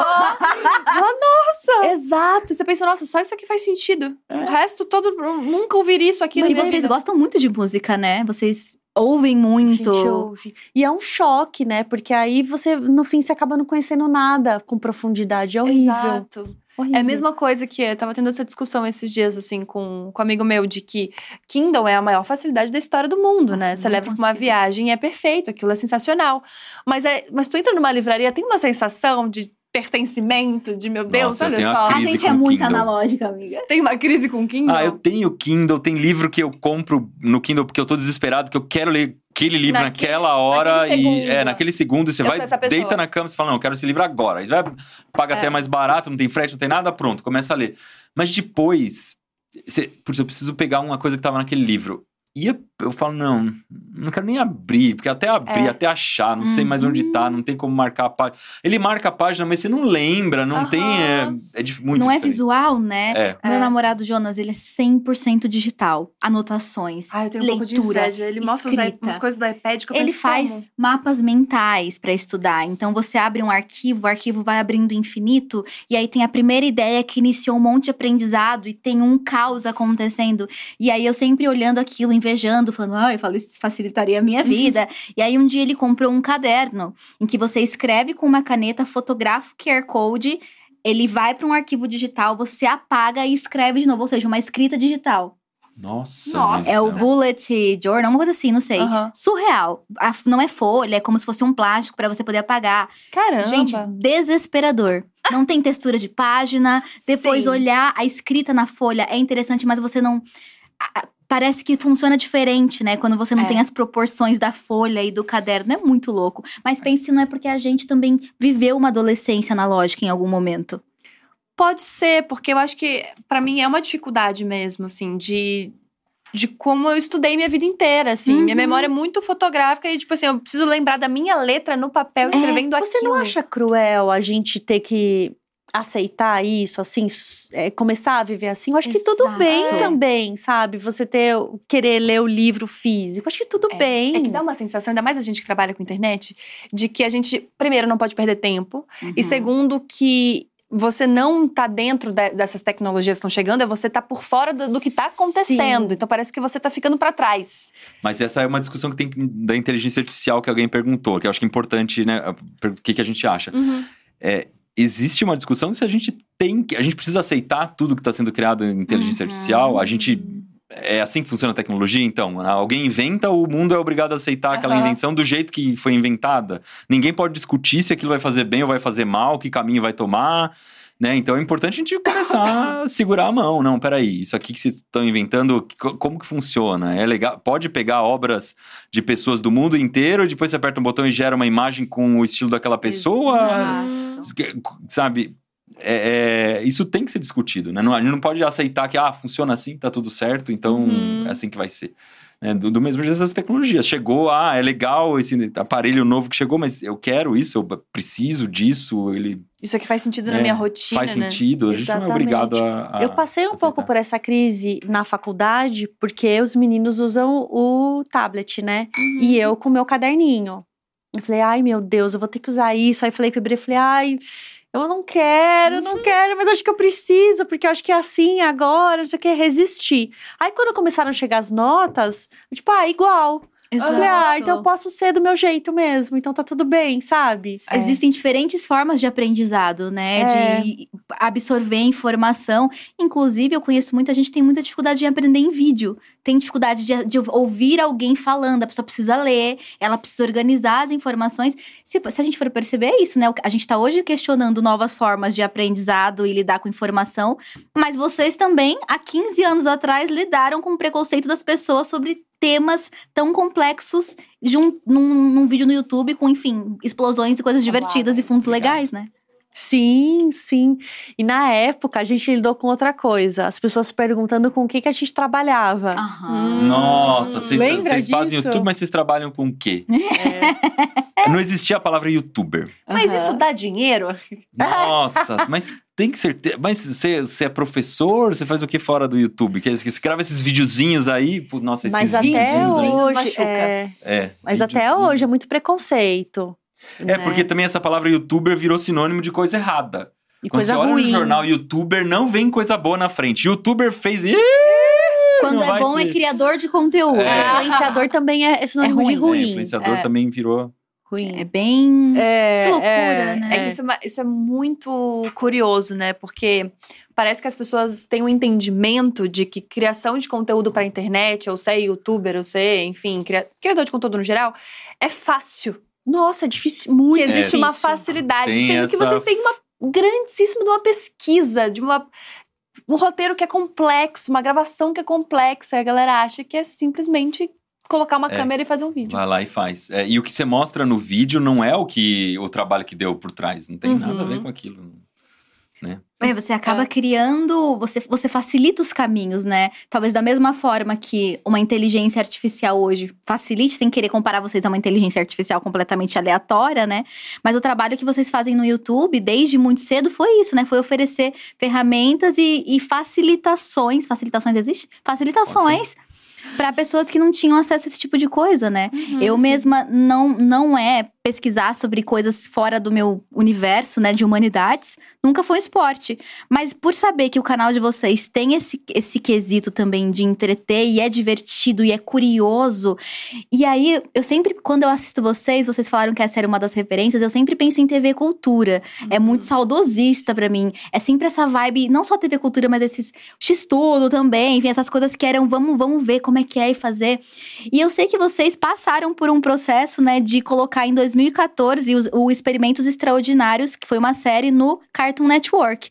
[SPEAKER 4] Nossa!
[SPEAKER 2] Exato. Você pensa, nossa, só isso aqui faz sentido.
[SPEAKER 3] É.
[SPEAKER 2] O resto todo, nunca ouviria isso aqui
[SPEAKER 1] E vocês
[SPEAKER 2] vida.
[SPEAKER 1] gostam muito de música, né? Vocês ouvem
[SPEAKER 4] A
[SPEAKER 1] muito.
[SPEAKER 4] gente ouve. E é um choque, né? Porque aí você, no fim, você acaba não conhecendo nada com profundidade. É horrível.
[SPEAKER 2] Exato.
[SPEAKER 4] Horrível.
[SPEAKER 2] É a mesma coisa que eu tava tendo essa discussão esses dias, assim, com, com um amigo meu, de que Kindle é a maior facilidade da história do mundo, né?
[SPEAKER 1] Nossa,
[SPEAKER 2] Você
[SPEAKER 1] não
[SPEAKER 2] leva pra uma viagem e é perfeito, aquilo é sensacional. Mas, é, mas tu entra numa livraria, tem uma sensação de pertencimento, de meu Deus,
[SPEAKER 3] Nossa, eu
[SPEAKER 2] olha só.
[SPEAKER 1] A gente é muito
[SPEAKER 3] Kindle.
[SPEAKER 1] analógica, amiga.
[SPEAKER 2] Tem uma crise com Kindle?
[SPEAKER 3] Ah, eu tenho Kindle, tem livro que eu compro no Kindle porque eu tô desesperado, que eu quero ler aquele livro
[SPEAKER 2] Naquele-
[SPEAKER 3] naquela hora
[SPEAKER 2] naquele
[SPEAKER 3] e
[SPEAKER 2] segundo.
[SPEAKER 3] é naquele segundo você
[SPEAKER 2] Eu
[SPEAKER 3] vai deita na cama e fala não, eu quero esse livro agora. Aí vai paga
[SPEAKER 2] É.
[SPEAKER 3] até mais barato, não tem frete, não tem nada, pronto, começa a ler. Mas depois, você, putz, eu preciso pegar uma coisa que tava naquele livro. E eu, falo, não, não quero nem abrir, porque até abrir,
[SPEAKER 2] É.
[SPEAKER 3] até achar, não sei mais onde tá, não tem como marcar a página. Ele marca a página, mas você não lembra, não
[SPEAKER 2] Aham.
[SPEAKER 3] tem. É, é muito
[SPEAKER 1] não é
[SPEAKER 3] diferente.
[SPEAKER 1] visual, né?
[SPEAKER 3] É.
[SPEAKER 1] Meu
[SPEAKER 2] É.
[SPEAKER 1] namorado Jonas, ele é 100% digital. Anotações.
[SPEAKER 2] Ah, eu tenho um pouco
[SPEAKER 1] leitura.
[SPEAKER 2] Ele mostra
[SPEAKER 1] escrita.
[SPEAKER 2] umas coisas do iPad que eu
[SPEAKER 1] Ele faz
[SPEAKER 2] como?
[SPEAKER 1] mapas mentais pra estudar. Então você abre um arquivo, o arquivo vai abrindo infinito, e aí tem a primeira ideia que iniciou um monte de aprendizado e tem um caos acontecendo. E aí eu sempre olhando aquilo, invejando, falando, ai, falo, isso facilitaria a minha vida. e aí um dia ele comprou um caderno em que você escreve com uma caneta, fotografa o QR Code. Ele vai para um arquivo digital, você apaga e escreve de novo, ou seja, uma escrita digital.
[SPEAKER 3] Nossa,
[SPEAKER 2] Nossa.
[SPEAKER 1] É o bullet journal, uma coisa assim, não sei.
[SPEAKER 2] Aham.
[SPEAKER 1] Surreal. A- não é folha, é como se fosse um plástico pra você poder apagar.
[SPEAKER 2] Caramba.
[SPEAKER 1] Gente, desesperador. Não tem textura de página. Depois
[SPEAKER 2] Sim.
[SPEAKER 1] olhar a escrita na folha é interessante, mas você não a- Parece que funciona diferente, né? Quando você não
[SPEAKER 2] É.
[SPEAKER 1] tem as proporções da folha e do caderno. É muito louco. Mas pense, não é porque a gente também viveu uma adolescência analógica em algum momento.
[SPEAKER 2] Pode ser, porque eu acho que pra mim é uma dificuldade mesmo, assim, de de como eu estudei minha vida inteira, assim. Minha
[SPEAKER 1] Uhum.
[SPEAKER 2] memória é muito fotográfica e tipo assim, eu preciso lembrar da minha letra no papel
[SPEAKER 1] É,
[SPEAKER 2] escrevendo
[SPEAKER 4] Você
[SPEAKER 2] aquilo.
[SPEAKER 4] não acha cruel a gente ter que aceitar isso, assim, é, começar a viver assim? Eu acho que tudo
[SPEAKER 1] Exato.
[SPEAKER 4] bem
[SPEAKER 2] É.
[SPEAKER 4] também, sabe? Você ter, querer ler o livro físico. Acho que tudo
[SPEAKER 2] É,
[SPEAKER 4] bem.
[SPEAKER 2] É que dá uma sensação, ainda mais a gente que trabalha com internet, de que a gente, primeiro, não pode perder tempo.
[SPEAKER 1] Uhum.
[SPEAKER 2] E segundo, que você não tá dentro de- dessas tecnologias que estão chegando, é você tá por fora do, do que tá acontecendo.
[SPEAKER 4] Sim.
[SPEAKER 2] Então parece que você tá ficando pra trás.
[SPEAKER 3] Mas essa é uma discussão que tem da inteligência artificial que alguém perguntou, que eu acho que é importante, né? O que, que a gente acha?
[SPEAKER 2] Uhum.
[SPEAKER 3] Existe uma discussão se a gente tem que. A gente precisa aceitar tudo que está sendo criado em inteligência
[SPEAKER 1] Uhum.
[SPEAKER 3] artificial. A gente. É assim que funciona a tecnologia, então? Alguém inventa, o mundo é obrigado a aceitar aquela
[SPEAKER 2] Aham.
[SPEAKER 3] invenção do jeito que foi inventada. Ninguém pode discutir se aquilo vai fazer bem ou vai fazer mal, que caminho vai tomar. Né? Então é importante a gente começar a segurar a mão. Não, peraí, isso aqui que vocês estão inventando, co- como que funciona? É legal? Pode pegar obras de pessoas do mundo inteiro, depois você aperta um botão e gera uma imagem com o estilo daquela pessoa?
[SPEAKER 1] Exato.
[SPEAKER 3] Sabe? é- é, isso tem que ser discutido, né? Não, a gente não pode aceitar que, ah, funciona assim, tá tudo certo, então
[SPEAKER 2] Uhum.
[SPEAKER 3] é assim que vai ser. né? Do, do mesmo jeito essas tecnologias. Chegou, ah, é legal esse aparelho novo que chegou, mas eu quero isso, eu preciso disso, ele
[SPEAKER 2] Isso aqui faz sentido na
[SPEAKER 3] É,
[SPEAKER 2] minha rotina,
[SPEAKER 3] faz
[SPEAKER 2] né?
[SPEAKER 3] sentido. A gente não é obrigado a. a
[SPEAKER 4] Eu passei um
[SPEAKER 3] aceitar.
[SPEAKER 4] pouco por essa crise na faculdade, porque os meninos usam o tablet, né?
[SPEAKER 2] Uhum.
[SPEAKER 4] E eu com o meu caderninho. Eu falei, ai meu Deus, eu vou ter que usar isso. Aí falei pra Bri, falei, ai, eu não quero, eu não
[SPEAKER 1] Uhum.
[SPEAKER 4] quero, mas acho que eu preciso, porque eu acho que é assim agora, não sei o que, resistir. Aí quando começaram a chegar as notas, tipo, ah, igual. Eu falei, ah, então eu posso ser do meu jeito mesmo, então tá tudo bem, sabe?
[SPEAKER 1] Existem diferentes formas de aprendizado, né?
[SPEAKER 4] É.
[SPEAKER 1] De absorver informação. Inclusive, eu conheço muita gente que tem muita dificuldade de aprender em vídeo. Tem dificuldade de, de ouvir alguém falando. A pessoa precisa ler, ela precisa organizar as informações. Se, se a gente for perceber, é isso, né? A gente tá hoje questionando novas formas de aprendizado e lidar com informação. Mas vocês também, há 15 anos atrás, lidaram com o preconceito das pessoas sobre temas tão complexos jun- num, num vídeo no YouTube com, enfim, explosões e coisas divertidas e fundos legais, né?
[SPEAKER 4] Sim, sim. E na época a gente lidou com outra coisa. As pessoas perguntando com o que, que a gente trabalhava.
[SPEAKER 1] Aham.
[SPEAKER 3] Nossa, vocês, vocês fazem? YouTube, mas vocês trabalham com o quê?
[SPEAKER 4] É.
[SPEAKER 3] Não existia a palavra youtuber.
[SPEAKER 2] Mas
[SPEAKER 4] Aham.
[SPEAKER 2] isso dá dinheiro?
[SPEAKER 3] Nossa, mas tem que ser. Mas você, você é professor? Você faz o que fora do YouTube? Que você grava esses videozinhos aí? Nossa, esses
[SPEAKER 4] Mas até hoje.
[SPEAKER 2] machuca.
[SPEAKER 4] É,
[SPEAKER 3] É,
[SPEAKER 4] mas até hoje é muito preconceito.
[SPEAKER 3] É,
[SPEAKER 4] né?
[SPEAKER 3] porque também essa palavra youtuber virou sinônimo de coisa errada.
[SPEAKER 4] E
[SPEAKER 3] Quando
[SPEAKER 4] coisa
[SPEAKER 3] você olha
[SPEAKER 4] ruim.
[SPEAKER 3] no jornal youtuber, não vem coisa boa na frente. Youtuber fez.
[SPEAKER 1] Quando
[SPEAKER 3] não
[SPEAKER 1] é bom, é
[SPEAKER 3] ser.
[SPEAKER 1] criador de conteúdo.
[SPEAKER 3] É.
[SPEAKER 4] Influenciador também é, é sinônimo
[SPEAKER 1] É
[SPEAKER 4] de
[SPEAKER 1] ruim.
[SPEAKER 4] ruim.
[SPEAKER 3] É, influenciador
[SPEAKER 4] É,
[SPEAKER 3] também virou.
[SPEAKER 4] Ruim.
[SPEAKER 1] É bem.
[SPEAKER 4] É,
[SPEAKER 1] Que loucura,
[SPEAKER 4] é,
[SPEAKER 1] né?
[SPEAKER 2] É que isso é, isso é muito curioso, né? Porque parece que as pessoas têm um entendimento de que criação de conteúdo pra internet, ou ser youtuber, ou ser, enfim, cria- criador de conteúdo no geral, é fácil.
[SPEAKER 4] Nossa, é difícil, muito
[SPEAKER 2] que existe
[SPEAKER 4] difícil.
[SPEAKER 2] uma facilidade,
[SPEAKER 3] Tem
[SPEAKER 2] sendo que
[SPEAKER 3] essa-
[SPEAKER 2] vocês têm uma grandíssima de uma pesquisa, de uma um roteiro que é complexo, uma gravação que é complexa, e a galera acha que é simplesmente colocar uma
[SPEAKER 3] É.
[SPEAKER 2] câmera e fazer um vídeo.
[SPEAKER 3] Vai lá e faz. É, e o que você mostra no vídeo não é o que o trabalho que deu por trás. Não tem
[SPEAKER 2] Uhum.
[SPEAKER 3] nada a ver com aquilo.
[SPEAKER 1] É, você acaba
[SPEAKER 2] É.
[SPEAKER 1] criando, você, você facilita os caminhos, né? Talvez da mesma forma que uma inteligência artificial hoje facilite, sem querer comparar vocês a uma inteligência artificial completamente aleatória, né? Mas o trabalho que vocês fazem no YouTube, desde muito cedo, foi isso, né? Foi oferecer ferramentas e, e facilitações. Facilitações existe? Facilitações para pessoas que não tinham acesso a esse tipo de coisa, né?
[SPEAKER 2] Uhum.
[SPEAKER 1] Eu mesma não, não é pesquisar sobre coisas fora do meu universo, né, de humanidades, nunca foi um esporte. Mas por saber que o canal de vocês tem esse, esse quesito também de entreter e é divertido e é curioso. E aí, eu sempre, quando eu assisto vocês, vocês falaram que essa era uma das referências, eu sempre penso em TV Cultura. É muito saudosista pra mim. É sempre essa vibe, não só TV Cultura, mas esses X-Tudo também, enfim, essas coisas que eram, vamos, vamos ver como é que é e fazer. E eu sei que vocês passaram por um processo, né, de colocar em 2014 os- o Experimentos Extraordinários, que foi uma série no Cartoon Network.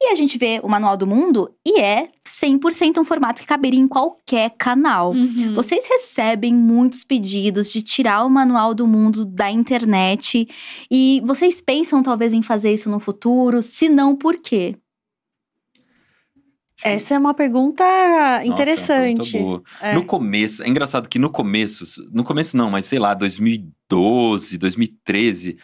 [SPEAKER 1] E a gente vê o Manual do Mundo e é 100% um formato que caberia em qualquer canal.
[SPEAKER 2] Uhum.
[SPEAKER 1] Vocês recebem muitos pedidos de tirar o Manual do Mundo da internet e vocês pensam talvez em fazer isso no futuro? Se não, por quê?
[SPEAKER 4] Essa é uma pergunta
[SPEAKER 3] Nossa,
[SPEAKER 4] interessante.
[SPEAKER 3] é uma pergunta.
[SPEAKER 4] É.
[SPEAKER 3] No começo, é engraçado que no começo, no começo não, mas sei lá, 2012, 2013, eh,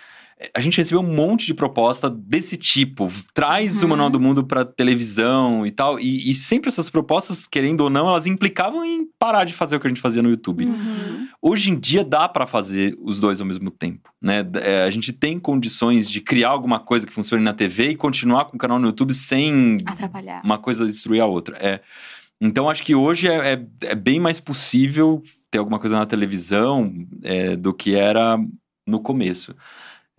[SPEAKER 3] a gente recebeu um monte de proposta desse tipo. Traz
[SPEAKER 1] Uhum.
[SPEAKER 3] o Manual do Mundo pra televisão e tal. E, e sempre essas propostas, querendo ou não, elas implicavam em parar de fazer o que a gente fazia no YouTube.
[SPEAKER 2] Uhum.
[SPEAKER 3] Hoje em dia dá pra fazer os dois ao mesmo tempo, né? É, a gente tem condições de criar alguma coisa que funcione na TV e continuar com o canal no YouTube sem
[SPEAKER 1] Atrapalhar.
[SPEAKER 3] uma coisa destruir a outra. É. Então acho que hoje é, é, é bem mais possível ter alguma coisa na televisão é, do que era no começo.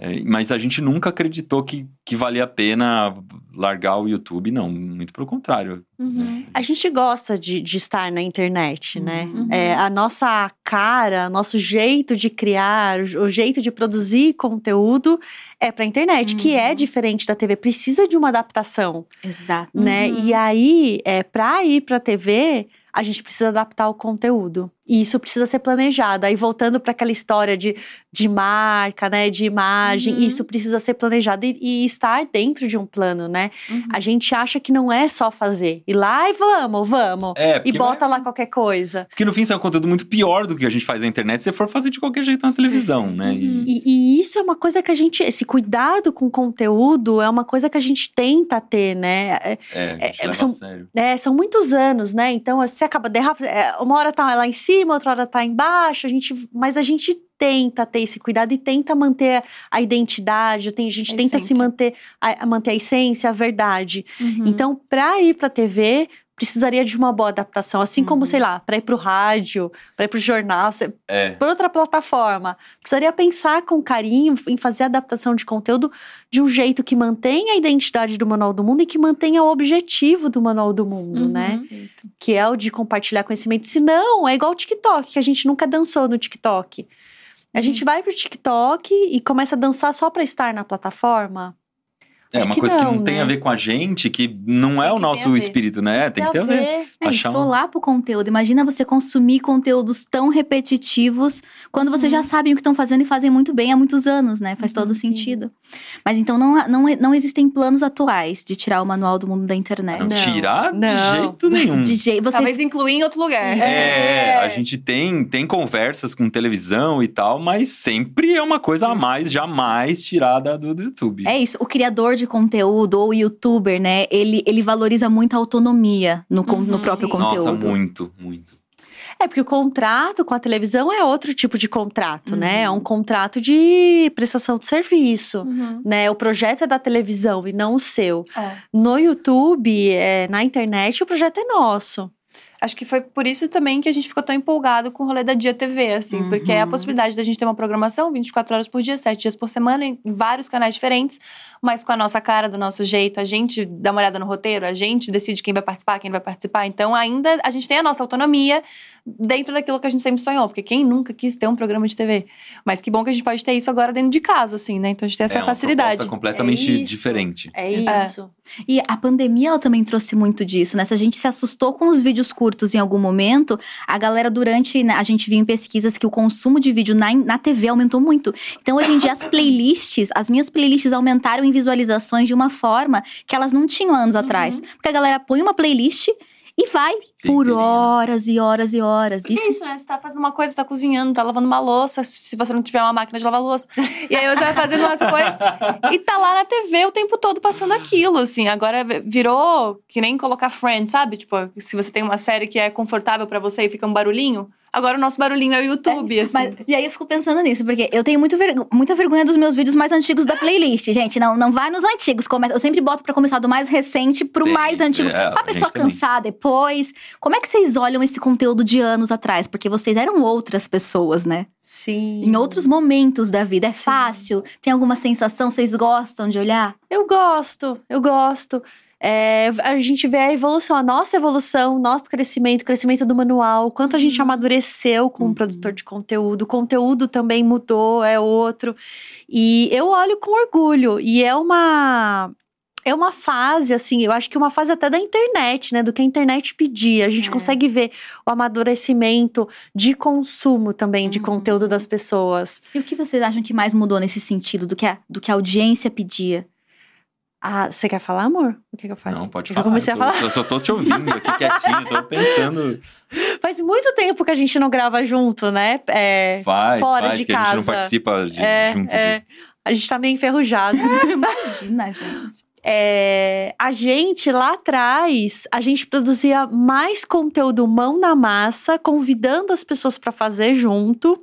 [SPEAKER 3] É, mas a gente nunca acreditou que, que valia a pena largar o YouTube, não. Muito pelo contrário.
[SPEAKER 2] Uhum.
[SPEAKER 4] A gente gosta de, de estar na internet, né?
[SPEAKER 1] Uhum.
[SPEAKER 4] É, a nossa cara, nosso jeito de criar, o jeito de produzir conteúdo é pra internet, que é
[SPEAKER 1] Uhum.
[SPEAKER 4] diferente da TV. Precisa de uma adaptação,
[SPEAKER 1] Exato.
[SPEAKER 4] né?
[SPEAKER 2] Uhum.
[SPEAKER 4] E aí, é, pra ir pra TV, a gente precisa adaptar o conteúdo. E isso precisa ser planejado. Aí, voltando para aquela história de, de marca, né? De imagem,
[SPEAKER 2] Uhum.
[SPEAKER 4] isso precisa ser planejado e, e estar dentro de um plano, né?
[SPEAKER 2] Uhum.
[SPEAKER 4] A gente acha que não é só fazer. Ir lá e vamos, vamos.
[SPEAKER 3] É,
[SPEAKER 4] E bota lá qualquer coisa.
[SPEAKER 3] porque no fim isso é um conteúdo muito pior do que a gente faz na internet se você for fazer de qualquer jeito na televisão, né? E-
[SPEAKER 2] Uhum.
[SPEAKER 4] E, e isso é uma coisa que a gente. Esse cuidado com o conteúdo é uma coisa que a gente tenta ter, né? É,
[SPEAKER 3] é, a gente
[SPEAKER 4] É,
[SPEAKER 3] leva
[SPEAKER 4] são-
[SPEAKER 3] a sério.
[SPEAKER 4] é, são muitos anos, né? Então você acaba derrapando. Uma hora tá lá em cima, outra hora tá embaixo, a gente, mas a gente tenta ter esse cuidado e tenta manter a identidade, tem- a gente
[SPEAKER 2] A
[SPEAKER 4] tenta se
[SPEAKER 2] essência.
[SPEAKER 4] manter a, a manter a essência, a verdade.
[SPEAKER 2] Uhum.
[SPEAKER 4] Então, para ir para TV, precisaria de uma boa adaptação, assim como,
[SPEAKER 2] Uhum.
[SPEAKER 4] sei lá, para ir para o rádio, para ir para o jornal,
[SPEAKER 3] É.
[SPEAKER 4] por outra plataforma. Precisaria pensar com carinho em fazer a adaptação de conteúdo de um jeito que mantenha a identidade do Manual do Mundo e que mantenha o objetivo do Manual do Mundo,
[SPEAKER 2] Uhum.
[SPEAKER 4] né? Que é o de compartilhar conhecimento. Se não, é igual o TikTok, que a gente nunca dançou no TikTok. A
[SPEAKER 2] Uhum.
[SPEAKER 4] gente vai pro TikTok e começa a dançar só para estar na plataforma.
[SPEAKER 3] É
[SPEAKER 4] Acho
[SPEAKER 3] uma coisa que
[SPEAKER 4] não,
[SPEAKER 3] não tem
[SPEAKER 4] né?
[SPEAKER 3] a ver com a gente, que não é
[SPEAKER 2] Tem
[SPEAKER 3] o nosso espírito, né? Tem que ter a ver.
[SPEAKER 1] É,
[SPEAKER 3] Achar um-
[SPEAKER 1] solar pro conteúdo. Imagina você consumir conteúdos tão repetitivos quando vocês já sabem o que estão fazendo e fazem muito bem há muitos anos, né? Faz todo
[SPEAKER 4] Uhum, sim.
[SPEAKER 1] sentido. Mas então não, não, não existem planos atuais de tirar o manual do mundo da internet.
[SPEAKER 3] Não,
[SPEAKER 4] Não,
[SPEAKER 3] tirar de
[SPEAKER 4] não.
[SPEAKER 3] jeito nenhum.
[SPEAKER 1] De jeito. Vocês
[SPEAKER 2] Talvez incluir em outro lugar.
[SPEAKER 3] É, a gente tem, tem conversas com televisão e tal, mas sempre é uma coisa a mais, jamais tirada do, do YouTube.
[SPEAKER 1] É isso, o criador de conteúdo ou o youtuber, né? Ele, ele valoriza muito a autonomia no, no
[SPEAKER 2] Uhum.
[SPEAKER 1] próprio
[SPEAKER 2] Sim.
[SPEAKER 3] Nossa,
[SPEAKER 1] conteúdo.
[SPEAKER 3] muito, muito.
[SPEAKER 4] É, porque o contrato com a televisão é outro tipo de contrato, né? É
[SPEAKER 1] Uhum.
[SPEAKER 4] um contrato de prestação de serviço.
[SPEAKER 2] Uhum.
[SPEAKER 4] Né, o projeto é da televisão e não o seu.
[SPEAKER 2] É.
[SPEAKER 4] No YouTube, é, na internet, o projeto é nosso.
[SPEAKER 2] Acho que foi por isso também que a gente ficou tão empolgado com o rolê da Dia TV, assim, porque é a
[SPEAKER 1] Uhum.
[SPEAKER 2] possibilidade da gente ter uma programação 24 horas por dia, 7 dias por semana, em vários canais diferentes, mas com a nossa cara, do nosso jeito, a gente dá uma olhada no roteiro, a gente decide quem vai participar, quem não vai participar. Então, ainda a gente tem a nossa autonomia dentro daquilo que a gente sempre sonhou, porque quem nunca quis ter um programa de TV? Mas que bom que a gente pode ter isso agora dentro de casa, assim, né? Então a gente tem essa
[SPEAKER 3] é uma
[SPEAKER 2] facilidade.
[SPEAKER 3] proposta completamente
[SPEAKER 4] É isso.
[SPEAKER 3] diferente.
[SPEAKER 4] É
[SPEAKER 2] É.
[SPEAKER 1] E a pandemia, ela também trouxe muito disso, né? Se a gente se assustou com os vídeos curtos em algum momento, a galera durante, né, a gente viu em pesquisas que o consumo de vídeo na, na TV aumentou muito. Então, hoje em dia, as playlists, as minhas playlists aumentaram em visualizações de uma forma que elas não tinham anos atrás. Porque a galera põe uma playlist e vai por horas e horas e horas.
[SPEAKER 2] Porque
[SPEAKER 1] Isso
[SPEAKER 2] é isso, né? Você tá fazendo uma coisa, tá cozinhando, tá lavando uma louça, se você não tiver uma máquina de lavar louça. E aí você vai fazendo umas coisas e tá lá na TV o tempo todo passando aquilo, assim. Agora virou que nem colocar Friends, sabe? Tipo, se você tem uma série que é confortável pra você e fica um barulhinho, agora o nosso barulhinho é o YouTube, assim.
[SPEAKER 1] Mas- e aí eu fico pensando nisso, porque eu tenho muito vergo- muita vergonha dos meus vídeos mais antigos da playlist, gente. Não, não vai nos antigos. come- Eu sempre boto pra começar do mais recente pro
[SPEAKER 3] Tem
[SPEAKER 1] mais antigo.
[SPEAKER 3] é, a
[SPEAKER 1] pra pessoa
[SPEAKER 3] gente também.
[SPEAKER 1] cansar depois. Como é que vocês olham esse conteúdo de anos atrás? Porque vocês eram outras pessoas, né?
[SPEAKER 4] Sim.
[SPEAKER 1] Em outros momentos da vida. É fácil? Tem alguma sensação? Vocês gostam de olhar?
[SPEAKER 4] Eu gosto, eu gosto. É, a gente vê a evolução, a nossa evolução, nosso crescimento, o crescimento do manual, quanto a gente
[SPEAKER 2] Uhum.
[SPEAKER 4] amadureceu como
[SPEAKER 1] Uhum.
[SPEAKER 4] produtor de conteúdo, o conteúdo também mudou, é outro. E eu olho com orgulho. E é uma. É uma fase, assim, eu acho que uma fase até da internet, né? Do que a internet pedia. A gente
[SPEAKER 2] É.
[SPEAKER 4] consegue ver o amadurecimento de consumo também, de
[SPEAKER 1] Uhum.
[SPEAKER 4] conteúdo das pessoas.
[SPEAKER 1] E o que vocês acham que mais mudou nesse sentido do que a, do que a audiência pedia?
[SPEAKER 4] Ah, você quer falar, amor? O que, que eu falei?
[SPEAKER 3] Não, pode
[SPEAKER 4] Eu
[SPEAKER 3] falar.
[SPEAKER 4] comecei a
[SPEAKER 3] eu, tô-
[SPEAKER 4] falar.
[SPEAKER 3] eu só tô te ouvindo aqui quietinho, tô pensando.
[SPEAKER 4] Faz muito tempo que a gente não grava junto, né? É,
[SPEAKER 3] Faz,
[SPEAKER 4] Fora
[SPEAKER 3] faz,
[SPEAKER 4] de
[SPEAKER 3] que a gente não
[SPEAKER 4] casa.
[SPEAKER 3] participa de,
[SPEAKER 4] é,
[SPEAKER 3] junto.
[SPEAKER 4] é.
[SPEAKER 3] de-
[SPEAKER 4] A gente tá meio enferrujado.
[SPEAKER 1] Imagina, gente.
[SPEAKER 4] É, a gente lá atrás, a gente produzia mais conteúdo mão na massa, convidando as pessoas para fazer junto,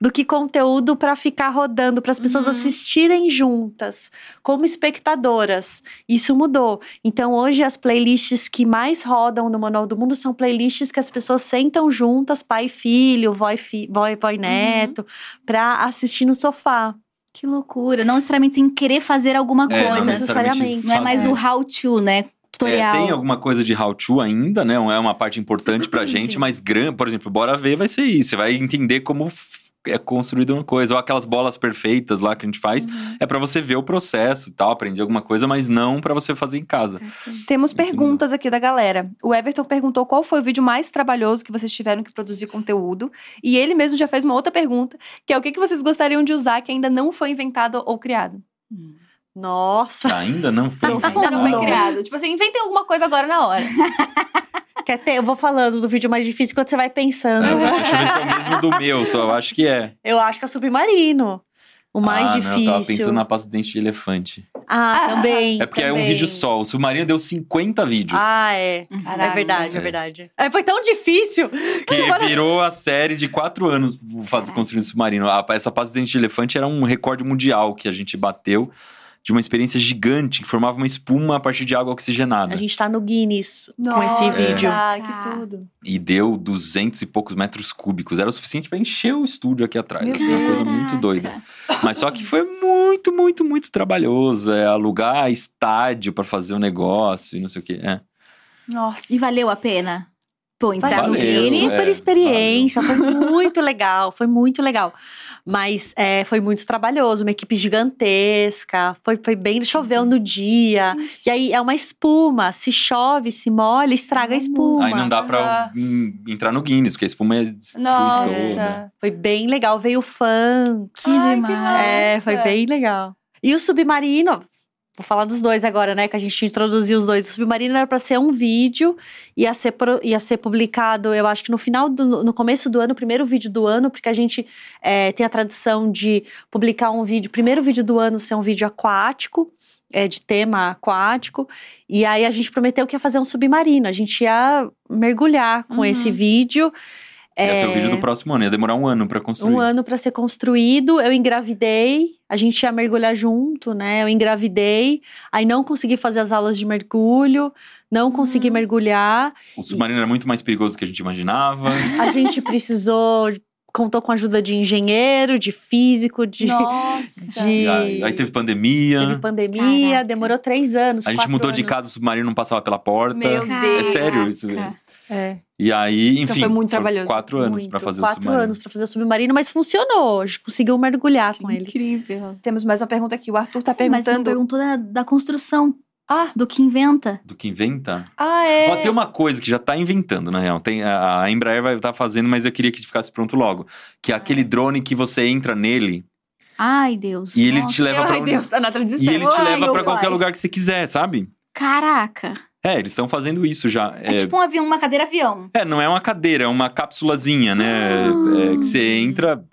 [SPEAKER 4] do que conteúdo para ficar rodando, para as pessoas
[SPEAKER 2] Uhum.
[SPEAKER 4] assistirem juntas, como espectadoras. Isso mudou. Então hoje as playlists que mais rodam no Manual do Mundo são playlists que as pessoas sentam juntas, pai e filho, vó e, fi, vó e, vó e neto, para assistir no sofá.
[SPEAKER 1] Que loucura. Não necessariamente sem querer fazer alguma
[SPEAKER 3] É, não
[SPEAKER 1] coisa.
[SPEAKER 4] necessariamente.
[SPEAKER 1] Não é mais o how to, né? Tutorial.
[SPEAKER 3] É, tem alguma coisa de how to ainda, né? É uma parte importante pra gente, mas por exemplo, bora ver vai ser isso. Você vai entender como é construída uma coisa. Ou aquelas bolas perfeitas lá que a gente faz.
[SPEAKER 2] Uhum.
[SPEAKER 3] É pra você ver o processo e tal, aprender alguma coisa, mas não pra você fazer em casa.
[SPEAKER 2] Temos
[SPEAKER 3] Isso
[SPEAKER 2] perguntas aqui da galera. O Everton perguntou qual foi o vídeo mais trabalhoso que vocês tiveram que produzir conteúdo. E ele mesmo já fez uma outra pergunta, que é o que que vocês gostariam de usar que ainda não foi inventado ou criado?
[SPEAKER 4] Nossa,
[SPEAKER 3] Ainda não foi.
[SPEAKER 2] Ainda não foi criado. Tipo assim, inventem alguma coisa agora na hora.
[SPEAKER 4] quer ter? Eu vou falando do vídeo mais difícil quando você vai pensando.
[SPEAKER 3] É, deixa eu ver se é o mesmo do meu, tô, eu acho que é.
[SPEAKER 4] Eu acho que é submarino. O mais
[SPEAKER 3] ah,
[SPEAKER 4] difícil.
[SPEAKER 3] Não, eu tava pensando na pasta de dente de elefante.
[SPEAKER 4] Ah, também.
[SPEAKER 3] É porque é um
[SPEAKER 4] também.
[SPEAKER 3] vídeo só. O Submarino deu 50 vídeos.
[SPEAKER 4] Ah, é.
[SPEAKER 2] Caraca.
[SPEAKER 4] É verdade, é
[SPEAKER 3] É.
[SPEAKER 4] verdade. É, foi tão difícil.
[SPEAKER 3] Que virou a série de quatro anos fazer construir submarino. A- Essa pasta de dente de elefante era um recorde mundial que a gente bateu de uma experiência gigante que formava uma espuma a partir de água oxigenada.
[SPEAKER 4] A gente tá no Guinness com
[SPEAKER 2] Nossa,
[SPEAKER 4] esse vídeo.
[SPEAKER 2] que tudo.
[SPEAKER 3] E deu 200 e poucos metros cúbicos. Era o suficiente pra encher o estúdio aqui atrás. Assim, uma coisa muito doida. Mas só que foi muito, muito, muito trabalhoso. É alugar estádio pra fazer o negócio e não sei o quê. É.
[SPEAKER 2] Nossa.
[SPEAKER 1] E valeu a pena? Pô, entrar no Guinness.
[SPEAKER 3] é.
[SPEAKER 4] Super experiência, foi muito legal, foi muito legal. Mas é, foi muito trabalhoso, uma equipe gigantesca, foi, foi bem, choveu no dia. E aí é uma espuma, se chove, se molha, estraga a espuma.
[SPEAKER 3] Aí não dá pra hum, entrar no Guinness, porque a espuma é toda.
[SPEAKER 2] Nossa.
[SPEAKER 4] Foi bem legal, veio fã.
[SPEAKER 1] Que
[SPEAKER 2] Ai,
[SPEAKER 1] demais.
[SPEAKER 4] É, foi bem legal. E o Submarino, vou falar dos dois agora, né? Que a gente introduziu os dois. O Submarino era pra ser um vídeo, ia ser, pro- ia ser publicado, eu acho que no final, do, no começo do ano, primeiro vídeo do ano, porque a gente é, tem a tradição de publicar um vídeo, primeiro vídeo do ano ser um vídeo aquático. É, de tema aquático, e aí a gente prometeu que ia fazer um submarino, a gente ia mergulhar com
[SPEAKER 2] Uhum.
[SPEAKER 4] esse vídeo.
[SPEAKER 3] Esse é o
[SPEAKER 4] É,
[SPEAKER 3] vídeo do próximo ano. Ia demorar um ano pra construir.
[SPEAKER 4] um ano para ser construído, eu engravidei, a gente ia mergulhar junto, né? Eu engravidei, aí não consegui fazer as aulas de mergulho, não consegui mergulhar.
[SPEAKER 3] O submarino era muito mais perigoso do que a gente imaginava.
[SPEAKER 4] A gente precisou, contou com a ajuda de engenheiro, de físico, de,
[SPEAKER 2] Nossa.
[SPEAKER 4] de
[SPEAKER 3] E aí, aí teve pandemia.
[SPEAKER 4] teve pandemia,
[SPEAKER 1] Caraca.
[SPEAKER 4] demorou três anos.
[SPEAKER 3] a gente mudou de
[SPEAKER 4] anos.
[SPEAKER 3] casa, o submarino não passava pela porta.
[SPEAKER 2] Meu. Deus.
[SPEAKER 3] É sério isso.
[SPEAKER 4] É,
[SPEAKER 3] E aí, enfim.
[SPEAKER 2] Então foi muito trabalhoso.
[SPEAKER 3] Quatro anos pra fazer o
[SPEAKER 4] quatro
[SPEAKER 3] submarino.
[SPEAKER 4] anos para fazer o submarino, mas funcionou. A gente conseguiu mergulhar com ele.
[SPEAKER 2] Incrível. Temos mais uma pergunta aqui. O Arthur tá
[SPEAKER 1] Mas não
[SPEAKER 2] perguntando.
[SPEAKER 1] perguntou da, da construção,
[SPEAKER 2] Ah,
[SPEAKER 1] do que inventa.
[SPEAKER 3] Do que inventa.
[SPEAKER 2] ah, é.
[SPEAKER 3] Ó, tem uma coisa que já tá inventando, na real. Tem, a a Embraer vai estar fazendo, mas eu queria que ficasse pronto logo. Que é
[SPEAKER 2] Ah.
[SPEAKER 3] aquele drone que você entra nele
[SPEAKER 1] Ai, Deus.
[SPEAKER 3] e ele
[SPEAKER 1] nossa.
[SPEAKER 3] te leva pra
[SPEAKER 2] Ai,
[SPEAKER 3] onde...
[SPEAKER 2] Deus. A Nathalie
[SPEAKER 3] E ele te leva pra qualquer lugar que você quiser, sabe?
[SPEAKER 1] Caraca.
[SPEAKER 3] É, eles estão fazendo isso já.
[SPEAKER 1] É, tipo um avião, uma cadeira avião.
[SPEAKER 3] É, não é uma cadeira, é uma cápsulazinha, né?
[SPEAKER 1] Ah.
[SPEAKER 3] É, que você entra,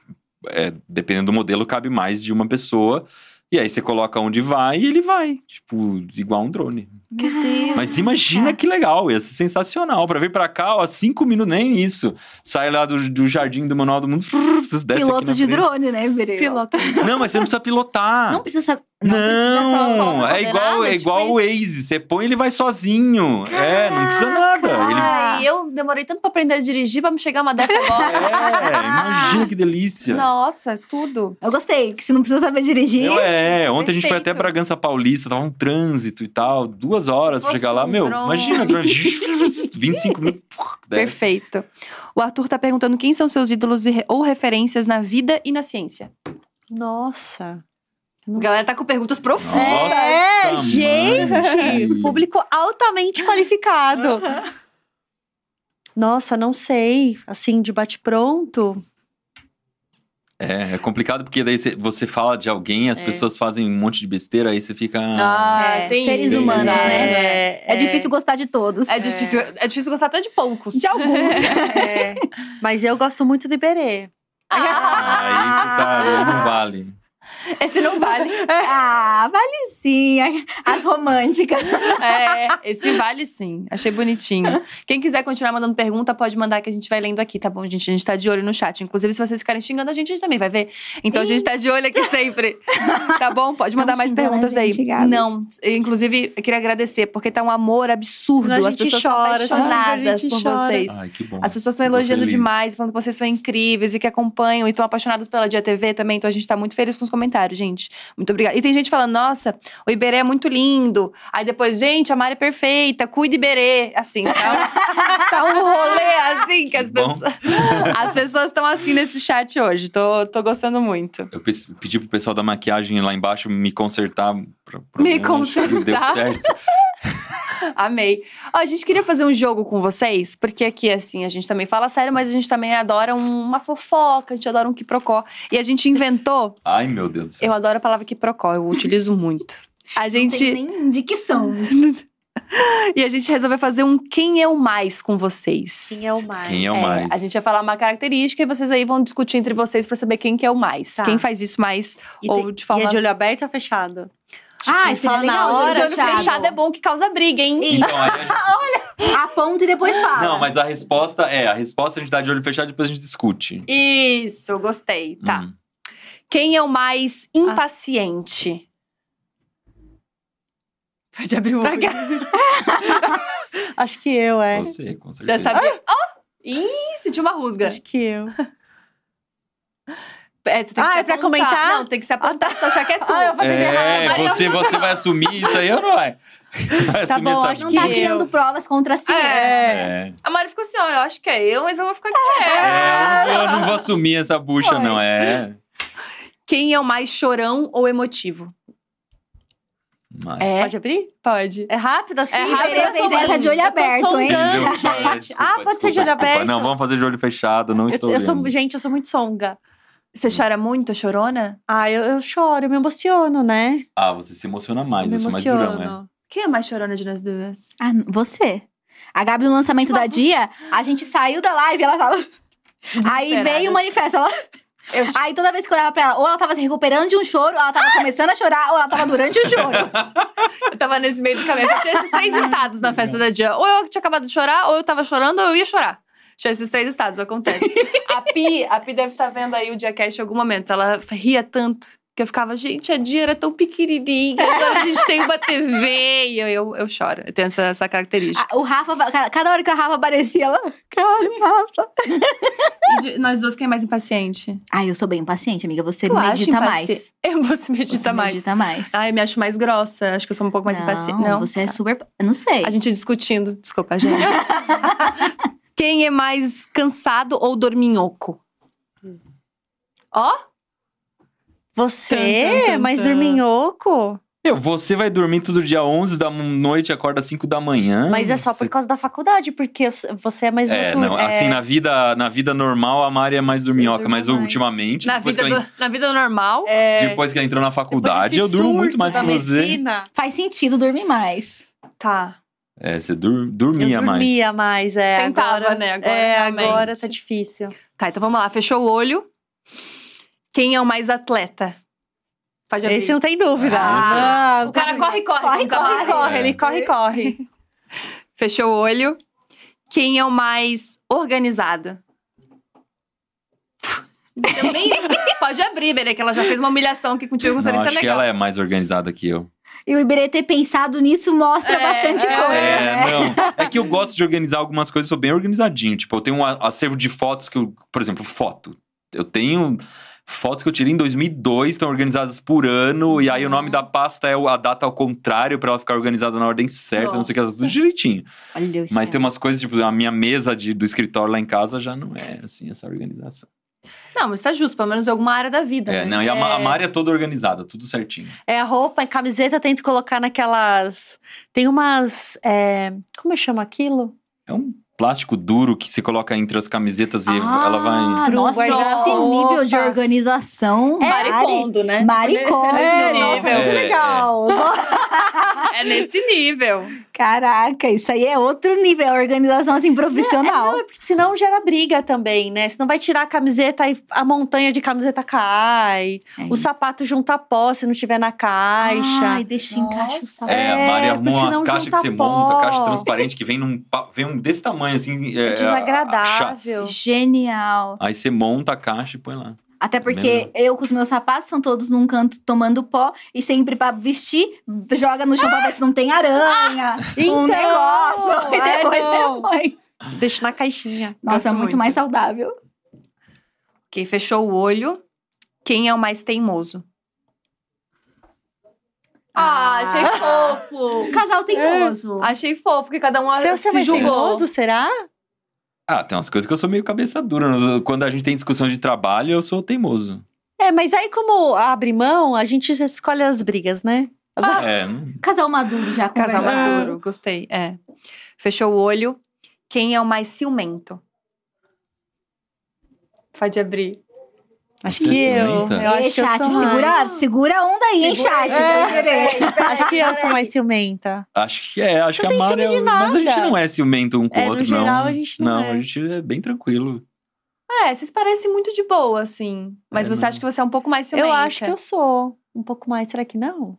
[SPEAKER 3] é, dependendo do modelo, cabe mais de uma pessoa. E aí você coloca onde vai e ele vai. Tipo, igual um drone.
[SPEAKER 2] Meu Deus.
[SPEAKER 3] Mas imagina que legal, ia ser sensacional. Pra vir pra cá, ó, cinco minutos, nem isso. Sai lá do, do jardim do Manual do Mundo, frrr, vocês descem
[SPEAKER 1] Piloto de
[SPEAKER 3] frente.
[SPEAKER 1] drone, né, Berê?
[SPEAKER 2] Piloto.
[SPEAKER 3] Não, mas você não precisa pilotar.
[SPEAKER 1] Não precisa saber.
[SPEAKER 3] Não,
[SPEAKER 2] precisa só colocar
[SPEAKER 3] é igual, é
[SPEAKER 2] tipo
[SPEAKER 3] igual o. Waze. Você põe ele vai sozinho. É, não precisa nada. Ele
[SPEAKER 2] Ai, eu demorei tanto pra aprender a dirigir pra me chegar uma dessa agora.
[SPEAKER 3] É, imagina que delícia.
[SPEAKER 2] Nossa, tudo.
[SPEAKER 1] Eu gostei, que você não precisa saber dirigir.
[SPEAKER 3] Eu, é, ontem a gente foi até
[SPEAKER 2] Perfeito.
[SPEAKER 3] Bragança Paulista, tava um trânsito e tal, duas horas pra chegar lá.
[SPEAKER 2] um
[SPEAKER 3] Meu,
[SPEAKER 2] drone.
[SPEAKER 3] imagina, drone, 25 minutos.
[SPEAKER 2] Perfeito. O Arthur tá perguntando quem são seus ídolos ou referências na vida e na ciência.
[SPEAKER 4] Nossa.
[SPEAKER 2] A galera tá com perguntas profundas.
[SPEAKER 4] É,
[SPEAKER 3] Nossa,
[SPEAKER 4] gente!
[SPEAKER 3] mãe.
[SPEAKER 4] Público altamente qualificado. Nossa, não sei. Assim, de bate-pronto.
[SPEAKER 3] É, é complicado porque daí você- fala de alguém, as
[SPEAKER 4] É.
[SPEAKER 3] pessoas fazem um monte de besteira, aí você fica.
[SPEAKER 2] Ah,
[SPEAKER 1] É,
[SPEAKER 2] tem
[SPEAKER 1] seres
[SPEAKER 2] isso,
[SPEAKER 1] humanos, né? É, difícil gostar de todos.
[SPEAKER 2] É difícil, é difícil gostar até de poucos.
[SPEAKER 1] De alguns.
[SPEAKER 4] É. Mas eu gosto muito do Iberê.
[SPEAKER 2] Ah,
[SPEAKER 3] Aí você tá, aí não vale.
[SPEAKER 2] Esse não vale.
[SPEAKER 1] ah, vale sim. As românticas.
[SPEAKER 2] É, esse vale sim. Achei bonitinho. Quem quiser continuar mandando pergunta, pode mandar que a gente vai lendo aqui, tá bom, gente? A gente tá de olho no chat. Inclusive, se vocês ficarem xingando a gente, a gente também vai ver. Então a gente tá de olho aqui sempre. Tá bom? Pode mandar mais perguntas aí.
[SPEAKER 1] gente, Gabi.
[SPEAKER 2] Não, inclusive, eu queria agradecer, porque tá um amor absurdo.
[SPEAKER 4] A
[SPEAKER 2] As
[SPEAKER 4] gente
[SPEAKER 2] pessoas
[SPEAKER 4] chora, a
[SPEAKER 2] apaixonadas por
[SPEAKER 4] chora.
[SPEAKER 2] vocês.
[SPEAKER 3] Ai, que bom.
[SPEAKER 2] As pessoas estão elogiando
[SPEAKER 3] feliz.
[SPEAKER 2] demais, falando que vocês são incríveis e que acompanham e estão apaixonados pela Dia TV também. Então a gente tá muito feliz com os comentários, gente. Muito obrigada. E tem gente falando, nossa, o Iberê é muito lindo. Aí depois, gente, a Mari é perfeita, cuida Iberê. Assim, tá, tá um rolê assim que as
[SPEAKER 3] Bom.
[SPEAKER 2] pessoas. As pessoas estão assim nesse chat hoje. Tô, tô gostando muito.
[SPEAKER 3] Eu pe- pedi pro pessoal da maquiagem lá embaixo me consertar. Pra, pra
[SPEAKER 2] Me consertar?
[SPEAKER 3] Deu certo.
[SPEAKER 2] Amei. Ó, a gente queria fazer um jogo com vocês, porque aqui, assim, a gente também fala sério, mas a gente também adora um- uma fofoca, a gente adora um quiprocó. E a gente inventou.
[SPEAKER 3] Ai, meu Deus do céu.
[SPEAKER 2] Eu adoro a palavra quiprocó, eu utilizo muito. A
[SPEAKER 1] Não tem
[SPEAKER 2] gente.
[SPEAKER 1] nem dicção.
[SPEAKER 2] E a gente resolveu fazer um Quem é o Mais com vocês.
[SPEAKER 4] Quem é o mais?
[SPEAKER 3] Quem é o mais?
[SPEAKER 2] A gente vai falar uma característica e vocês aí vão discutir entre vocês pra saber quem que é o mais.
[SPEAKER 4] Tá.
[SPEAKER 2] Quem faz isso mais
[SPEAKER 4] E
[SPEAKER 2] ou
[SPEAKER 4] tem-
[SPEAKER 2] de forma.
[SPEAKER 4] E é de olho aberto ou fechado?
[SPEAKER 1] Ah,
[SPEAKER 4] Tem que falar
[SPEAKER 1] seria
[SPEAKER 4] na hora,
[SPEAKER 2] de olho
[SPEAKER 1] fechado.
[SPEAKER 2] fechado é bom que causa briga, hein?
[SPEAKER 3] Então, aí a gente-
[SPEAKER 1] Aponta e depois fala.
[SPEAKER 3] Não, mas a resposta é, a resposta a gente dá de olho fechado e depois a gente discute.
[SPEAKER 2] Isso, gostei. Tá.
[SPEAKER 3] Hum.
[SPEAKER 2] Quem é o mais impaciente? Pode abrir o olho.
[SPEAKER 4] Acho que eu, é.
[SPEAKER 3] Você, com
[SPEAKER 2] Já
[SPEAKER 3] certeza.
[SPEAKER 2] sabia. Oh! Ih, sentiu uma rusga.
[SPEAKER 4] Acho que eu.
[SPEAKER 2] É, tu tem que
[SPEAKER 4] Ah,
[SPEAKER 2] se
[SPEAKER 4] é pra comentar?
[SPEAKER 2] Não, tem que se apontar se tu achar que é tu.
[SPEAKER 4] Ah, eu vou fazer
[SPEAKER 3] É,
[SPEAKER 2] Maria
[SPEAKER 3] você, você vai assumir isso aí ou não vai? Vai
[SPEAKER 4] Tá bom,
[SPEAKER 3] essa
[SPEAKER 4] acho
[SPEAKER 1] Não
[SPEAKER 4] que
[SPEAKER 1] tá
[SPEAKER 4] eu.
[SPEAKER 1] criando provas contra si.
[SPEAKER 2] É.
[SPEAKER 3] É.
[SPEAKER 2] A Mari ficou assim, ó, eu acho que é eu, mas eu vou ficar aqui.
[SPEAKER 3] É, eu, não vou, eu não vou assumir essa bucha, não. É.
[SPEAKER 2] Quem é o mais chorão ou emotivo?
[SPEAKER 3] Mas-
[SPEAKER 2] É,
[SPEAKER 4] Pode abrir?
[SPEAKER 2] pode.
[SPEAKER 4] É rápido assim?
[SPEAKER 2] É rápido
[SPEAKER 4] Eu tô
[SPEAKER 2] assim.
[SPEAKER 4] sondando,
[SPEAKER 1] Tá de olho aberto, hein?
[SPEAKER 3] Desculpa,
[SPEAKER 4] ah, pode ser de olho
[SPEAKER 3] desculpa,
[SPEAKER 4] aberto?
[SPEAKER 3] Não, vamos fazer de olho fechado, não
[SPEAKER 4] Eu,
[SPEAKER 3] estou
[SPEAKER 4] eu sou, gente, eu sou muito songa.
[SPEAKER 2] Você chora muito, chorona?
[SPEAKER 4] Ah, eu, eu choro, eu me emociono, né?
[SPEAKER 3] Ah, você se emociona mais,
[SPEAKER 4] eu
[SPEAKER 3] eu sou mais durão, né?
[SPEAKER 4] emociono.
[SPEAKER 2] Quem é mais chorona de nós duas?
[SPEAKER 1] Ah, você. A Gabi, no lançamento da Dia, a gente saiu da live, ela tava. Aí veio o manifesto. Ela...
[SPEAKER 2] Eu
[SPEAKER 1] Aí toda vez que eu olhava pra ela, ou ela tava se recuperando de um choro, ou ela tava começando a chorar, ou ela tava durante o choro.
[SPEAKER 2] Eu tava nesse meio do caminho. Só tinha esses três estados na festa da dia. Ou eu tinha acabado de chorar, ou eu tava chorando, ou eu ia chorar. Tinha esses três estados, acontece. a Pi, a Pi deve estar vendo aí o Diacast em algum momento. Ela ria tanto que eu ficava, gente, a Dia era tão pequenininha, agora a gente tem uma TV. E eu, eu, eu choro. Eu tenho essa, essa característica.
[SPEAKER 1] Ah, O Rafa, cada- hora que o Rafa aparecia, ela. Cara, Rafa.
[SPEAKER 2] De- nós duas, quem é mais impaciente?
[SPEAKER 1] Ai, eu sou bem paciente, amiga. Você
[SPEAKER 2] Tu
[SPEAKER 1] medita mais.
[SPEAKER 2] Eu vou se medita
[SPEAKER 1] Você
[SPEAKER 2] mais.
[SPEAKER 1] Medita mais.
[SPEAKER 2] Ai, eu me acho mais grossa. Acho que eu sou um pouco mais impaciente. Não,
[SPEAKER 1] Você é super. Não sei.
[SPEAKER 2] A gente discutindo. Desculpa, gente. Quem é mais cansado ou dorminhoco? Ó,
[SPEAKER 4] Você,
[SPEAKER 2] Tum, tum, tum,
[SPEAKER 4] mas
[SPEAKER 2] tum.
[SPEAKER 4] dorminhoco?
[SPEAKER 3] Meu, você vai dormir todo dia 11 da noite e acorda às 5 da manhã.
[SPEAKER 4] Mas é só
[SPEAKER 3] Você-
[SPEAKER 4] por causa da faculdade, porque eu- você é mais
[SPEAKER 3] É,
[SPEAKER 4] noturno.
[SPEAKER 3] não, assim, na vida, na vida normal, a Mari é mais
[SPEAKER 4] Você
[SPEAKER 3] dorminhoca, mas
[SPEAKER 4] mais.
[SPEAKER 3] ultimamente,
[SPEAKER 2] na
[SPEAKER 3] depois,
[SPEAKER 2] vida, do- na vida normal.
[SPEAKER 4] É,
[SPEAKER 3] depois que ela entrou na faculdade, eu durmo muito mais que você.
[SPEAKER 4] medicina,
[SPEAKER 1] Faz sentido dormir mais.
[SPEAKER 2] Tá.
[SPEAKER 3] É, você dur- dormia mais.
[SPEAKER 4] dormia mais, é.
[SPEAKER 2] Tentava,
[SPEAKER 4] agora,
[SPEAKER 2] né? Agora,
[SPEAKER 4] é,
[SPEAKER 2] realmente.
[SPEAKER 4] agora tá difícil.
[SPEAKER 2] Tá, então vamos lá. Fechou o olho. Quem é o mais atleta? Pode abrir.
[SPEAKER 4] Esse não tem dúvida.
[SPEAKER 3] Ah,
[SPEAKER 4] Ah,
[SPEAKER 2] O cara corre, corre.
[SPEAKER 1] Corre, corre,
[SPEAKER 4] corre,
[SPEAKER 3] É.
[SPEAKER 4] ele corre, corre.
[SPEAKER 2] Fechou o olho. Quem é o mais organizado? Também pode abrir, Berê, que ela já fez uma humilhação aqui contigo, não se é
[SPEAKER 3] acho que ela é mais organizada que eu.
[SPEAKER 1] E o Iberê ter pensado nisso mostra
[SPEAKER 2] É,
[SPEAKER 1] bastante
[SPEAKER 2] é.
[SPEAKER 1] coisa.
[SPEAKER 3] É,
[SPEAKER 1] né?
[SPEAKER 3] não. É que eu gosto de organizar algumas coisas, sou bem organizadinho. Tipo, eu tenho um acervo de fotos que eu. Por exemplo, foto. Eu tenho fotos que eu tirei em 2002, estão organizadas por ano, e aí o nome da pasta é o- a data ao contrário, pra ela ficar organizada na ordem certa, não sei o que,
[SPEAKER 2] Nossa.
[SPEAKER 3] tudo direitinho.
[SPEAKER 1] Olha.
[SPEAKER 3] Mas tem umas coisas, tipo, a minha mesa de, do escritório lá em casa já não é assim, essa organização.
[SPEAKER 2] Não, mas tá justo, pelo menos em alguma área da vida.
[SPEAKER 3] É,
[SPEAKER 2] né?
[SPEAKER 3] não, e a,
[SPEAKER 4] É.
[SPEAKER 3] a Mari é toda organizada, tudo certinho.
[SPEAKER 4] É a roupa, a camiseta, eu tento colocar naquelas. Tem umas. é, Como chama aquilo?
[SPEAKER 3] É um plástico duro que se coloca entre as camisetas e ela vai.
[SPEAKER 1] Ah, nossa, esse nível de organização.
[SPEAKER 2] Mari
[SPEAKER 1] Mari.
[SPEAKER 2] Kondo, né? Tipo, nesse
[SPEAKER 4] É, nossa, muito
[SPEAKER 3] É,
[SPEAKER 4] legal.
[SPEAKER 2] É nesse nível.
[SPEAKER 1] Caraca, isso aí é outro nível, a organização assim profissional.
[SPEAKER 4] Não, é porque senão gera briga também, né? Senão vai tirar a camiseta e a montanha de camiseta cai.
[SPEAKER 1] É
[SPEAKER 4] O sapato junta pó se não tiver na caixa.
[SPEAKER 1] Ai, deixa encaixa o sapato.
[SPEAKER 3] É, a Mari
[SPEAKER 4] É,
[SPEAKER 3] arruma umas
[SPEAKER 4] senão
[SPEAKER 3] caixas que você
[SPEAKER 4] pó.
[SPEAKER 3] monta, caixa transparente que vem num vem um desse tamanho assim.
[SPEAKER 4] É
[SPEAKER 3] É,
[SPEAKER 4] desagradável.
[SPEAKER 1] Genial.
[SPEAKER 3] Aí você monta a caixa e põe lá.
[SPEAKER 1] Até porque eu com os meus sapatos são todos num canto tomando pó e sempre pra vestir, joga no chão pra ver se não tem aranha, um
[SPEAKER 4] Então,
[SPEAKER 1] negócio. E depois você põe.
[SPEAKER 4] Deixa na caixinha.
[SPEAKER 1] Nossa, é muito,
[SPEAKER 2] muito.
[SPEAKER 1] mais saudável.
[SPEAKER 2] Ok, fechou o olho. Quem é o mais teimoso? Ah, achei fofo.
[SPEAKER 1] Casal teimoso.
[SPEAKER 2] Achei fofo, que cada um
[SPEAKER 4] Se é
[SPEAKER 2] se julgou.
[SPEAKER 4] teimoso, será?
[SPEAKER 3] Ah, tem umas coisas que eu sou meio cabeça dura. Quando a gente tem discussão de trabalho, eu sou teimoso.
[SPEAKER 4] É, mas aí como abre mão, a gente escolhe as brigas, né? As-
[SPEAKER 3] É, não-
[SPEAKER 1] Casal maduro já
[SPEAKER 2] Casal maduro, gostei. É. Fechou o olho. Quem é o mais ciumento? Pode abrir.
[SPEAKER 4] Acho que eu. eu acho
[SPEAKER 1] Ei,
[SPEAKER 4] que eu
[SPEAKER 1] chat,
[SPEAKER 4] mais.
[SPEAKER 1] segura, segura a onda aí, hein, chat.
[SPEAKER 4] É. Acho que eu sou mais ciumenta.
[SPEAKER 3] acho que é, acho
[SPEAKER 4] Não
[SPEAKER 3] que a Mari é. Mas a gente não é ciumento um com
[SPEAKER 4] É,
[SPEAKER 3] o
[SPEAKER 4] no
[SPEAKER 3] outro,
[SPEAKER 4] geral,
[SPEAKER 3] não.
[SPEAKER 4] a gente não é.
[SPEAKER 3] a gente é bem tranquilo.
[SPEAKER 2] É, vocês parecem muito de boa, assim. Mas
[SPEAKER 3] É,
[SPEAKER 2] você
[SPEAKER 3] não.
[SPEAKER 2] acha que você é um pouco mais ciumenta.
[SPEAKER 4] Eu acho que eu sou um pouco mais. Será que não?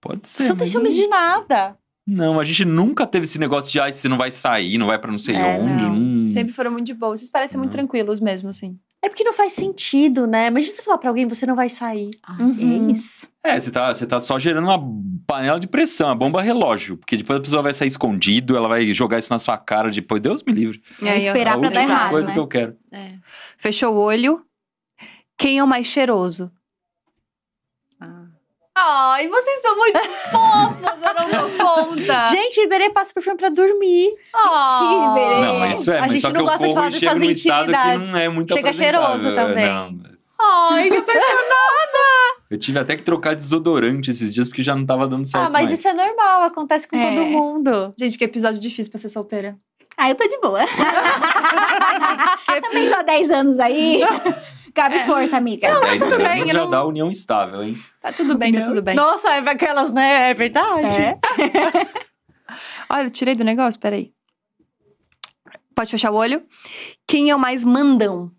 [SPEAKER 3] Pode ser.
[SPEAKER 4] Você não tem ciúmes de nada.
[SPEAKER 3] Não, a gente nunca teve esse negócio de, ai, você não vai sair, não vai pra não sei
[SPEAKER 4] É,
[SPEAKER 3] onde.
[SPEAKER 2] não.
[SPEAKER 3] hum.
[SPEAKER 2] Sempre foram muito de boa. Vocês parecem muito
[SPEAKER 3] Não.
[SPEAKER 2] tranquilos mesmo, assim.
[SPEAKER 4] É porque não faz sentido, né? Imagina você falar pra alguém, você não vai sair.
[SPEAKER 2] Uhum.
[SPEAKER 1] É isso.
[SPEAKER 3] É, você tá, você tá só gerando uma panela de pressão, uma bomba relógio. Porque depois a pessoa vai sair escondido, ela vai jogar isso na sua cara depois. Deus me livre.
[SPEAKER 2] E aí,
[SPEAKER 1] esperar
[SPEAKER 3] a
[SPEAKER 1] pra dar errado,
[SPEAKER 3] coisa
[SPEAKER 1] né?
[SPEAKER 3] que eu quero.
[SPEAKER 2] É. Fechou o olho. Quem é o mais cheiroso? Ai, vocês são muito fofos, eu não dou conta.
[SPEAKER 4] Gente, o Iberê passa perfume pra dormir.
[SPEAKER 2] Ah.
[SPEAKER 4] Iberê.
[SPEAKER 3] Não, mas isso é,
[SPEAKER 4] A gente
[SPEAKER 3] só que
[SPEAKER 4] não
[SPEAKER 3] eu
[SPEAKER 4] gosta de falar dessas intimidades.
[SPEAKER 3] não é muito
[SPEAKER 4] Chega cheiroso também.
[SPEAKER 3] Não, mas-
[SPEAKER 2] Ai, que apaixonada.
[SPEAKER 3] eu tive até que trocar desodorante esses dias porque já não tava dando certo
[SPEAKER 4] Ah, mas
[SPEAKER 3] mais.
[SPEAKER 4] isso é normal, acontece com
[SPEAKER 1] É.
[SPEAKER 4] todo mundo.
[SPEAKER 2] Gente, que episódio difícil pra ser solteira.
[SPEAKER 1] Ah, eu tô de boa. Também tô há 10 anos aí. Cabe força, amiga.
[SPEAKER 3] É, 10
[SPEAKER 2] tudo bem,
[SPEAKER 3] já
[SPEAKER 2] não-
[SPEAKER 3] dá união estável, hein?
[SPEAKER 2] Tá tudo bem, tá tudo bem.
[SPEAKER 4] Nossa, é aquelas, né? É verdade.
[SPEAKER 1] É.
[SPEAKER 2] Olha, eu tirei do negócio, peraí. Pode fechar o olho. Quem é o mais mandão?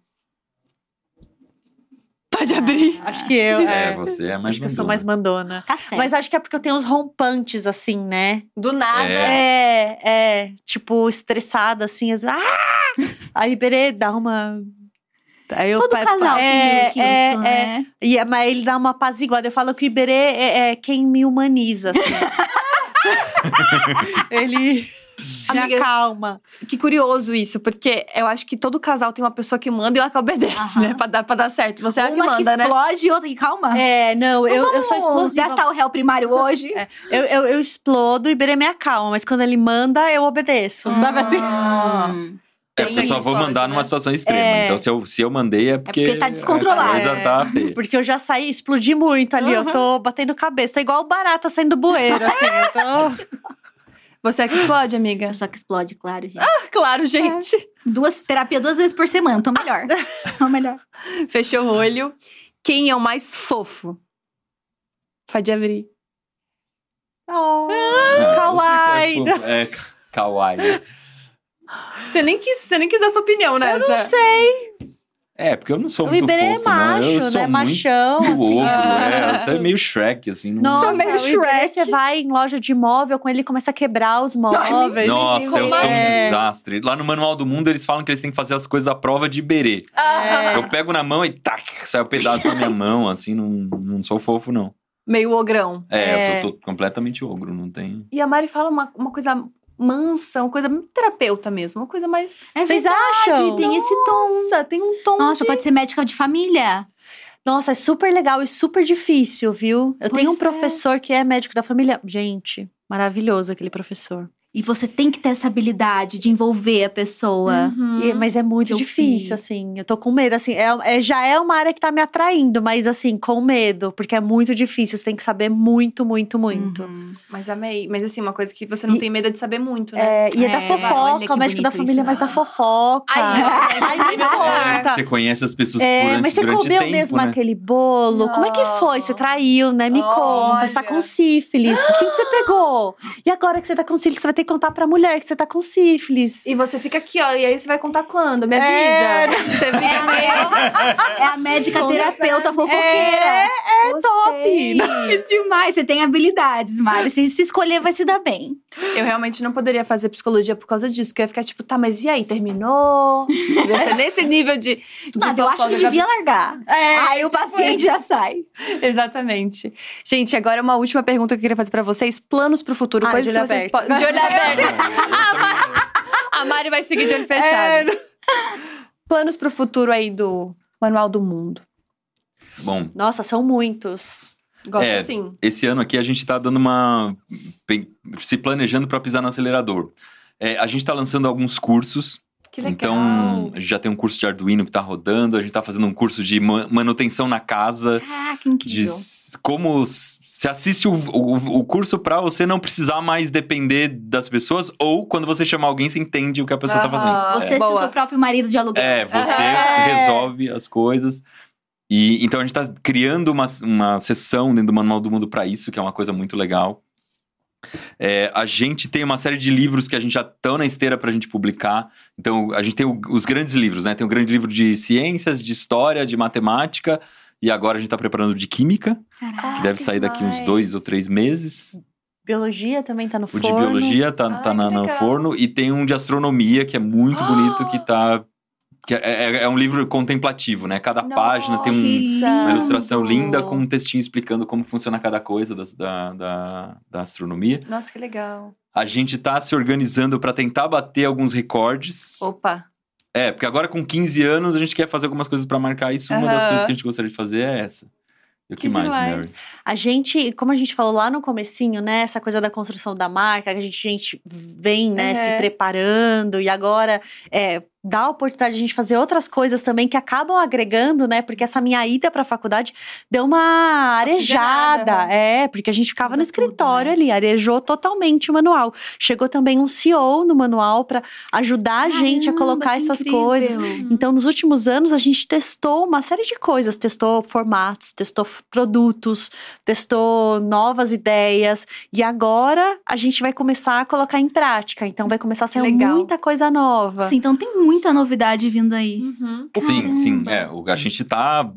[SPEAKER 2] Pode abrir.
[SPEAKER 4] Acho que eu.
[SPEAKER 3] É,
[SPEAKER 4] É,
[SPEAKER 3] você é mais
[SPEAKER 4] acho que eu sou
[SPEAKER 3] mandona.
[SPEAKER 4] mais mandona.
[SPEAKER 1] Tá certo.
[SPEAKER 4] Mas acho que é porque eu tenho uns rompantes, assim, né?
[SPEAKER 2] Do nada.
[SPEAKER 3] É.
[SPEAKER 4] É, é. Tipo, estressada, assim. Ah! Aí Iberê dá uma. Aí eu
[SPEAKER 1] Todo
[SPEAKER 4] pa-
[SPEAKER 1] casal
[SPEAKER 4] é,
[SPEAKER 1] tem
[SPEAKER 4] é,
[SPEAKER 1] isso,
[SPEAKER 4] é.
[SPEAKER 1] né?
[SPEAKER 4] E, é- mas ele dá uma apaziguada. Eu falo que o Iberê é, é quem me humaniza, assim. ele me
[SPEAKER 2] Amiga,
[SPEAKER 4] acalma.
[SPEAKER 2] Que curioso isso, porque eu acho que todo casal tem uma pessoa que manda e uma que obedece,
[SPEAKER 1] Aham.
[SPEAKER 2] né? Pra dar, pra dar certo. Você é a que
[SPEAKER 1] Uma que
[SPEAKER 2] manda, né?
[SPEAKER 1] explode e outra que calma.
[SPEAKER 4] É, não, eu, eu sou
[SPEAKER 1] Vamos
[SPEAKER 4] explosiva.
[SPEAKER 1] gastar o réu primário hoje.
[SPEAKER 4] É, eu, eu, eu explodo e o Iberê me acalma, mas quando ele manda, eu obedeço. Sabe assim?
[SPEAKER 1] Hum.
[SPEAKER 3] É,
[SPEAKER 2] Tem
[SPEAKER 3] eu só vou mandar
[SPEAKER 2] né?
[SPEAKER 3] numa situação extrema.
[SPEAKER 4] É.
[SPEAKER 3] Então, se eu, se eu mandei é porque.
[SPEAKER 1] porque tá descontrolado.
[SPEAKER 3] A coisa
[SPEAKER 4] É.
[SPEAKER 3] tá.
[SPEAKER 4] Porque eu já saí, explodi muito ali. Eu tô batendo cabeça. Tô igual barata saindo do bueiro, assim. Eu tô...
[SPEAKER 2] Você é que explode, amiga?
[SPEAKER 1] Só que explode, claro, gente.
[SPEAKER 2] Claro, gente.
[SPEAKER 1] Duas, terapia duas vezes por semana, tô melhor. tô melhor.
[SPEAKER 2] Fechou o olho. Quem é o mais fofo? Pode abrir.
[SPEAKER 4] Oh,
[SPEAKER 3] Ah,
[SPEAKER 4] kawaii.
[SPEAKER 3] É, é kawaii.
[SPEAKER 2] Você nem quis, você nem quis dar sua opinião
[SPEAKER 4] eu
[SPEAKER 2] nessa.
[SPEAKER 4] não sei.
[SPEAKER 3] É, porque eu não sou
[SPEAKER 4] O
[SPEAKER 3] muito
[SPEAKER 4] Iberê é
[SPEAKER 3] fofo, não.
[SPEAKER 4] macho,
[SPEAKER 3] Eu sou
[SPEAKER 4] né?
[SPEAKER 3] muito
[SPEAKER 4] Machão, assim.
[SPEAKER 3] ogro,
[SPEAKER 2] Ah.
[SPEAKER 3] é. Você é meio Shrek, assim. não-
[SPEAKER 4] Nossa,
[SPEAKER 1] meio
[SPEAKER 4] o Iberê,
[SPEAKER 1] Shrek.
[SPEAKER 4] você vai em loja de imóvel com ele e começa a quebrar os móveis.
[SPEAKER 3] Nossa, eu sou um
[SPEAKER 4] É.
[SPEAKER 3] desastre. Lá no Manual do Mundo, eles falam que eles têm que fazer as coisas à prova de Iberê.
[SPEAKER 2] Ah,
[SPEAKER 3] Eu pego na mão e tac, sai um pedaço na minha mão, assim, não, não sou fofo, não.
[SPEAKER 2] Meio ogrão.
[SPEAKER 3] É,
[SPEAKER 4] É.
[SPEAKER 3] eu sou to- completamente ogro, não tem.
[SPEAKER 2] E a Mari fala uma, uma coisa mansa, uma coisa terapeuta mesmo. Uma coisa mais.
[SPEAKER 1] É
[SPEAKER 4] Vocês acham?
[SPEAKER 1] Tem esse tom.
[SPEAKER 2] Nossa, tem um tom.
[SPEAKER 1] Nossa, pode ser médica de família.
[SPEAKER 4] Nossa, é super legal e super difícil, viu? Eu tenho um
[SPEAKER 1] Pois é.
[SPEAKER 4] professor que é médico da família. Gente, maravilhoso aquele professor.
[SPEAKER 1] E você tem que ter essa habilidade de envolver a pessoa.
[SPEAKER 2] Uhum.
[SPEAKER 4] E- mas é muito difícil, assim. Eu tô com medo, assim. É, é- já é uma área que tá me atraindo, mas assim, com medo, porque é muito difícil. Você tem que saber muito, muito, muito.
[SPEAKER 1] Uhum.
[SPEAKER 2] Mas amei. Mas assim, uma coisa que você não
[SPEAKER 4] E-
[SPEAKER 2] tem medo é de saber muito, né?
[SPEAKER 4] É, e é, da
[SPEAKER 1] É,
[SPEAKER 4] fofoca, o médico da família,
[SPEAKER 1] isso.
[SPEAKER 4] mas da fofoca.
[SPEAKER 2] Aí, ó,
[SPEAKER 4] Ai, me conta.
[SPEAKER 3] Você conhece as pessoas
[SPEAKER 4] É,
[SPEAKER 3] durante,
[SPEAKER 4] mas você
[SPEAKER 3] durante
[SPEAKER 4] comeu
[SPEAKER 3] tempo,
[SPEAKER 4] mesmo
[SPEAKER 3] né?
[SPEAKER 4] aquele bolo? Como é que foi? Você traiu, né? Me conta. Você tá com sífilis. Quem que você pegou? E agora que você tá com sífilis, você vai ter que contar pra mulher que você tá com sífilis.
[SPEAKER 2] E você fica aqui, ó, e aí você vai contar quando? Me
[SPEAKER 4] É.
[SPEAKER 2] avisa. Você
[SPEAKER 1] É
[SPEAKER 2] fica
[SPEAKER 1] a médica, é a médica terapeuta fofoqueira.
[SPEAKER 4] É,
[SPEAKER 2] é
[SPEAKER 4] top.
[SPEAKER 1] Que demais. Você tem habilidades, Mari. Se, se escolher, vai se dar bem.
[SPEAKER 2] Eu realmente não poderia fazer psicologia por causa disso, que eu ia ficar tipo, tá, mas e aí, terminou? Nesse nível de, de
[SPEAKER 1] Mas eu acho que devia largar.
[SPEAKER 2] É,
[SPEAKER 1] Aí o
[SPEAKER 2] tipo
[SPEAKER 1] paciente já sai.
[SPEAKER 2] Exatamente. Gente, agora uma última pergunta que eu queria fazer pra vocês. Planos pro futuro,
[SPEAKER 4] Ah,
[SPEAKER 2] coisas
[SPEAKER 4] de
[SPEAKER 2] que vocês podem... De olho A Ma- A Mari vai seguir de olho fechado. Planos pro futuro aí do Manual do Mundo.
[SPEAKER 3] Bom,
[SPEAKER 4] Nossa, são muitos.
[SPEAKER 2] Gosto
[SPEAKER 3] É,
[SPEAKER 2] sim.
[SPEAKER 3] esse ano aqui a gente tá dando uma. se planejando para pisar no acelerador. É, a gente tá lançando alguns cursos.
[SPEAKER 2] Que legal.
[SPEAKER 3] Então, a gente já tem um curso de Arduino que tá rodando, a gente tá fazendo um curso de ma- manutenção na casa,
[SPEAKER 1] Caraca,
[SPEAKER 3] de
[SPEAKER 1] incrível.
[SPEAKER 3] s- como se assiste o, o, o curso para você não precisar mais depender das pessoas, ou quando você chamar alguém, você entende o que a pessoa tá
[SPEAKER 2] Aham.
[SPEAKER 3] fazendo.
[SPEAKER 1] Você ser
[SPEAKER 2] Boa.
[SPEAKER 1] seu próprio marido de aluguel.
[SPEAKER 3] É, você
[SPEAKER 4] É.
[SPEAKER 3] resolve as coisas. E então a gente tá criando uma, uma sessão dentro do Manual do Mundo para isso, que é uma coisa muito legal. É, a gente tem uma série de livros que a gente já estão na esteira para a gente publicar. Então, a gente tem o- os grandes livros, né? Tem o grande livro de ciências, de história, de matemática. E agora a gente tá preparando de química,
[SPEAKER 1] Caraca.
[SPEAKER 3] que deve sair daqui uns dois ou três meses.
[SPEAKER 4] Biologia também tá no
[SPEAKER 3] O
[SPEAKER 4] forno.
[SPEAKER 3] de biologia tá,
[SPEAKER 2] Ai,
[SPEAKER 3] tá na- no forno. E tem um de astronomia, que é muito bonito, que tá. Que é, é- é um livro contemplativo, né? Cada página tem um-
[SPEAKER 2] Nossa.
[SPEAKER 3] uma ilustração linda com um textinho explicando como funciona cada coisa das- da, da, da astronomia.
[SPEAKER 2] Nossa, que legal.
[SPEAKER 3] A gente tá se organizando para tentar bater alguns recordes.
[SPEAKER 2] Opa.
[SPEAKER 3] É, porque agora com 15 anos a gente quer fazer algumas coisas para marcar isso. Uma das coisas que a gente gostaria de fazer é essa. E o que,
[SPEAKER 2] Que
[SPEAKER 3] mais,
[SPEAKER 2] demais.
[SPEAKER 3] Mary?
[SPEAKER 4] A gente, como a gente falou lá no comecinho, né? Essa coisa da construção da marca, que a gente, a gente vem, né,
[SPEAKER 2] Uhum.
[SPEAKER 4] se preparando e agora é, dá a oportunidade de a gente fazer outras coisas também que acabam agregando, né? Porque essa minha ida pra faculdade deu uma arejada.
[SPEAKER 2] Oxigenada.
[SPEAKER 4] É, porque a gente ficava no
[SPEAKER 1] Muda tudo,
[SPEAKER 4] escritório
[SPEAKER 1] né?
[SPEAKER 4] ali, arejou totalmente o manual. Chegou também um CEO no manual pra ajudar a gente a
[SPEAKER 1] Caramba,
[SPEAKER 4] colocar essas
[SPEAKER 1] incrível.
[SPEAKER 4] coisas. Então, nos últimos anos, a gente testou uma série de coisas. Testou formatos, testou produtos, testou novas ideias. E agora, a gente vai começar a colocar em prática. Então, vai começar a
[SPEAKER 2] Legal.
[SPEAKER 4] muita coisa nova.
[SPEAKER 1] Sim, então tem muita novidade vindo aí.
[SPEAKER 2] Uhum.
[SPEAKER 3] Sim, sim. É, o- a gente tá.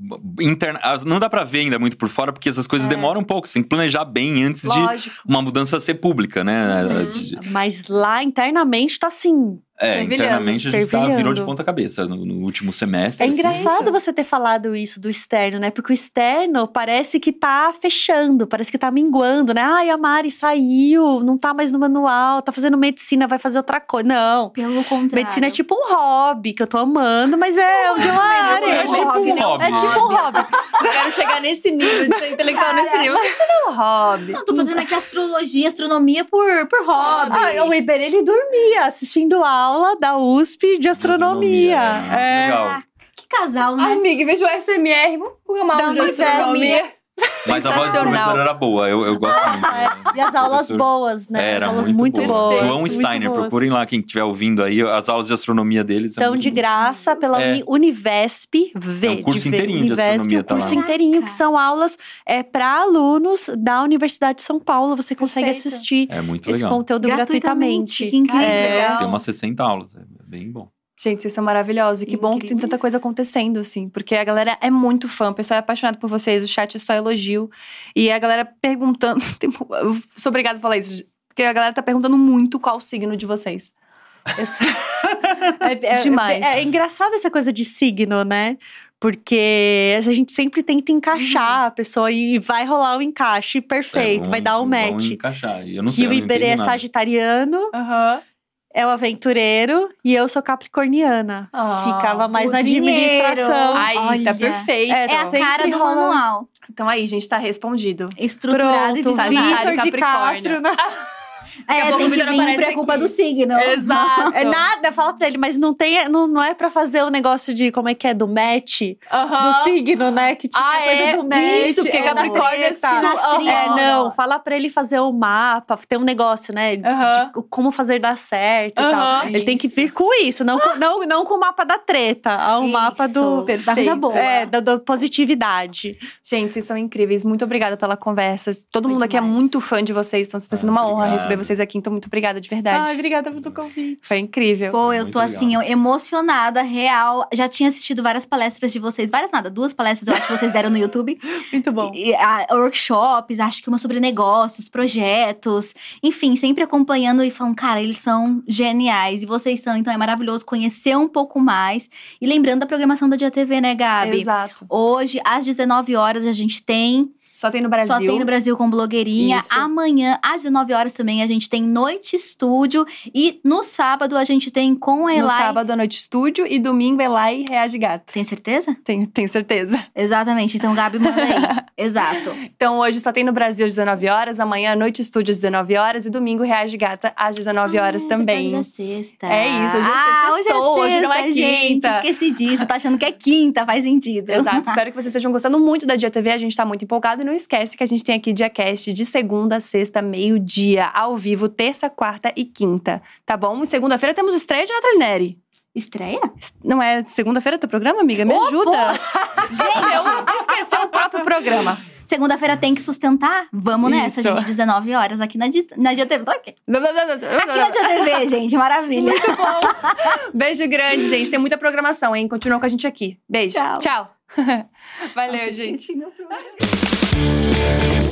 [SPEAKER 3] Interna... Não dá pra ver ainda muito por fora, porque essas coisas
[SPEAKER 2] É.
[SPEAKER 3] demoram um pouco. Você tem que planejar bem antes de
[SPEAKER 2] Lógico.
[SPEAKER 3] uma mudança ser pública, né?
[SPEAKER 2] Uhum.
[SPEAKER 3] De-
[SPEAKER 4] Mas lá, internamente, tá assim.
[SPEAKER 3] É, internamente a gente tá, virou de ponta cabeça no, no último semestre.
[SPEAKER 4] É
[SPEAKER 3] assim.
[SPEAKER 4] engraçado
[SPEAKER 2] Eita.
[SPEAKER 4] você ter falado isso do externo, né? Porque o externo parece que tá fechando, parece que tá minguando, né? Ai, a Mari saiu, não tá mais no manual, tá fazendo medicina, vai fazer outra coisa. Não.
[SPEAKER 1] Pelo contrário.
[SPEAKER 4] Medicina é tipo um hobby que eu tô amando, mas é de uma área.
[SPEAKER 3] É tipo um hobby.
[SPEAKER 4] É tipo um hobby.
[SPEAKER 2] Eu quero chegar nesse nível de ser intelectual nesse nível. Não é um hobby.
[SPEAKER 1] Não, tô fazendo aqui astrologia, astronomia por, por hobby.
[SPEAKER 4] Ah, o Iberê, ele dormia assistindo aula da USP de astronomia.
[SPEAKER 3] Astronomia, é, legal.
[SPEAKER 1] Que casal, né?
[SPEAKER 2] Amiga, em vez do SMR, vamos colocar uma aula de astronomia.
[SPEAKER 3] Mas a voz do professor era boa, eu, eu gosto muito. né?
[SPEAKER 4] E as aulas
[SPEAKER 3] Professor-
[SPEAKER 4] boas, né?
[SPEAKER 3] Era
[SPEAKER 4] as aulas
[SPEAKER 3] muito,
[SPEAKER 4] muito,
[SPEAKER 3] boa.
[SPEAKER 4] boas.
[SPEAKER 3] João Steiner,
[SPEAKER 4] boas.
[SPEAKER 3] procurem lá quem estiver ouvindo aí, as aulas de astronomia deles. são
[SPEAKER 4] Então, de
[SPEAKER 3] boas.
[SPEAKER 4] graça, pela
[SPEAKER 3] É.
[SPEAKER 4] Uni- Univesp, V.
[SPEAKER 3] É um curso
[SPEAKER 4] de V,
[SPEAKER 3] inteirinho de
[SPEAKER 4] Univesp,
[SPEAKER 3] astronomia,
[SPEAKER 4] um
[SPEAKER 3] tá
[SPEAKER 4] curso
[SPEAKER 3] lá.
[SPEAKER 4] inteirinho, que são aulas é, para alunos da Universidade de São Paulo. Você consegue
[SPEAKER 2] Perfeito.
[SPEAKER 4] assistir
[SPEAKER 3] É muito
[SPEAKER 4] esse
[SPEAKER 3] legal.
[SPEAKER 4] conteúdo gratuitamente.
[SPEAKER 1] Que incrível.
[SPEAKER 2] É.
[SPEAKER 3] Tem umas 60 aulas, é bem bom.
[SPEAKER 2] Gente, vocês são maravilhosos. E que bom que tem tanta coisa acontecendo, assim. Porque a galera é muito fã, o pessoal é apaixonado por vocês, o chat é só elogio. E a galera perguntando. Eu sou obrigada a falar isso, porque a galera tá perguntando muito qual o signo de vocês.
[SPEAKER 4] É, é-
[SPEAKER 2] Demais.
[SPEAKER 4] É, é engraçado essa coisa de signo, né? Porque a gente sempre tenta encaixar a pessoa e vai rolar o encaixe perfeito,
[SPEAKER 3] É, vão-
[SPEAKER 4] vai dar o
[SPEAKER 3] vão
[SPEAKER 4] match.
[SPEAKER 3] encaixar. E eu não
[SPEAKER 4] Que
[SPEAKER 3] sei,
[SPEAKER 4] o Iberê é
[SPEAKER 3] nada.
[SPEAKER 4] sagitariano,
[SPEAKER 2] Aham.
[SPEAKER 4] É o aventureiro e eu sou capricorniana. Ficava mais na
[SPEAKER 1] dinheiro.
[SPEAKER 4] administração.
[SPEAKER 2] Aí,
[SPEAKER 1] Olha.
[SPEAKER 2] tá perfeito.
[SPEAKER 4] É,
[SPEAKER 1] É a cara do
[SPEAKER 4] rola-
[SPEAKER 1] manual.
[SPEAKER 2] Então aí, gente, tá respondido.
[SPEAKER 1] Estruturado e
[SPEAKER 4] Pronto,
[SPEAKER 1] visionário.
[SPEAKER 2] Sagitário.
[SPEAKER 4] Vitor de
[SPEAKER 2] Capricórnio.
[SPEAKER 4] Castro. né?
[SPEAKER 2] Daqui a
[SPEAKER 1] É,
[SPEAKER 2] pouco
[SPEAKER 1] tem
[SPEAKER 2] o
[SPEAKER 1] que vir pra culpa
[SPEAKER 2] aqui.
[SPEAKER 1] do signo.
[SPEAKER 2] Exato.
[SPEAKER 4] É nada, fala pra ele, mas não tem, não, não é pra fazer o negócio de como é que é do match do signo, né? Que tinha
[SPEAKER 2] Ah,
[SPEAKER 4] coisa
[SPEAKER 2] é?
[SPEAKER 4] do match.
[SPEAKER 2] Isso, porque
[SPEAKER 4] é,
[SPEAKER 2] Capricórnio é
[SPEAKER 4] treta.
[SPEAKER 2] signo-
[SPEAKER 1] Aham.
[SPEAKER 4] É, não, fala pra ele fazer o mapa, tem um negócio, né? de
[SPEAKER 2] Aham.
[SPEAKER 4] como fazer dar certo e tal. Ele tem que vir com isso, não com, não, não com o mapa da treta, ao
[SPEAKER 1] Isso,
[SPEAKER 4] mapa do
[SPEAKER 1] da coisa boa.
[SPEAKER 4] É, da, da positividade.
[SPEAKER 2] Gente, vocês são incríveis. Muito obrigada pela conversa. Todo
[SPEAKER 1] Foi
[SPEAKER 2] mundo aqui é
[SPEAKER 1] demais.
[SPEAKER 2] muito fã de vocês, então está sendo uma honra receber vocês aqui. Então, muito obrigada de verdade.
[SPEAKER 4] Ai, obrigada pelo convite.
[SPEAKER 2] Foi incrível.
[SPEAKER 1] Pô, eu
[SPEAKER 3] Muito
[SPEAKER 1] tô
[SPEAKER 3] legal.
[SPEAKER 1] assim, eu- emocionada, real. Já tinha assistido várias palestras de vocês, várias nada, duas palestras eu acho que vocês deram no YouTube.
[SPEAKER 4] Muito bom.
[SPEAKER 1] E, e, ah, workshops, acho que uma sobre negócios, projetos, enfim, sempre acompanhando e falando, cara, eles são geniais e vocês são, então é maravilhoso conhecer um pouco mais. E lembrando da programação da Dia TV, né, Gabi?
[SPEAKER 2] Exato.
[SPEAKER 1] Hoje, às 19 horas, a gente tem
[SPEAKER 2] Só tem no Brasil.
[SPEAKER 1] Só tem no Brasil com blogueirinha.
[SPEAKER 2] Isso.
[SPEAKER 1] Amanhã, às 19 horas também, a gente tem Noite Estúdio. E no sábado, a gente tem com a
[SPEAKER 2] No
[SPEAKER 1] Elai.
[SPEAKER 2] sábado à noite estúdio e domingo Elai Reage Gata.
[SPEAKER 1] Tem certeza?
[SPEAKER 2] Tenho, tenho certeza.
[SPEAKER 1] Exatamente. Então, Gabi, manda aí. Exato.
[SPEAKER 2] Então hoje só tem no Brasil às 19 horas, amanhã noite estúdio às 19 horas e domingo Reage Gata às 19 horas
[SPEAKER 1] Ah,
[SPEAKER 2] também.
[SPEAKER 1] Hoje é sexta.
[SPEAKER 2] É isso, hoje é
[SPEAKER 1] ah,
[SPEAKER 2] sexta,
[SPEAKER 1] hoje é
[SPEAKER 2] sextou, hoje não é
[SPEAKER 1] sexta, gente.
[SPEAKER 2] quinta.
[SPEAKER 1] Esqueci disso. Tá achando que é quinta, faz sentido.
[SPEAKER 2] Exato, espero que vocês estejam gostando muito da Dia TV. A gente tá muito empolgado e não esquece que a gente tem aqui Diacast de segunda a sexta, meio-dia, ao vivo, terça, quarta e quinta. Tá bom? E segunda-feira temos estreia de Nathalie Neri.
[SPEAKER 1] Estreia?
[SPEAKER 2] Não é segunda-feira teu programa, amiga? Me ajuda. Esqueceu, esqueceu o próprio programa.
[SPEAKER 1] Segunda-feira tem que sustentar? Vamos nessa,
[SPEAKER 2] Isso.
[SPEAKER 1] gente. 19 horas aqui na, na Dia TV. Aqui Aqui na Dia TV, gente. Maravilha.
[SPEAKER 2] Beijo grande, gente. Tem muita programação, hein? Continua com a gente aqui. Beijo.
[SPEAKER 1] Tchau.
[SPEAKER 2] Tchau.
[SPEAKER 1] Valeu,
[SPEAKER 2] Nossa,
[SPEAKER 1] gente.
[SPEAKER 2] Próximo.